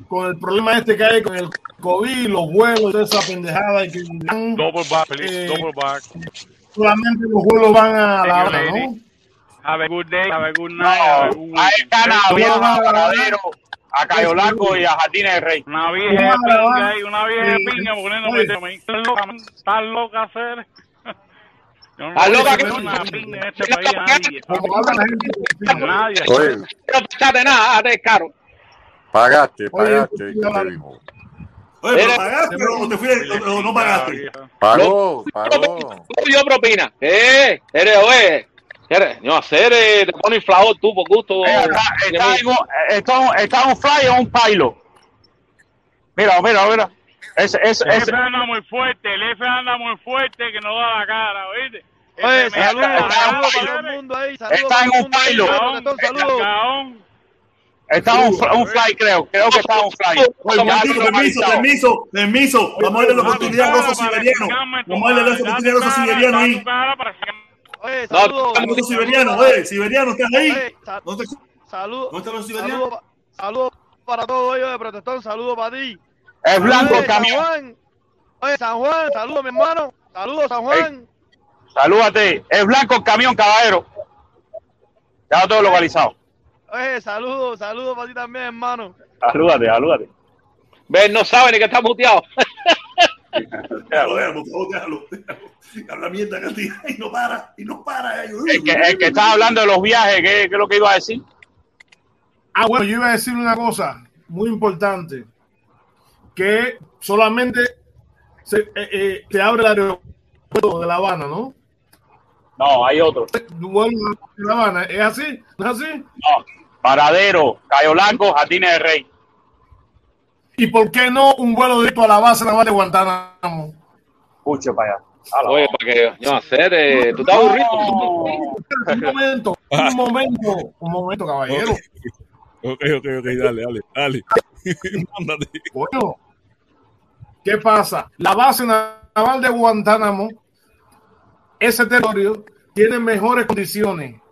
con el problema este que hay con el COVID, los vuelos, toda esa pendejada y que Double back, please, Eh, double back. solamente los vuelos van a la Thank you, hora. Have a good day, have a good night, have a good no va a a Varadero, a Cayo Largo y a Jardines del Rey. Una vieja pinga ahí, una vieja de Sí. pinga poniéndome Oye. de mí. Estás loca, estás loca, hacer. [laughs] No loca que- una en este país a nadie. Nadie. Oye, No pensaste nada, hazte el caro. Pagaste, pagaste. Oye, pero pagaste o te fui o, o no pagaste. Pagó, pagó. Tú yo propina. Eh, eres, oye. Eres, no, hacer, eh, te pone inflador tú por gusto. Eh, está, está en un, está, está en un fly o un pilot. Mira, mira, mira. Ese, ese, El ese. jefe anda muy fuerte, el jefe anda muy fuerte que no da la cara, ¿oíste? Oye, saludos, está- saludos está- para todo el mundo ahí. Saludos está para en un pilot. Saludos. Está un, fl- un fly, creo. Creo que está un fly. Oye, permiso, permiso, permiso. Vamos a darle la oportunidad a esos siberianos. Vamos a darle la oportunidad a esos siberianos ahí. Oye, saludos. Los siberianos, oye, siberianos, ¿están ahí? Oye, sa- ¿Dónde, Saludos. dónde están los siberianos? Saludos pa- saludos para todos ellos de protestón. Saludos para ti. Es blanco el camión. Oye, San Juan. Saludos, mi hermano. Saludos, San Juan. Salúdate. Es blanco el camión, caballero. Ya tengo localizado. Oye, saludos, saludos para ti también, hermano. Salúdate, salúdate. Ven, no sabe ni que está muteado. Déjalo, déjalo, déjalo, déjalo. Habla mierda cantidad y no para, y no para. eh. El que, el que estaba hablando de los viajes, ¿qué, qué es lo que iba a decir? Ah, bueno, yo iba a decir una cosa muy importante, que solamente se, eh, eh, se abre el aeropuerto de La Habana, ¿no? No, hay otro. Vuelo de La Habana, ¿es así? ¿No es así? No. Paradero, Cayo Blanco, Jardines de Rey. ¿Y por qué no un vuelo directo a la base naval de Guantánamo? Escuche para allá. Oye, para que yo hacer, eh, tú estás aburrido. Un momento, un momento, un momento, caballero. Ok, ok, ok, dale, dale, dale. [laughs] Mándate. Bueno, ¿qué pasa? La base naval de Guantánamo, ese territorio, tiene mejores condiciones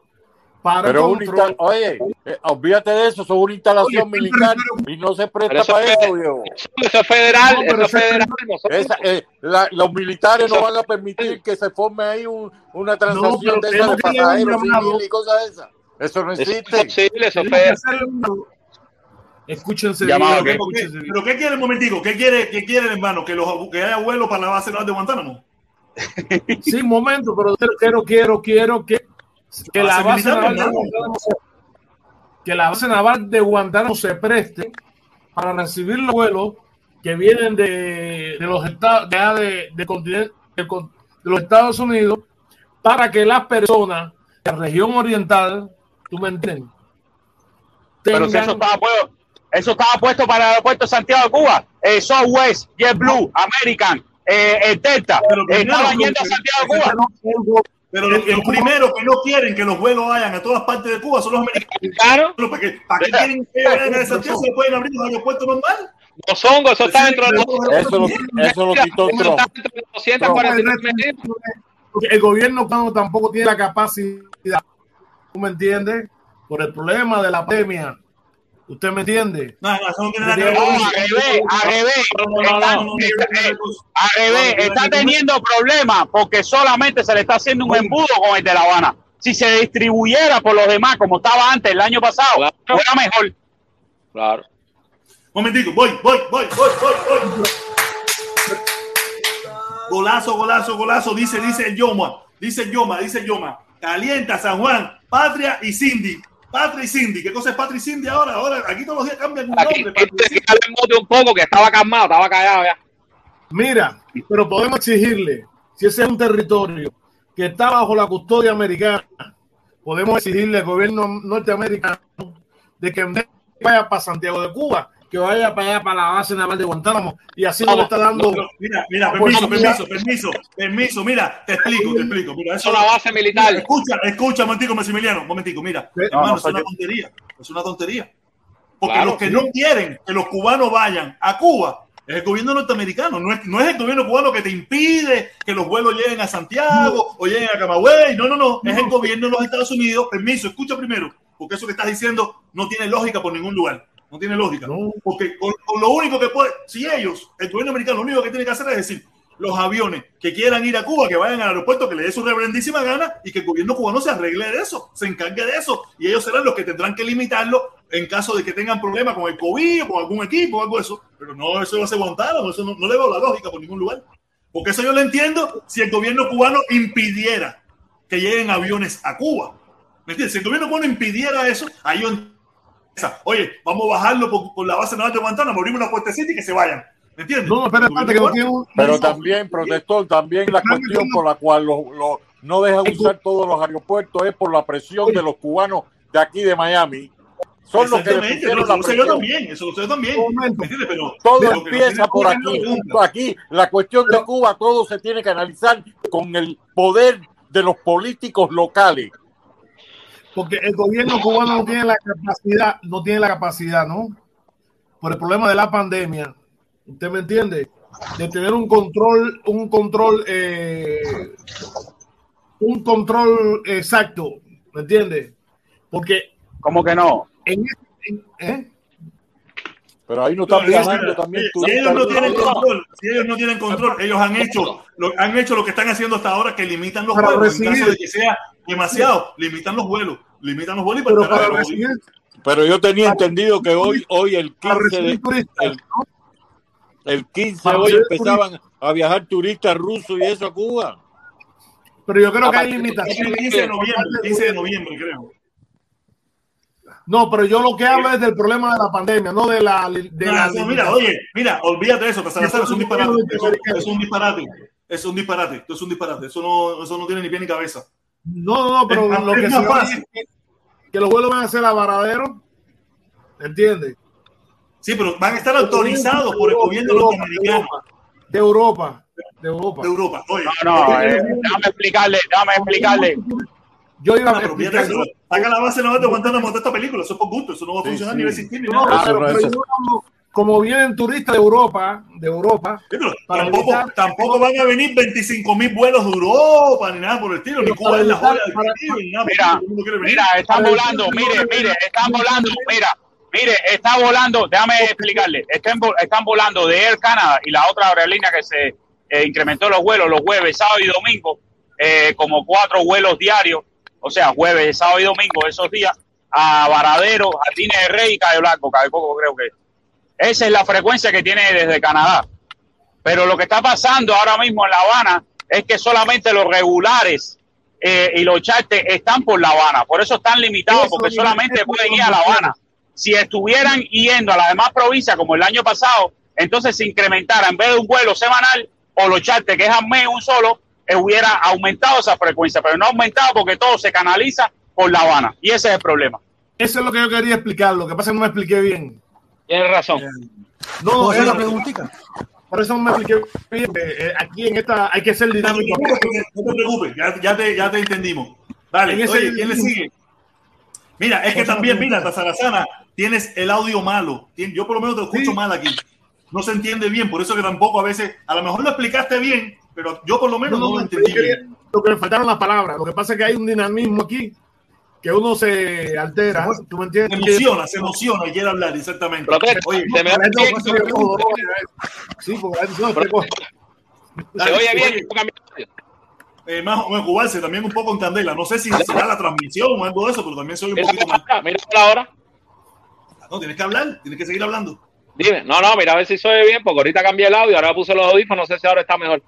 para Pero una control. insta- oye, eh, olvídate de eso, son una instalación Oye, militar y no se presta eso para es- eso, viejo. Eso es federal, No, eso pero es eso es federal. nosotros- Esa, eh, la- los militares no Eso- van a permitir que se forme ahí un- una transacción de, esa tenemos de un pasajeros y cosas de esas. Eso no Eso es existe. imposible, eso es hacerle un- Escúchense Llamado, bien, ¿qué? ¿Pero qué, escúchense bien. pero qué quiere el momentico? ¿Qué quiere, qué quiere hermano? ¿Que, los, ¿Que haya vuelo para la base de Guantánamo? Sí, un momento, pero quiero, quiero, quiero que, que la Base naval de. Guantánamo se- que la base naval de Guantánamo se preste para recibir los vuelos que vienen de, de los estados de, de, de continente- de los Estados Unidos para que las personas de la región oriental, tú me entiendes, Pero si eso estaba puesto, eso estaba puesto para el aeropuerto de Santiago de Cuba. Eh, Southwest, JetBlue, American, eh, el Delta. Pero eh, estaban yendo a Santiago de Cuba. Pero los, los primeros que no quieren que los vuelos vayan a todas partes de Cuba son los americanos. Claro, ¿Para qué, para qué quieren que vayan a Santiago? ¿Se pueden abrir los aeropuertos normales? los hongos, eso está dentro de los. Eso lo, eso lo quitó Eso Trump. está dentro de los 249 medidas. Porque el gobierno cubano tampoco tiene la capacidad, ¿tú me entiendes? Por el problema de la pandemia. ¿Usted me entiende? No, no, no al revés, revés. Revés, está teniendo problemas porque solamente se le está haciendo un embudo con el de La Habana. Si se distribuyera por los demás, como estaba antes el año pasado, Claro. fuera mejor. Claro. Momentico, voy, voy, voy, voy, voy, voy. Golazo, golazo, golazo, dice, dice el Yoma, dice el Yoma, dice el Yoma. Calienta San Juan, Patria y Cindy. Patria y Cindy. ¿Qué cosa es Patria y Cindy ahora? Ahora, aquí todos los días cambian un Aquí, nombre. este, el un poco, que estaba calmado, estaba callado ya. Mira, pero podemos exigirle, si ese es un territorio que está bajo la custodia americana, podemos exigirle al gobierno norteamericano de que en vez de vaya para Santiago de Cuba, que vaya para allá, para la base naval de Guantánamo, y así no le está dando... No, mira, mira, permiso, permiso, permiso, permiso, mira, te explico, te explico, mira, eso Es una base militar. Escucha, escucha, momentico, Maximiliano, momentico, mira, hermano, no es una yo. tontería, es una tontería. Porque Claro, los que sí. no quieren que los cubanos vayan a Cuba es el gobierno norteamericano, no es, no es el gobierno cubano que te impide que los vuelos lleguen a Santiago o lleguen a Camagüey, no, no, no, es el gobierno de los Estados Unidos, permiso, escucha primero, porque eso que estás diciendo no tiene lógica por ningún lugar, no tiene lógica, No. porque con, con lo único que puede, si ellos, el gobierno americano, lo único que tiene que hacer es decir, los aviones que quieran ir a Cuba, que vayan al aeropuerto, que le dé su reverendísima gana y que el gobierno cubano se arregle de eso, se encargue de eso. Y ellos serán los que tendrán que limitarlo en caso de que tengan problemas con el COVID o con algún equipo o algo de eso. Pero no, eso va a ser Guantánamo, eso no, no le veo la lógica por ningún lugar. Porque eso yo lo entiendo si el gobierno cubano impidiera que lleguen aviones a Cuba. ¿Me entiendes? Si el gobierno cubano impidiera eso, ahí yo Oye, vamos a bajarlo por, por la base naval de Guantánamo, abrimos una puertecita y que se vayan. ¿Me entiendes? No, pero espérate, que no tiene un- Pero también, protector, también la cuestión por la cual lo- lo- no dejan usar todos los aeropuertos es por la presión de los cubanos de aquí de Miami. Son los que eso la lo sé yo también, eso lo sé yo también. Pero Todo pero empieza no por aquí. Aquí, la cuestión de Cuba, todo se tiene que analizar con el poder de los políticos locales. Porque el gobierno cubano no tiene la capacidad, no tiene la capacidad, ¿no? Por el problema de la pandemia, ¿usted me entiende? De tener un control, un control, eh, un control exacto, ¿me entiende? Porque ¿Cómo que no? en, en- ¿eh? Pero ahí no están No, ellos- viajando también si turistas ellos no tienen control, si ellos no tienen control, ellos han hecho, lo, han hecho lo que están haciendo hasta ahora, que limitan los Para vuelos. En recibir- caso de que sea demasiado, limitan los vuelos, limitan los vuelos y Pero para para carajo, recibir, Pero yo tenía entendido que hoy, hoy el para 15 de, el, el 15 Para hoy empezaban a viajar turistas rusos y eso a Cuba. pero yo creo que hay el limitaciones. 15 de noviembre, 15 de noviembre, creo. No, pero yo lo que hablo es del problema de la pandemia, no de la. De la sí, mira, oye, mira, olvídate de eso, Tazarazar, es un disparate, es un disparate, es un disparate, esto es un disparate, eso no, eso no tiene ni pie ni cabeza. No, no, no, pero Es lo es que más se fácil. es que, que los vuelos van a ser a Varadero, ¿entiendes? Sí, pero van a estar autorizados por el gobierno norteamericano. De Europa, de Europa. De Europa, oye. No, no, eh, déjame explicarle, déjame explicarle. Yo iba No, a fíjate eso, Saca la base naval de Guantánamo de esta película, eso es por gusto, eso no va a Sí, funcionar sí. ni va a existir ni No, nada. pero, no, pero como vienen turistas de Europa, de Europa, Sí, pero para tampoco, evitar- tampoco van a venir 25 mil vuelos de Europa ni nada por el estilo, ni Cuba es la joya ni. Mira. Mira, están volando, mire, mire, están volando, mira, mire, está volando, déjame explicarle, están volando de Air Canada y la otra aerolínea que se eh, incrementó los vuelos los jueves, sábado y domingo, eh, como cuatro vuelos diarios, o sea, jueves, sábado y domingo, esos días, a Varadero, Jardines de Rey y Cayo Blanco, Cayo Coco creo que. Esa es la frecuencia que tiene desde Canadá. Pero lo que está pasando ahora mismo en La Habana es que solamente los regulares eh, y los charters están por La Habana. Por eso están limitados, Eso porque solamente pueden ir a La Habana. Si estuvieran yendo a las demás provincias, como el año pasado, entonces se incrementara en vez de un vuelo semanal o los charters, que es al mes un solo, hubiera aumentado esa frecuencia, pero no ha aumentado porque todo se canaliza por La Habana. Y ese es el problema. eso es lo que yo quería explicar. Lo que pasa es que no me expliqué bien. Tienes razón. No, ¿Puedo hacer es- la preguntita? por eso no me expliqué bien. eh, eh, aquí en esta hay que ser No te dinámico. preocupes, no te preocupes, ya, ya te, ya te entendimos. Dale, En ese- oye, ¿quién le sigue? Mira, es que también, mira, Tazarazana, tienes el audio malo. Yo por lo menos te escucho Sí. mal aquí. No se entiende bien, por eso que tampoco a veces, a lo mejor lo explicaste bien, pero yo por lo menos no, lo yo entendí quería- bien. lo que me faltaron las palabras. Lo que pasa es que hay un dinamismo aquí que uno se altera. ¿Tú me Se entiendes? emociona, se emociona y quiere hablar, exactamente. Oye, se me no ¿no? Sí, porque no se oye bien. Eh, más o menos cubarse también un poco en candela. No sé si será la transmisión o algo de eso, pero también soy un poquito más. mira ahora. No, tienes que hablar, tienes que seguir hablando. Dime, no, no, mira a ver si se oye bien, porque ahorita cambié el audio, ahora puse los audífonos, no sé si ahora está mejor.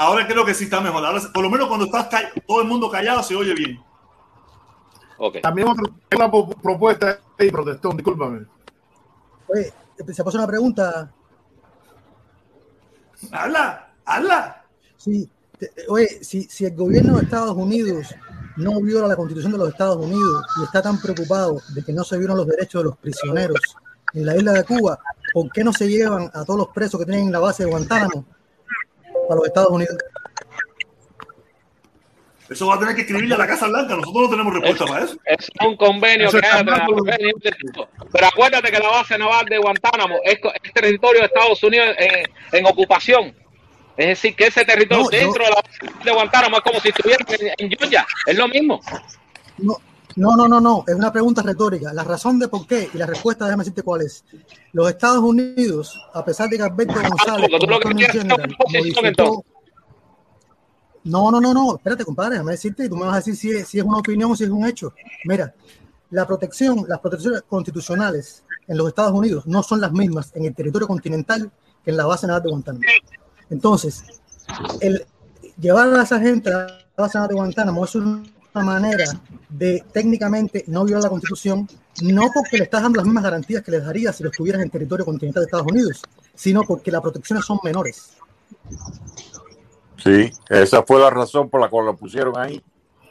Ahora creo que sí está mejor. Ahora, por lo menos cuando estás ca- todo el mundo callado se oye bien. Ok. También otra, propuesta y protestón, discúlpame. Oye, se puso una pregunta. Habla, habla. Sí, te- oye, si, si el gobierno de Estados Unidos no viola la constitución de los Estados Unidos y está tan preocupado de que no se violan los derechos de los prisioneros en la isla de Cuba, ¿por qué no se llevan a todos los presos que tienen en la base de Guantánamo para los Estados Unidos? Eso va a tener que escribirle a la Casa Blanca. Nosotros no tenemos respuesta para eso. Es un convenio Eso que hay México. Pero acuérdate que la base naval de Guantánamo es, co- es territorio de Estados Unidos en, en ocupación. Es decir, que ese territorio No, dentro de la base de Guantánamo es como si estuvieran en, en Georgia. Es lo mismo. No, no, no, no, no, es una pregunta retórica. La razón de por qué y la respuesta, déjame decirte cuál es. Los Estados Unidos, a pesar de que Alberto González, tú lo que General, modificó- entonces. No, no, no, no, espérate, compadre, déjame decirte y tú me vas a decir si es, si es una opinión o si es un hecho. Mira, la protección, las protecciones constitucionales en los Estados Unidos no son las mismas en el territorio continental que en la base naval de Guantánamo. Entonces, el llevar a esa gente a la base naval de Guantánamo es una manera de técnicamente no violar la constitución, no porque le estás dando las mismas garantías que les daría si lo estuvieras en territorio continental de Estados Unidos, sino porque las protecciones son menores. Sí, esa fue la razón por la cual lo pusieron ahí.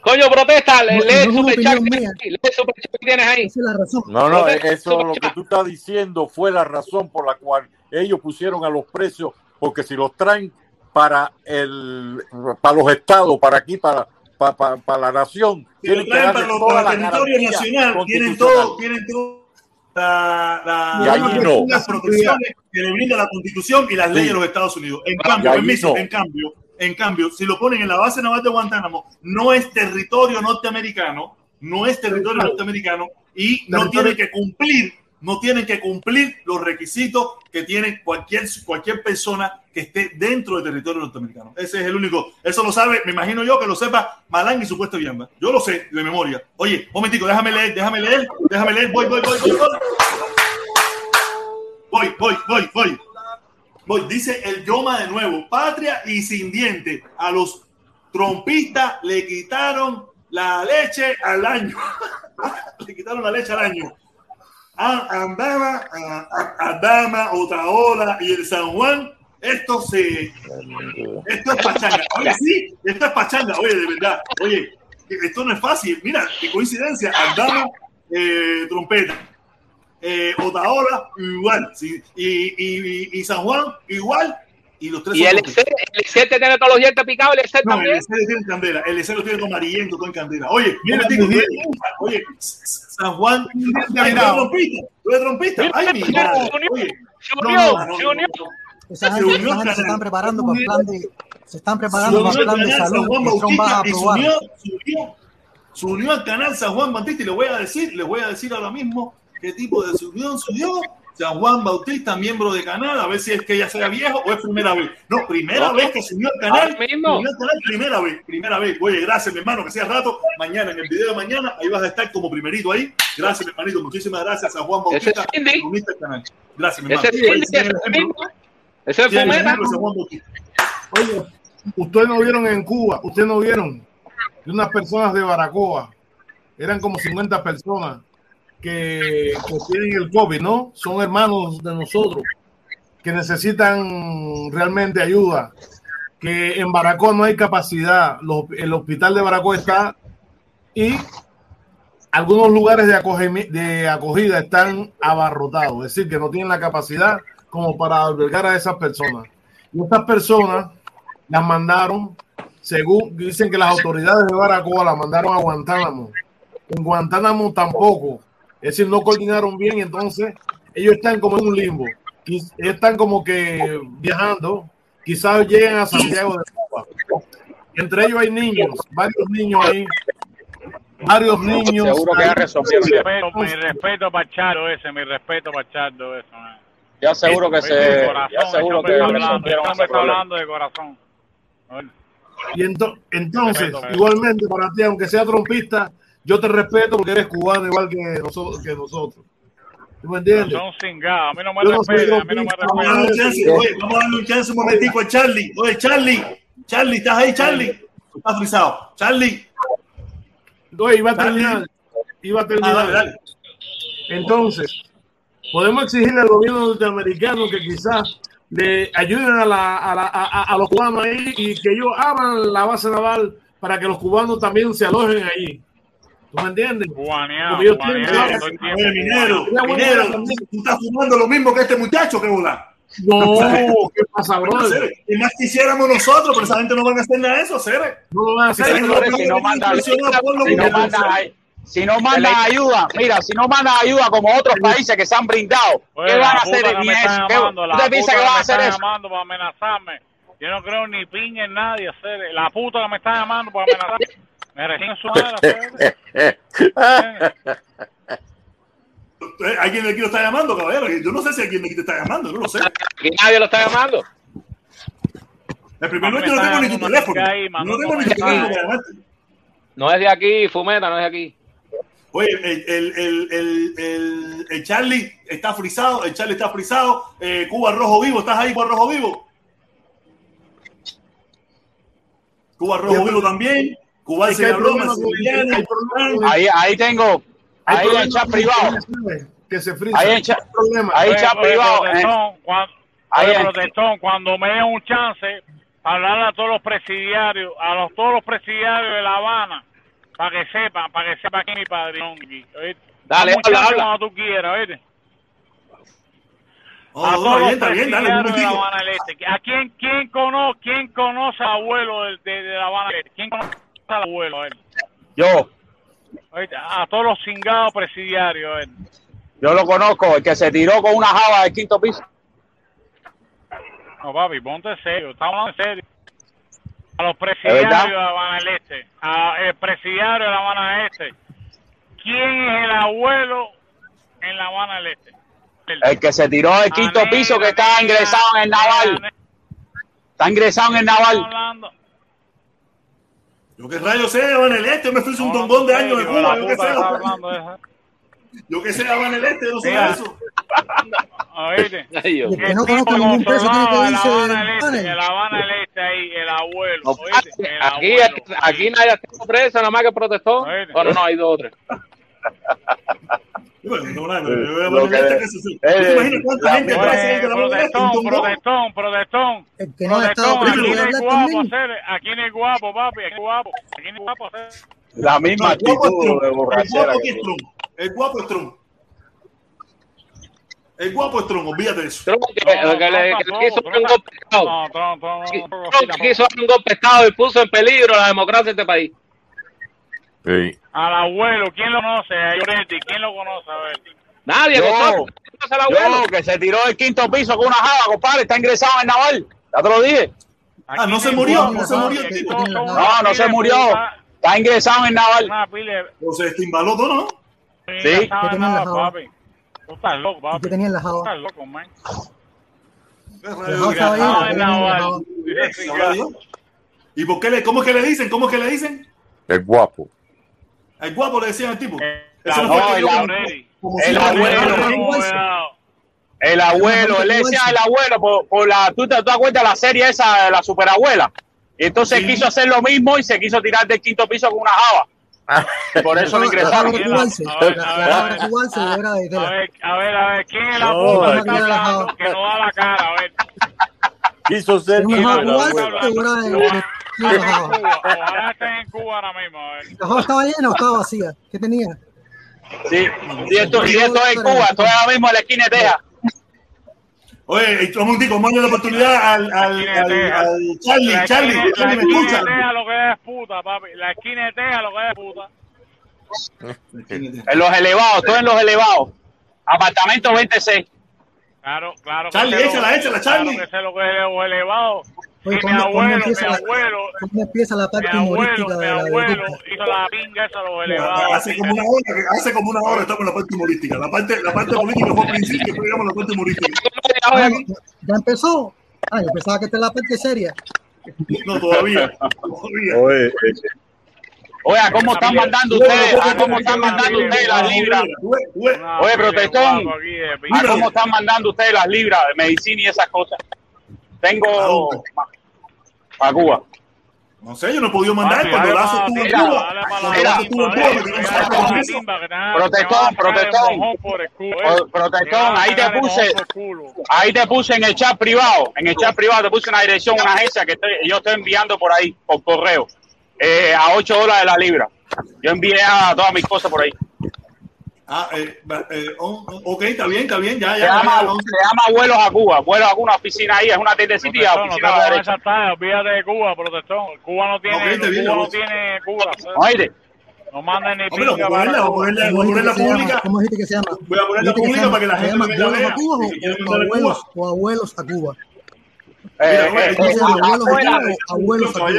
Coño, protesta, lee No, no opinión que tienes ahí, lee el superchat que tienes ahí. Esa es la razón. No, no, Protesta, eso lo que tú estás diciendo fue la razón por la cual ellos pusieron a los precios, porque si los traen para el para los estados, para aquí, para para, para, para la nación, Si lo traen para, toda para el territorio nacional, tienen todo, tienen todo la, la- allí no. las protecciones que le brinda la constitución y las Sí. leyes de los Estados Unidos. En cambio, permiso, no. en cambio, en cambio, si lo ponen en la base naval de Guantánamo, no es territorio norteamericano, no es territorio norteamericano y no Territorio- tienen que cumplir, no tienen que cumplir los requisitos que tiene cualquier, cualquier persona que esté dentro del territorio norteamericano. Ese es el único. Eso lo sabe, me imagino yo que lo sepa Malán y su puesto Viamba. Yo lo sé de memoria. Oye, un momentico, déjame leer, déjame leer, déjame leer. Voy, voy, voy, voy, voy. Voy, voy, voy, voy. Voy, dice el Yoma de nuevo, patria y sin diente. A los trompistas le quitaron la leche al año. [laughs] le quitaron la leche al año. A Andama, a, y el San Juan, esto se. Esto es pachanga. Oye, sí, esto es pachanga. Oye, de verdad. Oye, esto no es fácil. Mira, qué coincidencia. Andama, eh, trompeta. Eh, Otaola, igual. Y, y, y San Juan, igual. Y los tres Y el. Excel, el tiene todos los dientes picados, el Excel No, el también. Excel tiene candela. El Excel lo tiene todo amarillento, todo en candela. Oye, Mira, mira. oye, San Juan, tú eres trompista, tú eres trompista. Ay, mi madre. se unió, se unió, se unió. Se el se están preparando para el plan de, se están Se preparando para unió el al plan de canal San salud Trump va a se aprobar. unió, se unió, se unió al canal San Juan Bautista y les voy a decir, les voy a decir ahora mismo qué tipo de unión se unió. San Juan Bautista, miembro de canal, a ver si es que ya sea viejo o es primera vez. No, primera No, vez que se unió al canal. mismo. primera vez, primera vez. Oye, gracias, mi hermano, que sea rato. Mañana, en el video de mañana, ahí vas a estar como primerito ahí. Gracias, mi hermanito. Muchísimas gracias, San Juan Bautista. Al canal. Gracias, mi hermano. ese es el el el San Juan Bautista. Oye, ustedes no vieron en Cuba, ustedes no vieron de unas personas de Baracoa, eran como 50 personas que, tienen el COVID, ¿no? Son hermanos de nosotros que necesitan realmente ayuda, que en Baracoa no hay capacidad, el hospital de Baracoa está y algunos lugares de, acogimi- de acogida están abarrotados, es decir, que no tienen la capacidad como para albergar a esas personas. Y estas personas las mandaron, según dicen que las autoridades de Baracoa las mandaron a Guantánamo. En Guantánamo tampoco. Es decir, no coordinaron bien y entonces ellos están como en un limbo. Están como que viajando. Quizás lleguen a Santiago de Cuba. Entre ellos hay niños, varios niños ahí. Varios niños. Seguro que ya resolvieron. Mi respeto, mi respeto para Charo ese, mi respeto para Chardo eso. man. Ya seguro que se. corazón, Ya seguro que hablando, resolvieron ese de corazón. Y ento- entonces, Respeto, igualmente para ti, aunque sea trompista, yo te respeto porque eres cubano igual que nosotros. Que nosotros. ¿Tú me entiendes? Son cingados, a mí no me no a mí no me Vamos a darle un chance, oye, vamos a darle un chance un momentico a Charlie. Oye, Charlie, Charlie, ¿estás ahí, Charlie? Estás frisado. Charlie. Oye, iba a terminar. Iba a Ah, terminar. dale, dale. Entonces, podemos exigirle al gobierno norteamericano que quizás le ayuden a, la- a la- a- a- a los cubanos ahí y que ellos abran la base naval para que los cubanos también se alojen ahí. ¿Tú me entiendes? Porque Oye, minero, minero, tú estás fumando lo mismo que este muchacho, que bola. No, [laughs] ¿qué pasa, brother? ¿Qué más quisiéramos nosotros? Pero esa gente no van a hacer nada de eso, Cere. No lo van a hacer. Gente no si no si no mandan, si no mandan ayuda, mira, si no mandan ayuda como otros países que se han brindado, Oye, ¿qué van a hacer puta que ni me eso? están ¿Qué- llamando, la ¿Usted piensa que van a hacer eso? llamando para amenazarme. Yo no creo ni piña en nadie, hacer La puta que me está llamando para amenazarme. Eh, ¿Alguien de aquí lo está llamando, caballero? Yo no sé si alguien de aquí te está llamando, no lo sé. Aquí nadie lo está llamando. El primer momento me no tengo ni tu teléfono. ahí, No tengo ni tu teléfono. No es de aquí, Fumeta, no es de aquí. Oye, el, el, el, el, el, el Charlie está frisado, el Charlie está frisado. Eh, Cuba Rojo Vivo, ¿estás ahí, Cuba Rojo Vivo? Cuba Rojo Vivo también. Se que habló, Ahí, ahí tengo, ahí en chat privado. Que se frisa. Ahí en chat, privado. eh. Ahí en- protestón, cuando me den un chance, hablar a todos los presidiarios, a los, todos los presidiarios de La Habana, para que sepan, para que sepan quién es mi padrino. Dale, habla, habla. Cuando tú quieras, ¿oíste? Oh, a no, todos está bien, los está bien, dale, de La. Habana del Este. ¿A quién, quién, conoce, quién conoce al abuelo de, de, de La Habana del Este? ¿Quién conoce al abuelo? ¿oíste? Yo. A todos los cingados presidiarios. ¿oíste? yo lo conozco, el que se tiró con una java del quinto piso. No, papi, ponte serio, estamos hablando en serio. A los presidiarios de La Habana del Este, a el presidiario de La Habana del Este. ¿Quién es el abuelo en La Habana del Este? El que se tiró del quinto Anel, piso que está ingresado en el Naval. Anel, Está ingresado en el Naval. hablando. Yo qué rayos sé, Habana del Este, yo me fui un No, tombón de no, años de Cuba, yo qué sé. hablando de. Yo qué sé, Habana del Este, yo no sé Mira. eso. ¿Oíste? [laughs] El que El no conozca ningún preso tiene que de La irse Habana del Este, en Habana Este ahí, el abuelo. No, ¿oíste? El aquí, abuelo. aquí nadie está preso, nada más que protestó. Bueno, no, hay dos o tres. [laughs] Yo no tengo nada, yo voy a Lo Habana del que- Este, ¿qué es Protestón, protestón, protestón. No Protestón, preso aquí no guapo, también. hacer, aquí no hay guapo, papi, aquí guapo, aquí no hay guapo, hacer. La misma No, el guapo es actitud Trump. de El borrachera guapo que es Trump. El guapo es Trump. El guapo es Trump, olvídate de eso. Trump que, No, no, que le, no, que le tampoco, quiso dar un Trump golpe de estado. No, Trump, Trump, no, no, no, Trump sí, que quiso dar un golpe de estado y puso en peligro la democracia de este país. Sí. Al abuelo, ¿quién lo conoce? A Lloretti, ¿quién lo conoce? A ver. Nadie, Yo. ¿Conoce al abuelo? Yo, que se tiró del quinto piso con una java, compadre, está ingresado en el Naval. Ya te lo dije. Ah, no se murió, guapo, no se murió el tipo. No, No, no se murió. Está ingresado en el Naval. Una pila de... O se estimbaló todo, ¿no? Sí. No ¿Qué tenía en la java? papi. Tú estás loco, ¿Y papi. qué tenía en la Tú java? estás loco, man. No. ¿Y por qué le, cómo es que le dicen? ¿Cómo es que le dicen? El guapo. Al guapo le decían al tipo. El Eso no abuelo, fue el abuelo. como el abuelo, el abuelo. El abuelo, él le decía el abuelo por, por la. ¿Tú te, tú te acuerdas de la serie esa de la superabuela? Y entonces Sí. quiso hacer lo mismo y se quiso tirar del quinto piso con una java. Y por eso lo ingresaron. A ver, a ver, a ver. ¿quién es la No, puta que aquí está no la hablando? Que no da la cara, a ver. Quiso ser la la. Cuba, ojalá estén en Cuba ahora mismo. ¿La estaba llena o estaba vacía? ¿Qué tenía? Sí. Y esto, y esto es en Cuba, esto es ahora mismo en la esquina de Texas. Oye, un momentico, vamos a la oportunidad al, al, al, al Charlie. La Charlie, esquina- Charlie, la ¿me esquina escucha? de Texas lo que es puta, papi. La esquina de Texas lo que es puta. En los elevados, todo en los elevados. Apartamento 26. Claro, claro. Charlie, échala, échala, Charlie. Claro que sé lo que es los elevados. Oye, Y mi ¿cómo, cómo abuelo, mi empieza la, abuelo, cómo empieza la mi parte abuelo, humorística mi de la abuelo hizo la pinga esa los elevados. Hace como una hora, hace como una hora estamos en la parte humorística. La parte, la parte política fue al principio, después llegamos a la parte humorística. Ah, ¿Ya empezó? Ah, yo pensaba que esta es la parte seria. No, todavía. todavía. Oye, eh, Oye, ¿a ¿cómo están mandando ustedes? ¿A ¿Cómo están mandando ustedes las libras? Oye, protestón. ¿A. ¿Cómo están mandando ustedes las libras de medicina y esas cosas? Tengo a Cuba. No sé, yo no he podido mandar Papi, cuando Lazo estuvo en Cuba. Protestón, protestón. Pro- eh. protestón, ahí te puse-. Ahí te puse en el chat privado, en el chat privado te puse una dirección, una agencia que estoy- yo estoy enviando por ahí, por correo, eh, a 8 dólares la libra. Yo envié a todas mis cosas por ahí. Ah, eh, eh, oh, ok, está bien, está bien, ya, Se ya. llama, se llama Vuelos a Cuba, Vuelos a Cuba, una oficina ahí, es una tiendecita y no te oficina a la pongas derecha. esa talla, olvídate de Cuba, protestón. Cuba no tiene, bien, Cuba no tiene cura. Oíste, No mandan ni Hombre, voy pinga a ponerla, voy a Cuba. ponerla, pública. ¿Cómo dijiste que se llama? Voy a ponerla Dijiste que se pública llama- para que la gente Cuba o, abuelos, Cuba. a Cuba. eh, eh, ¿Cómo se llama? ¿Abuelos a afuera, Cuba o abuelos a Cuba?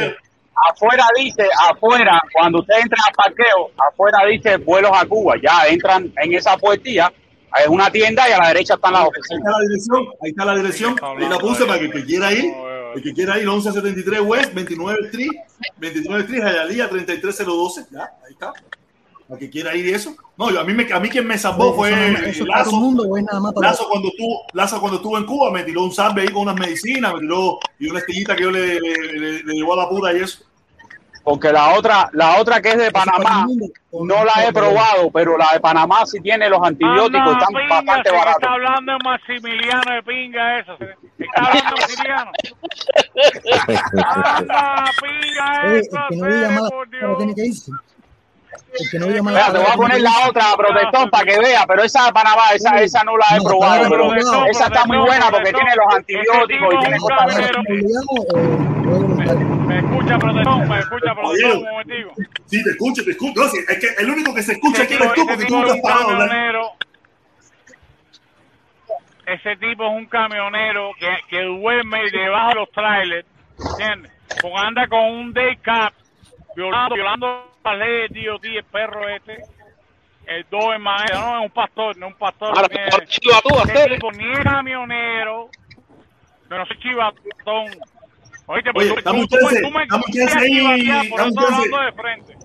Afuera dice, afuera, cuando usted entra al parqueo, afuera dice Vuelos a Cuba, ya entran en esa puertilla, es una tienda y a la derecha están las Ahí oficinas. está la dirección, ahí está la dirección. Ahí la puse para que el que quiera ir, el que quiera ir, 1173 West, 29 Street, 29 Street, Hialeah, 33012. Ya, ahí está. Para que quiera ir y eso. No, yo, a mí, me, a mí quien me salvó fue ¿Eso, eso es para todo Lazo. el mundo es nada más Lazo cuando estuvo, Lazo cuando estuvo en Cuba me tiró un salve ahí con unas medicinas, me tiró y una estillita que yo le, le, le- le llevó a la pura y eso. porque la otra, la otra que es de Panamá, no la he probado, pero la de Panamá sí tiene los antibióticos, Anda, están pinga, bastante si baratos. Está hablando de Maximiliano de pinga eso. Está hablando de Maximiliano. [laughs] Anda, pinga Oye, eso. que no diga palabra tiene que irse. No Mira, te voy a poner la otra, protector, para que vea, pero esa de Panamá, esa, esa no la he No, probado, pero esa está muy buena porque tiene los antibióticos y tiene cosas Me escucha, protector, me escucha, protector, un momentico. Sí, te escucho, te escucho. No, sí, es que el único que se escucha aquí eres tú, porque tú no parado. Ese tipo es un camionero que, que duerme debajo de los trailers, ¿entiendes? Porque anda con un day cap, violando, violando leyes de DOT, el perro este. El Doberman, este, no es un pastor, no es un pastor. Ahora, ni es- por chivatúa, ese ¿sí? tipo ni es camionero, yo no soy chivatón. Oíste, pues Oye, dame un tú- chance, tú me dame un chance ahí, por dame un chance. de frente.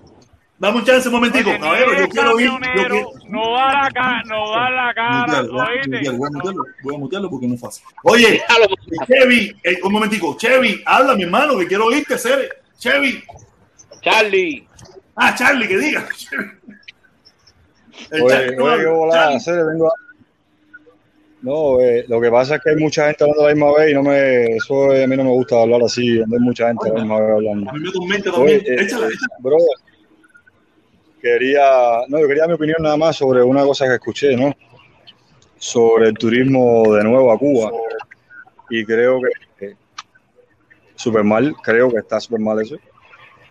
Dame un chance un momentico, Oye, caballero. ni Yo es quiero oír. Yo quiero... no da la cara, no da la cara, voy a mutearlo, voy a mutearlo, voy a mutearlo porque no es fácil. Oye, Chevy, eh, un momentico, Chevy, habla mi hermano, que quiero oírte, Cere. Chevy. Charlie. Ah, Charlie, que diga. Oye, oye, habla. qué volada, Charlie. Cere, vengo a- No, eh, lo que pasa es que hay mucha gente hablando a la misma vez y no me, eso eh, a mí no me gusta hablar así, hay mucha gente a la misma vez hablando. A mí me tormenta Oye, también. eh, échala. bro, quería, no, yo quería mi opinión nada más sobre una cosa que escuché, ¿no? Sobre el turismo de nuevo a Cuba. Y creo que eh, súper mal, creo que está súper mal eso.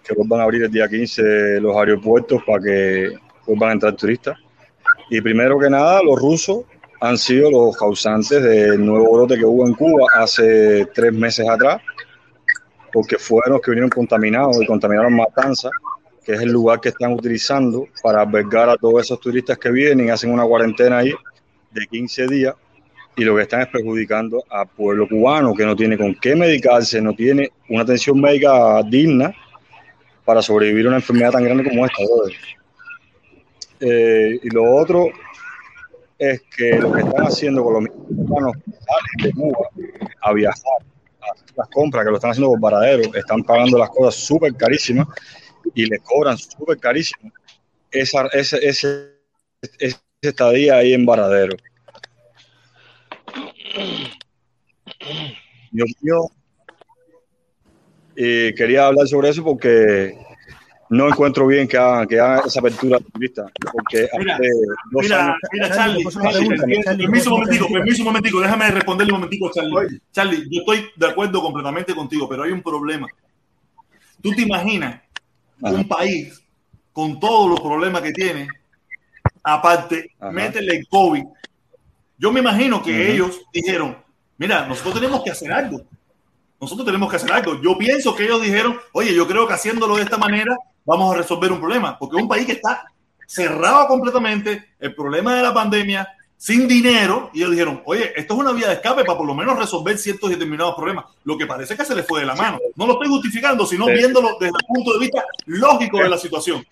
Que vuelvan a abrir el día 15 los aeropuertos para que vuelvan a entrar turistas. Y primero que nada, los rusos han sido los causantes del nuevo brote que hubo en Cuba hace tres meses atrás, porque fueron los que vinieron contaminados y contaminaron Matanza, que es el lugar que están utilizando para albergar a todos esos turistas que vienen y hacen una cuarentena ahí de 15 días y lo que están es perjudicando al pueblo cubano que no tiene con qué medicarse, no tiene una atención médica digna para sobrevivir a una enfermedad tan grande como esta. Eh, y lo otro es que lo que están haciendo con los mexicanos de Cuba a viajar, a hacer las compras, que lo están haciendo por varadero, están pagando las cosas súper carísimas y les cobran súper carísimo esa, ese, ese, ese estadía ahí en varadero. Dios mío, y quería hablar sobre eso porque no encuentro bien que hagan, que hagan esa apertura turista, porque Mira, Mira, años- mira, Charlie, permiso un momentico, permiso un momentico, déjame responderle un momentico Charlie. Charlie, yo estoy de acuerdo completamente contigo, pero hay un problema. ¿Tú te imaginas un país con todos los problemas que tiene, aparte, métele el COVID? Yo me imagino que ellos dijeron, mira, nosotros tenemos que hacer algo. Nosotros tenemos que hacer algo. Yo pienso que ellos dijeron, oye, yo creo que haciéndolo de esta manera vamos a resolver un problema, porque es un país que está cerrado completamente, el problema de la pandemia, sin dinero, y ellos dijeron, oye, esto es una vía de escape para por lo menos resolver ciertos y determinados problemas. Lo que parece que se les fue de la mano. No lo estoy justificando, sino Sí. viéndolo desde el punto de vista lógico de la situación.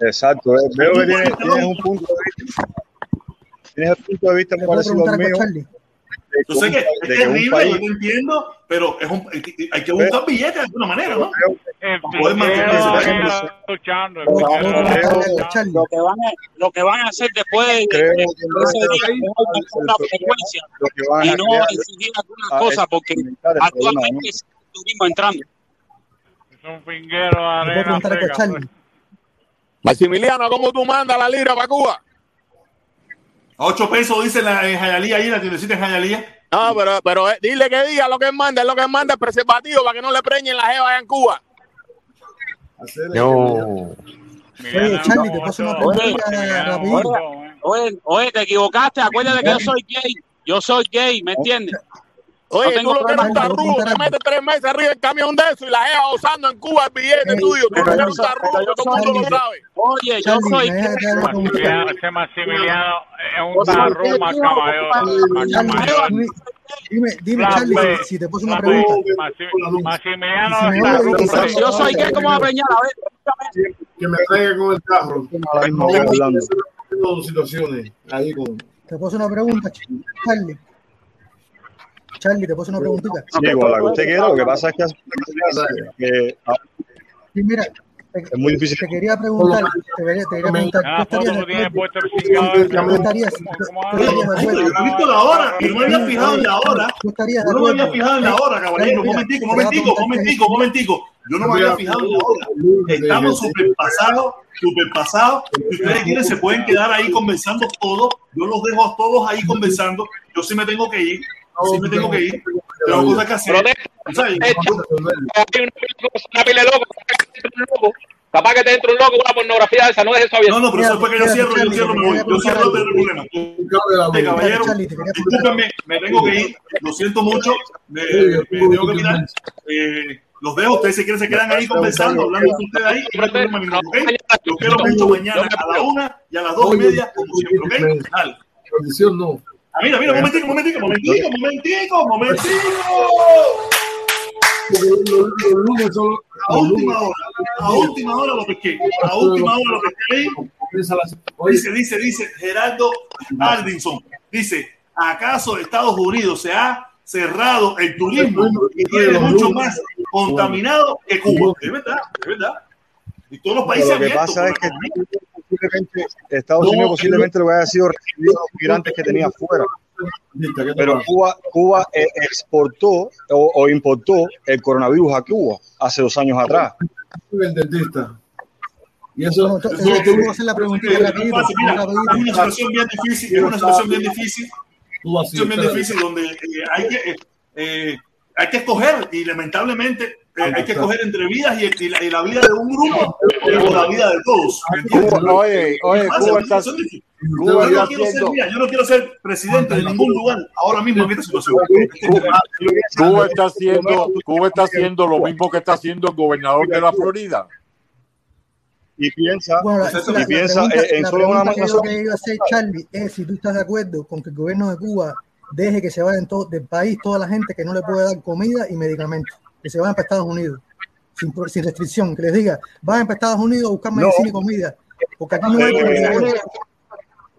Exacto, eh, veo que tienes, tienes un punto de vista. Tienes el punto de vista muy parecido al mío. Yo sé que es terrible, país- yo te entiendo, pero es un, hay que buscar billetes de alguna manera, ¿no? Poder Lo, que van a, hacer después de, Creo de- que de no ese es día es frecuencia y no exigir algunas a cosas porque actualmente es el turismo entrando. Es un pinguero de arena. Maximiliano, ¿cómo tú mandas la libra para Cuba? A 8 pesos dice la, en Jayalía, ahí la tiendecita en Jayalía. No, pero, pero eh, dile que diga lo que manda, es lo que manda el preservativo para que no le preñen la jeva allá en Cuba. Oye, Charlie, te paso una pregunta rapidito. Oye, oye, te equivocaste, acuérdate que yo soy gay. Yo soy gay, ¿me entiendes? Oye, No tengo tú lo que eres un tarrugo, te metes tres meses arriba del camión de eso y la jeva usando en Cuba el billete tuyo. Tú lo que eres un tarrugo, que todo el mundo lo sabe. Oye, yo soy que ese Maximiliano es un gay, más dime, dime, Charlie, fe, si, te puse una pregunta. Maximiliano es yo soy ¿cómo va a preñar? A ver, Que me traiga con el carro. a la misma vez hablando. Dos situaciones ahí con. Te puse una pregunta, Charlie. Charlie, te puse una preguntita. Sí, igual la que usted quiera, lo que pasa es que, que- Sí, Sí, mira, te, Es muy difícil. te quería preguntar, te quería, te quería preguntar, ¿tú estarías de acuerdo? ¿Tú estarías, tú- tú estarías visto la hora y no me había fijado en la hora. ¿Tú estarías de Yo no me había fijado en la hora, caballero. Un momentico, te un momentico, preguntar momentico, momentico. Yo no me había fijado en la hora. Estamos súper pasados, súper pasados. Si ustedes quieren, se pueden quedar ahí conversando todos. Yo los dejo a todos ahí conversando. Yo sí me tengo que ir. Sí me tengo que ir. Tengo cosas que hacer. Hay una pila loco, capaz que te entre un loco con una pornografía esa, no es eso abierto. No, no, pero eso es porque yo cierro, yo cierro, me voy. Yo cierro el problema. Este caballero, discúlpenme, me tengo que ir. Lo siento mucho. Me, tengo que mirar. Eh, los dejo. Ustedes si quieren se quedan ahí conversando, hablando con ustedes ahí. No problema. Los quiero mucho mañana a la una y a las dos y media, como siempre, ¿ok? Dale. Condición no. Ah, mira, mira, momentico, momentico, momentico, momentico, momentico. Los lunes son A última hora, a última hora lo pesqué. A última hora lo pesqué ahí. Dice, dice, dice Gerardo Aldinson. Dice, ¿acaso Estados Unidos se ha cerrado el turismo y tiene mucho más contaminado que Cuba? Es verdad, es verdad. Y todos los países abiertos. Posiblemente Estados Unidos posiblemente lo haya sido recibido los migrantes que tenía afuera. Pero Cuba, Cuba eh, exportó o, o importó el coronavirus a Cuba hace dos años atrás. el dentista. Y eso, No, te voy a hacer la rapidito. es una situación bien difícil, es una situación bien difícil, Tú así, situación bien difícil donde eh, hay que eh, hay que escoger y lamentablemente eh, hay que escoger entre vidas y, y la, y la vida de un grupo o la vida de todos. Cuba- oye, oye, Cuba es está- yo, no quiero ser, mira, yo no quiero ser presidente de ningún lugar ahora mismo en esta situación. Cuba está haciendo, Cuba está haciendo lo mismo que está haciendo el gobernador de la Florida. Y piensa, Bueno, la, y piensa pregunta, eh, en solo una pregunta que yo que iba a hacer, Charlie, es si tú estás de acuerdo con que el gobierno de Cuba deje que se vayan todo, del país toda la gente que no le puede dar comida y medicamentos, que se vayan para Estados Unidos, sin, restricción, que les diga, vayan para Estados Unidos a buscar No. medicina y comida, porque aquí no hay.